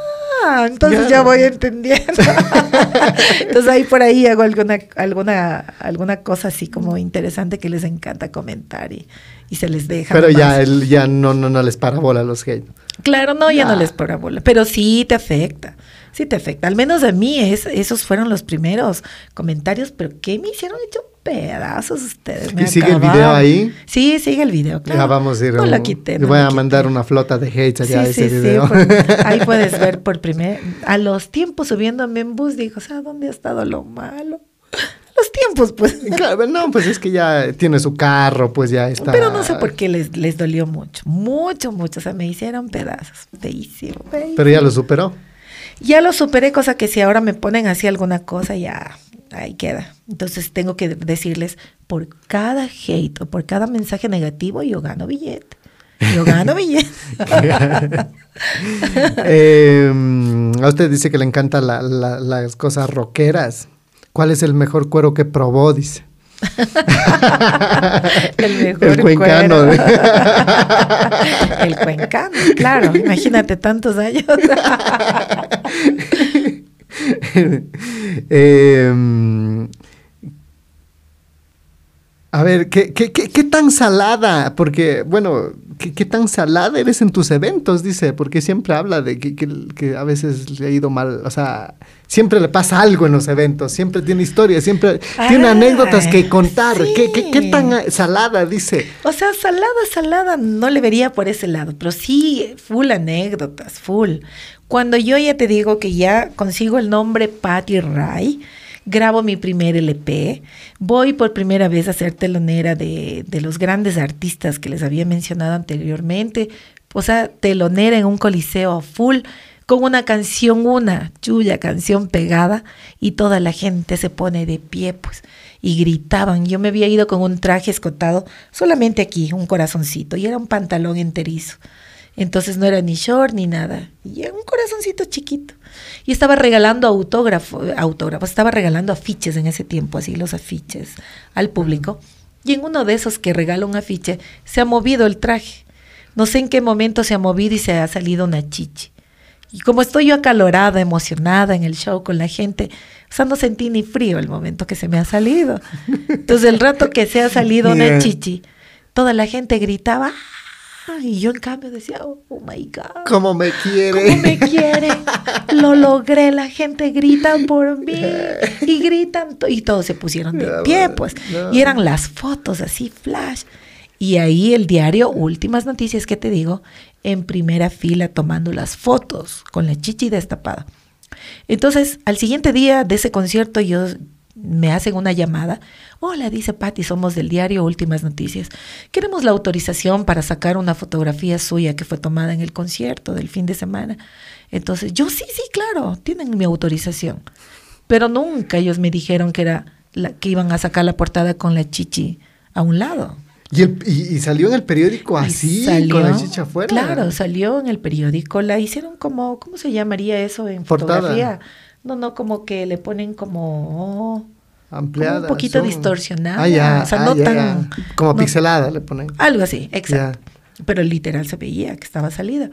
Ah, entonces Ya. ya voy entendiendo. entonces ahí por ahí hago alguna, alguna, alguna cosa así como interesante que les encanta comentar y, y se les deja. Pero ya, él ya no, no, no les para bola a los hate. Claro, no, ya no les parabola, pero sí te afecta, sí te afecta. Al menos a mí es, esos fueron los primeros comentarios, pero ¿qué me hicieron hecho pedazos ustedes? Me ¿Y sigue el video ahí? Sí, sigue el video, claro. Ya vamos a ir. No un- lo quité. le no voy a quité. mandar una flota de hates allá a Sí, ese sí, sí, video. por- ahí puedes ver por primer, a los tiempos subiéndome en bus, digo, sea, ¿dónde ha estado lo malo? Los tiempos, pues. Claro, no, pues es que ya tiene su carro, pues ya está. Pero no sé por qué les, les dolió mucho, mucho, mucho, o sea, me hicieron pedazos, feísimo, feísimo. Pero ya lo superó. Ya lo superé, cosa que si ahora me ponen así alguna cosa, ya ahí queda. Entonces tengo que decirles, por cada hate o por cada mensaje negativo, yo gano billete. Yo gano billete. Eh, a usted dice que le encantan la- la- las cosas rockeras. ¿Cuál es el mejor cuero que probó? Dice. El mejor El cuencano. cuero. El cuencano, claro. Imagínate tantos años. Eh, a ver, ¿qué, qué, qué- qué tan salada? Porque, bueno, ¿qué, qué tan salada eres en tus eventos? Dice, porque siempre habla de que, que- que a veces le ha ido mal, o sea, siempre le pasa algo en los eventos, siempre tiene historias, siempre tiene Ah, anécdotas que contar. ¿Qué, qué, qué sí. tan salada? Dice. O sea, salada, salada, no le vería por ese lado, pero sí, full anécdotas, full. Cuando yo ya te digo que ya consigo el nombre Patty Ray, grabo mi primer LP, voy por primera vez a ser telonera de, de los grandes artistas que les había mencionado anteriormente, o sea, telonera en un coliseo a full, con una canción, una chulla canción pegada, y toda la gente se pone de pie, pues, y gritaban. Yo me había ido con un traje escotado, solamente aquí, un corazoncito, y era un pantalón enterizo. Entonces no era ni short ni nada. Y era un corazoncito chiquito. Y estaba regalando autógrafo, autógrafos, estaba regalando afiches en ese tiempo, así los afiches al público. Y en uno de esos que regala un afiche, se ha movido el traje. No sé en qué momento se ha movido y se ha salido una chichi. Y como estoy yo acalorada, emocionada en el show con la gente, o sea, no sentí ni frío el momento que se me ha salido. Entonces, el rato que se ha salido una chichi, toda la gente gritaba, Y yo en cambio decía, oh, oh my God. ¿Cómo me quiere? ¿Cómo me quiere? Lo logré, la gente grita por mí y gritan y todos se pusieron de pie, pues. no. Y eran las fotos así, flash. Y ahí el diario Últimas Noticias, que te digo, en primera fila tomando las fotos con la chichi destapada. Entonces, al siguiente día de ese concierto, yo me hacen una llamada. Hola, dice Patti, somos del diario Últimas Noticias. Queremos la autorización para sacar una fotografía suya que fue tomada en el concierto del fin de semana. Entonces, yo sí, sí, claro, tienen mi autorización. Pero nunca ellos me dijeron que era la, que iban a sacar la portada con la chichi a un lado. ¿Y, el- y- y salió en el periódico así, salió- con la chicha afuera. Claro, salió en el periódico. La hicieron como, ¿cómo se llamaría eso en Portada. fotografía? No, no, como que le ponen como, Ampliada. como un poquito zoom. distorsionada. Ah, ya, o sea, ah, no ya, tan... ya. Como no- pixelada le ponen. Algo así, exacto. Pero literal se veía que estaba salida.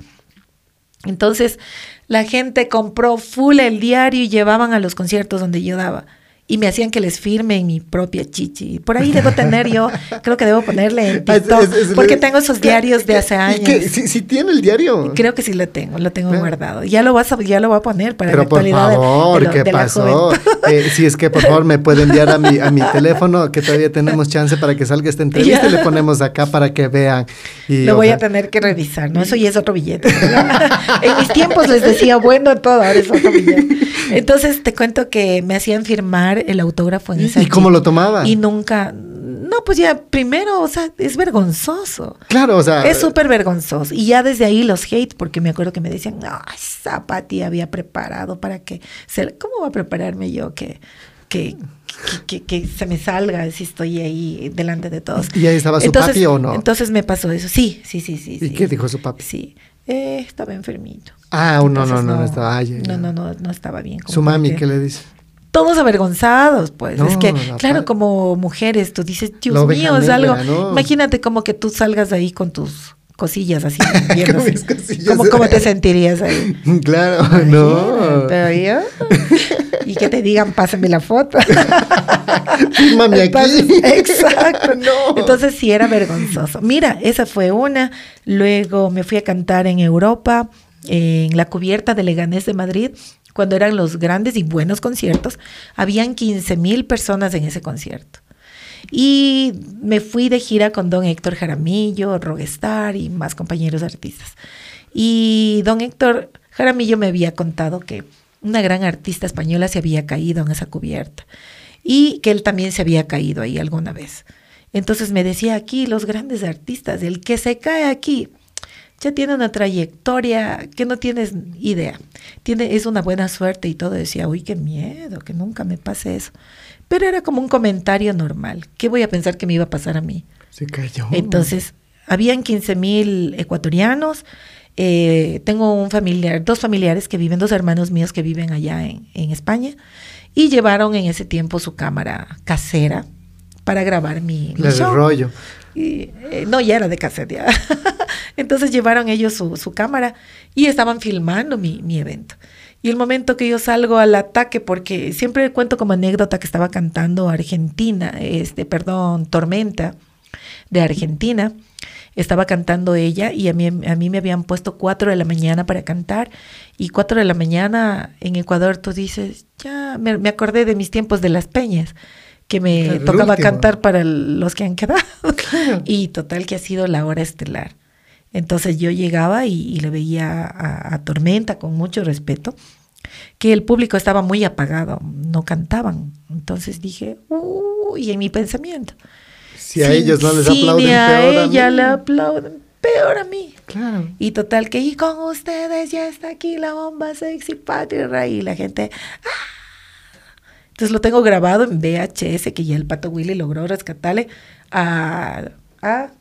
Entonces, la gente compró full el diario y llevaban a los conciertos donde yo daba. Y me hacían que les firme mi propia chichi. Por ahí debo tener yo, creo que debo ponerle en Ah, es- TikTok, es- es- porque tengo esos diarios de hace ¿Y años. qué? ¿Sí, sí tiene el diario? Creo que sí lo tengo, lo tengo Claro. guardado. Ya lo vas a, ya lo voy a poner para Pero la por actualidad de- favor, de, lo- ¿qué de pasó? Eh, si es que por favor me puede enviar a mi, a mi teléfono, que todavía tenemos chance para que salga esta entrevista y le ponemos acá para que vean. Y Lo voy a tener que revisar, ¿no? Eso ya es otro billete. en mis tiempos les decía bueno todo, ahora es otro billete. Entonces te cuento que me hacían firmar el autógrafo en esa ¿Y cómo lo tomaba? Y nunca, no, pues ya primero, o sea, es vergonzoso. Claro, o sea. Es súper vergonzoso. Y ya desde ahí los hate, porque me acuerdo que me decían, no, esa Pati había preparado para que se... ¿Cómo va a prepararme yo que, que, que, se me salga si estoy ahí delante de todos? ¿Y ahí estaba su papi o no? Entonces me pasó eso. Sí, sí, sí, sí. ¿Y sí. qué dijo su papi? Sí. Eh, estaba enfermito. Ah, no, no, Entonces, no, no estaba. ay, no, no, no, no estaba bien. Su mami, ¿qué le dice? Todos avergonzados, pues. No, es que, la claro, como mujeres, tú dices, Dios mío, es algo. ¿no? Imagínate como que tú salgas ahí con tus cosillas así. viendo Con así. mis cosillas. ¿Cómo, cómo te sentirías ahí? Claro, no. Pero yo. Y que te digan, pásame la foto. Mami, aquí. Exacto. No. Entonces sí era vergonzoso. Mira, esa fue una. Luego me fui a cantar en Europa, en la cubierta de Leganés de Madrid, cuando eran los grandes y buenos conciertos. Habían 15 mil personas en ese concierto. Y me fui de gira con don Héctor Jaramillo, Rogestar y más compañeros artistas. Y don Héctor Jaramillo me había contado que una gran artista española se había caído en esa cubierta y que él también se había caído ahí alguna vez. Entonces me decía aquí los grandes artistas, el que se cae aquí ya tiene una trayectoria que no tienes idea. Tiene, es una buena suerte y todo. Decía, uy, qué miedo, que nunca me pase eso. Pero era como un comentario normal. ¿Qué voy a pensar que me iba a pasar a mí? Se cayó. Entonces, habían 15 mil ecuatorianos. Eh, tengo un familiar, dos familiares que viven, dos hermanos míos que viven allá en, en España. Y llevaron en ese tiempo su cámara casera para grabar mi, mi show. rollo. Y, eh, no, ya era de cassette ya. Entonces llevaron ellos su, su cámara y estaban filmando mi, mi evento. Y el momento que yo salgo al ataque, porque siempre cuento como anécdota que estaba cantando Argentina, este, perdón, Tormenta de Argentina. Estaba cantando ella y a mí, a mí me habían puesto cuatro de la mañana para cantar. Y cuatro de la mañana en Ecuador tú dices, ya me, me acordé de mis tiempos de las peñas, que me El tocaba último. cantar para los que han quedado. Y total que ha sido la hora estelar. Entonces yo llegaba y, y le veía a, a Tormenta con mucho respeto, que el público estaba muy apagado, no cantaban. Entonces dije, uy, en mi pensamiento. Si a ellos no les si aplauden, a peor a ella mí. le aplauden, peor a mí. Claro. Y total que, y con ustedes ya está aquí la bomba sexy Patty Ray. Y la gente, ¡ah! Entonces lo tengo grabado en VHS, que ya el Pato Willy logró rescatarle a, a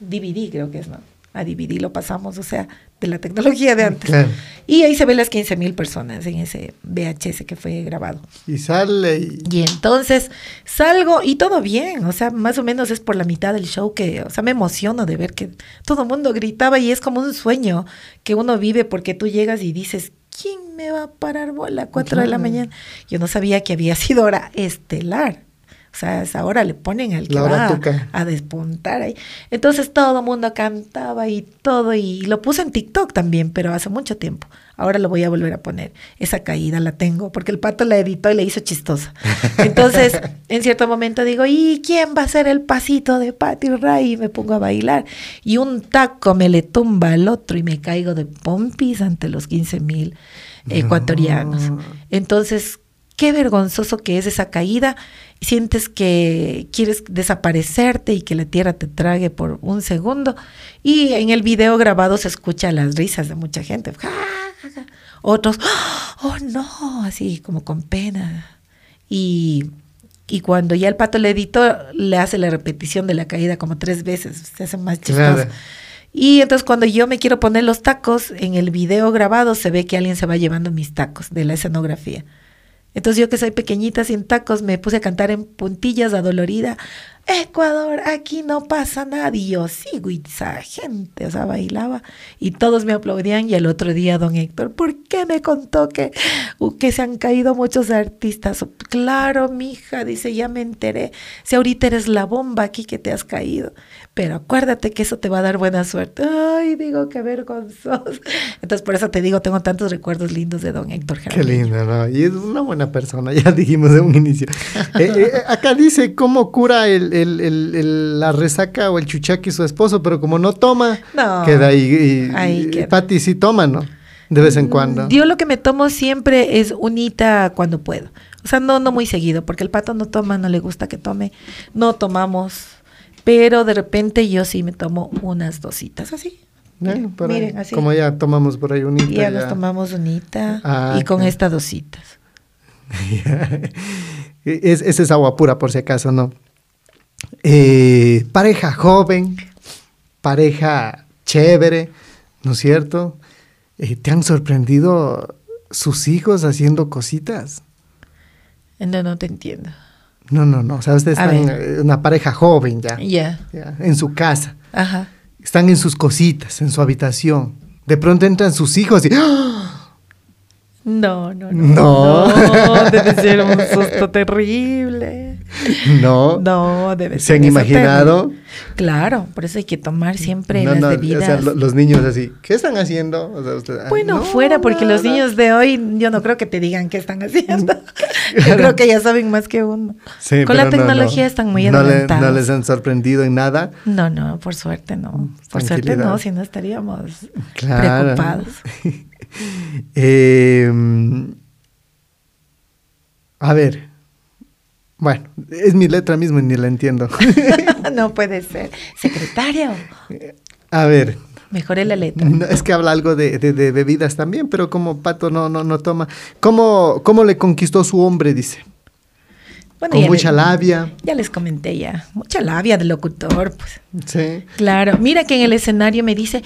DVD, creo que es, ¿no? A DVD lo pasamos, o sea, de la tecnología de antes. Claro. Y ahí se ven las 15 mil personas en ese VHS que fue grabado. Y sale y... Y entonces salgo y todo bien, o sea, más o menos es por la mitad del show que, o sea, me emociono de ver que todo el mundo gritaba y es como un sueño que uno vive porque tú llegas y dices, ¿quién me va a parar bola a 4 de la mañana? Yo no sabía que había sido hora estelar. O sea, esa hora le ponen al que La va a despuntar ahí. Entonces todo el mundo cantaba y todo, y lo puse en TikTok también, pero hace mucho tiempo. Ahora lo voy a volver a poner. Esa caída la tengo, porque el pato la editó y le hizo chistosa. Entonces, en cierto momento digo, ¿y quién va a hacer el pasito de Patty Ray? Y me pongo a bailar. Y un taco me le tumba al otro y me caigo de pompis ante los 15 mil ecuatorianos. No. Entonces, qué vergonzoso que es esa caída. Sientes que quieres desaparecerte y que la tierra te trague por un segundo. Y en el video grabado se escucha las risas de mucha gente. Otros, oh no, así como con pena. Y, y cuando ya el pato le editó, le hace la repetición de la caída como tres veces. Se hace más chistoso. Claro. Y entonces cuando yo me quiero poner los tacos, en el video grabado se ve que alguien se va llevando mis tacos de la escenografía. Entonces yo que soy pequeñita sin tacos me puse a cantar en puntillas adolorida. Ecuador, aquí no pasa nada. Y yo y esa gente, o sea, bailaba y todos me aplaudían. Y el otro día, don Héctor, ¿por qué me contó que, uh, que se han caído muchos artistas? Claro, mija, dice, ya me enteré. Si ahorita eres la bomba aquí que te has caído. Pero acuérdate que eso te va a dar buena suerte. Ay, digo, qué vergonzoso. Entonces, por eso te digo, tengo tantos recuerdos lindos de don Héctor Qué Jaramillo. lindo, ¿no? Y es una buena persona, ya dijimos de un inicio. Eh, eh, acá dice cómo cura el, el- el- el- la resaca o el chuchaqui su esposo, pero como no toma, No, queda ahí. Y, ahí queda. Pati sí toma, ¿no? De vez en cuando. Yo lo que me tomo siempre es unita cuando puedo. O sea, no, no muy seguido, porque el pato no toma, no le gusta que tome. No tomamos. Pero de repente yo sí me tomo unas dositas así. Miren, así. Como ya tomamos por ahí unita. Y ya ya. nos tomamos unita Ah, y con estas dositas. es, esa es agua pura, por si acaso, ¿no? Eh, pareja joven, pareja chévere, ¿no es cierto? Eh, ¿Te han sorprendido sus hijos haciendo cositas? No, no te entiendo. No, no, no. O sea, ustedes están ver. eh, una pareja joven ya, Ya. ya, en su casa. Ajá. Están en sus cositas, en su habitación. De pronto entran sus hijos y ¡ah! No, no, no. No. No, debe ser un susto terrible. no, No, debe ¿Se ser. han eso imaginado? Claro, por eso hay que tomar siempre No, las no, debidas. o sea, lo- los niños así, ¿qué están haciendo? O sea, usted, "Ay, Bueno, no, fuera, porque los nada". niños de hoy, yo no creo que te digan qué están haciendo. Yo creo que ya saben más que uno. Sí, Con la tecnología no. están muy le- adelantados. no les han sorprendido en nada. No, no, por suerte no. Por suerte no, si no estaríamos Claro. preocupados. Eh, a ver. Bueno, es mi letra mismo y ni la entiendo. no puede ser. Secretario, a ver. mejore la letra. no, es que habla algo de, de- de bebidas también, pero como Pato no, no, no toma. ¿Cómo, ¿Cómo le conquistó su hombre? Dice. Bueno, Con mucha labia. Ya les comenté ya. Mucha labia del locutor, pues. Sí. Claro, mira que en el escenario me dice,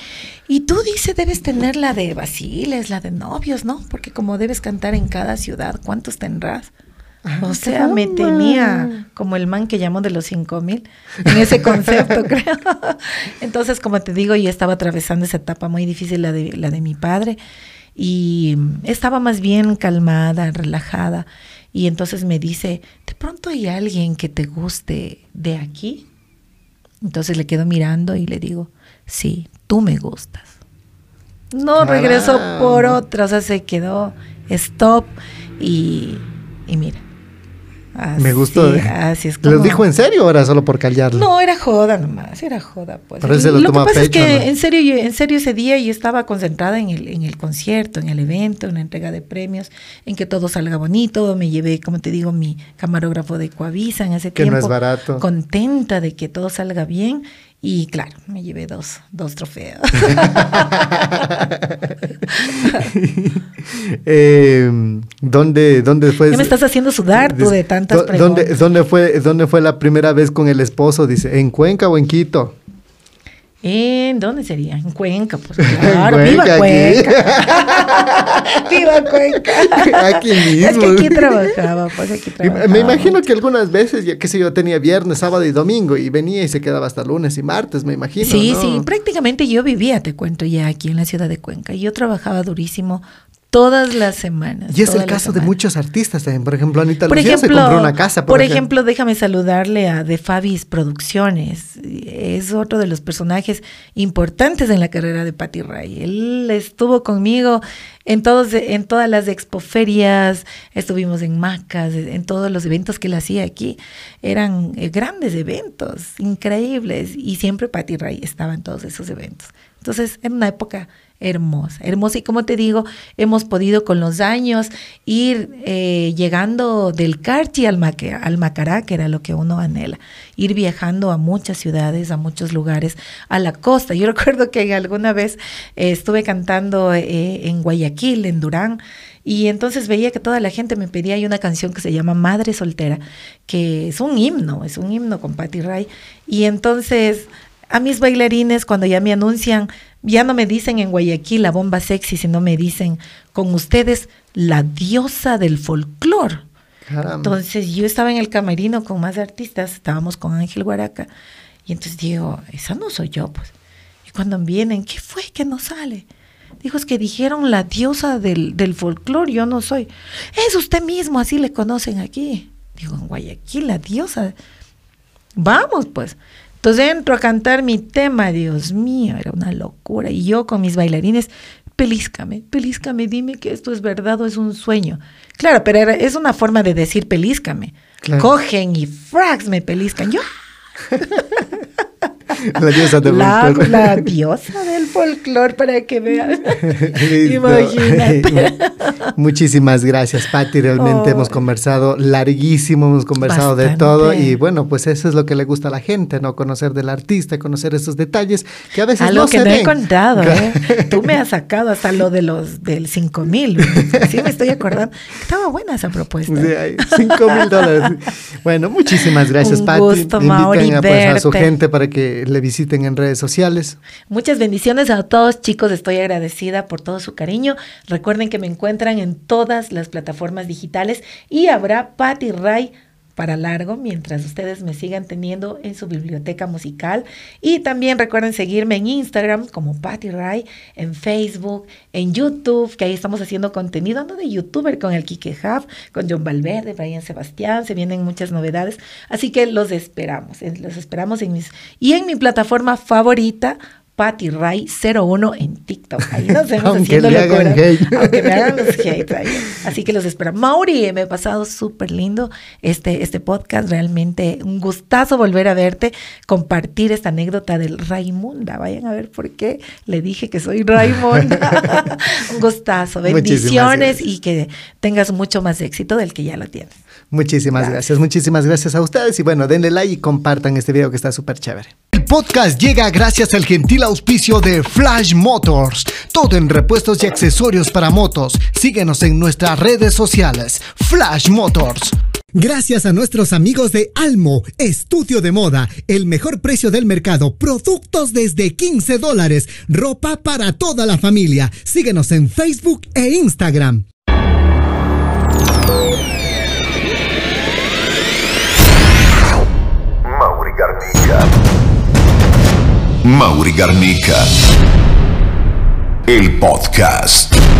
y tú dice debes tener la de basiles, la de novios, ¿no? Porque como debes cantar en cada ciudad, ¿cuántos tendrás? Ah, o sea, me tenía como el man que llamó de los cinco mil, en ese concepto, creo. Entonces, como te digo, yo estaba atravesando esa etapa muy difícil, la de, la de mi padre, y estaba más bien calmada, relajada. Y entonces me dice, ¿de pronto hay alguien que te guste de aquí? Entonces le quedo mirando y le digo, sí, tú me gustas. No regresó por otra, o sea, se quedó stop y, y mira. Me gustó. ¿eh? así es ¿Lo dijo en serio o era solo por callarlo? no, era joda nomás, era joda. Pues. Pero él se lo que tomó a pasa es que ¿no? en serio, yo- en serio ese día yo estaba concentrada en el, en el concierto, en el evento, en la entrega de premios, en que todo salga bonito. Me llevé, como te digo, mi camarógrafo de Coavisa en ese Que no tiempo. es barato. Contenta de que todo salga bien. Y claro, me llevé dos, dos trofeos. Eh, ¿dónde, ¿Dónde fue? ya me estás haciendo sudar tú de tantas ¿Dó- ¿Dónde, preguntas. dónde, fue, ¿Dónde fue la primera vez con el esposo? Dice, ¿en Cuenca o en Quito? ¿En dónde sería? En Cuenca, pues claro. En ¡Viva Cuenca, Cuenca! ¡Viva Cuenca! Aquí Es que mismo. aquí trabajaba, pues aquí trabajaba. Me imagino que algunas veces, ya qué sé yo, tenía viernes, sábado y domingo y venía y se quedaba hasta lunes y martes, me imagino. Sí, ¿no? sí, prácticamente yo vivía, te cuento ya aquí en la ciudad de Cuenca. Yo trabajaba durísimo Todas las semanas. Y es el caso de muchos artistas también. Por ejemplo, Anita Por Lucía se ejemplo, compró una casa. por ejemplo, déjame saludarle a De Fabis Producciones. Es otro de los personajes importantes en la carrera de Patty Ray. Él estuvo conmigo en todos, en todas las expoferias, estuvimos en Macas, en todos los eventos que él hacía aquí. Eran eh, grandes eventos, increíbles. Y siempre Patty Ray estaba en todos esos eventos. Entonces, en una época hermosa, hermosa. Y como te digo, hemos podido con los años ir eh, llegando del Carchi al, Maque- al Macará, que era lo que uno anhela, ir viajando a muchas ciudades, a muchos lugares, a la costa. Yo recuerdo que alguna vez eh, estuve cantando eh, en Guayaquil, en Durán, y entonces veía que toda la gente me pedía hay una canción que se llama Madre Soltera, que es un himno, es un himno con Patty Ray. Y entonces a mis bailarines cuando ya me anuncian, ya no me dicen en Guayaquil la bomba sexy, sino me dicen con ustedes la diosa del folclore. Entonces yo estaba en el camerino con más artistas, estábamos con Ángel Guaraca, y entonces digo, esa no soy yo, pues. Y cuando vienen, ¿qué fue que no sale? Dijo, es que dijeron la diosa del, del folclore, yo no soy. Es usted mismo, así le conocen aquí. Digo, en Guayaquil, la diosa. Vamos, pues. Entonces entro a cantar mi tema, Dios mío, era una locura. Y yo con mis bailarines, pelíscame, pelíscame, dime que esto es verdad o es un sueño. Claro, pero era- es una forma de decir pelíscame. Claro. Cogen y frags me pelizcan. Yo, La diosa de la, folclore. la diosa del folclore, para que vean. Imagínate. Muchísimas gracias, Patti. Realmente Oh. hemos conversado larguísimo, hemos conversado de todo y bueno, pues eso es lo que le gusta a la gente, ¿no? Conocer del artista, conocer esos detalles que a veces Algo no que se no he contado. ¿eh? Tú me has sacado hasta lo de los del 5 mil. Sí, me estoy acordando. Estaba buena esa propuesta. Sí, mil dólares. Bueno, muchísimas gracias, Un Patti. gusto, a, pues, a su gente para que le visiten en redes sociales. Muchas bendiciones a todos, chicos. Estoy agradecida por todo su cariño. Recuerden que me encuentran en todas las plataformas digitales y habrá Patty Ray para largo mientras ustedes me sigan teniendo en su biblioteca musical. Y también recuerden seguirme en Instagram como Patty Ray, en Facebook, en YouTube, que ahí estamos haciendo contenido, ando de youtuber con el Kike Hub, con John Valverde, Brian Sebastián, se vienen muchas novedades. Así que los esperamos, en- los esperamos en mis... Y en mi plataforma favorita, Patty Ray 01 en TikTok. Ahí nos vemos Aunque haciendo locura. Aunque me hagan los hate ahí. Así que los espero. Mauri, me he pasado súper lindo este, este podcast. Realmente un gustazo volver a verte, compartir esta anécdota del Raimunda. Vayan a ver por qué le dije que soy Raimunda. un gustazo. Bendiciones y que tengas mucho más éxito del que ya lo tienes. Muchísimas gracias. Gracias. muchísimas gracias a ustedes y bueno, denle like y compartan este video que está súper chévere. Podcast llega gracias al gentil auspicio de Flash Motors, todo en repuestos y accesorios para motos. Síguenos en nuestras redes sociales, Flash Motors. Gracias a nuestros amigos de Almo, estudio de moda, el mejor precio del mercado, productos desde 15 dólares, ropa para toda la familia. Síguenos en Facebook e Instagram. Mauri Garnica. El podcast.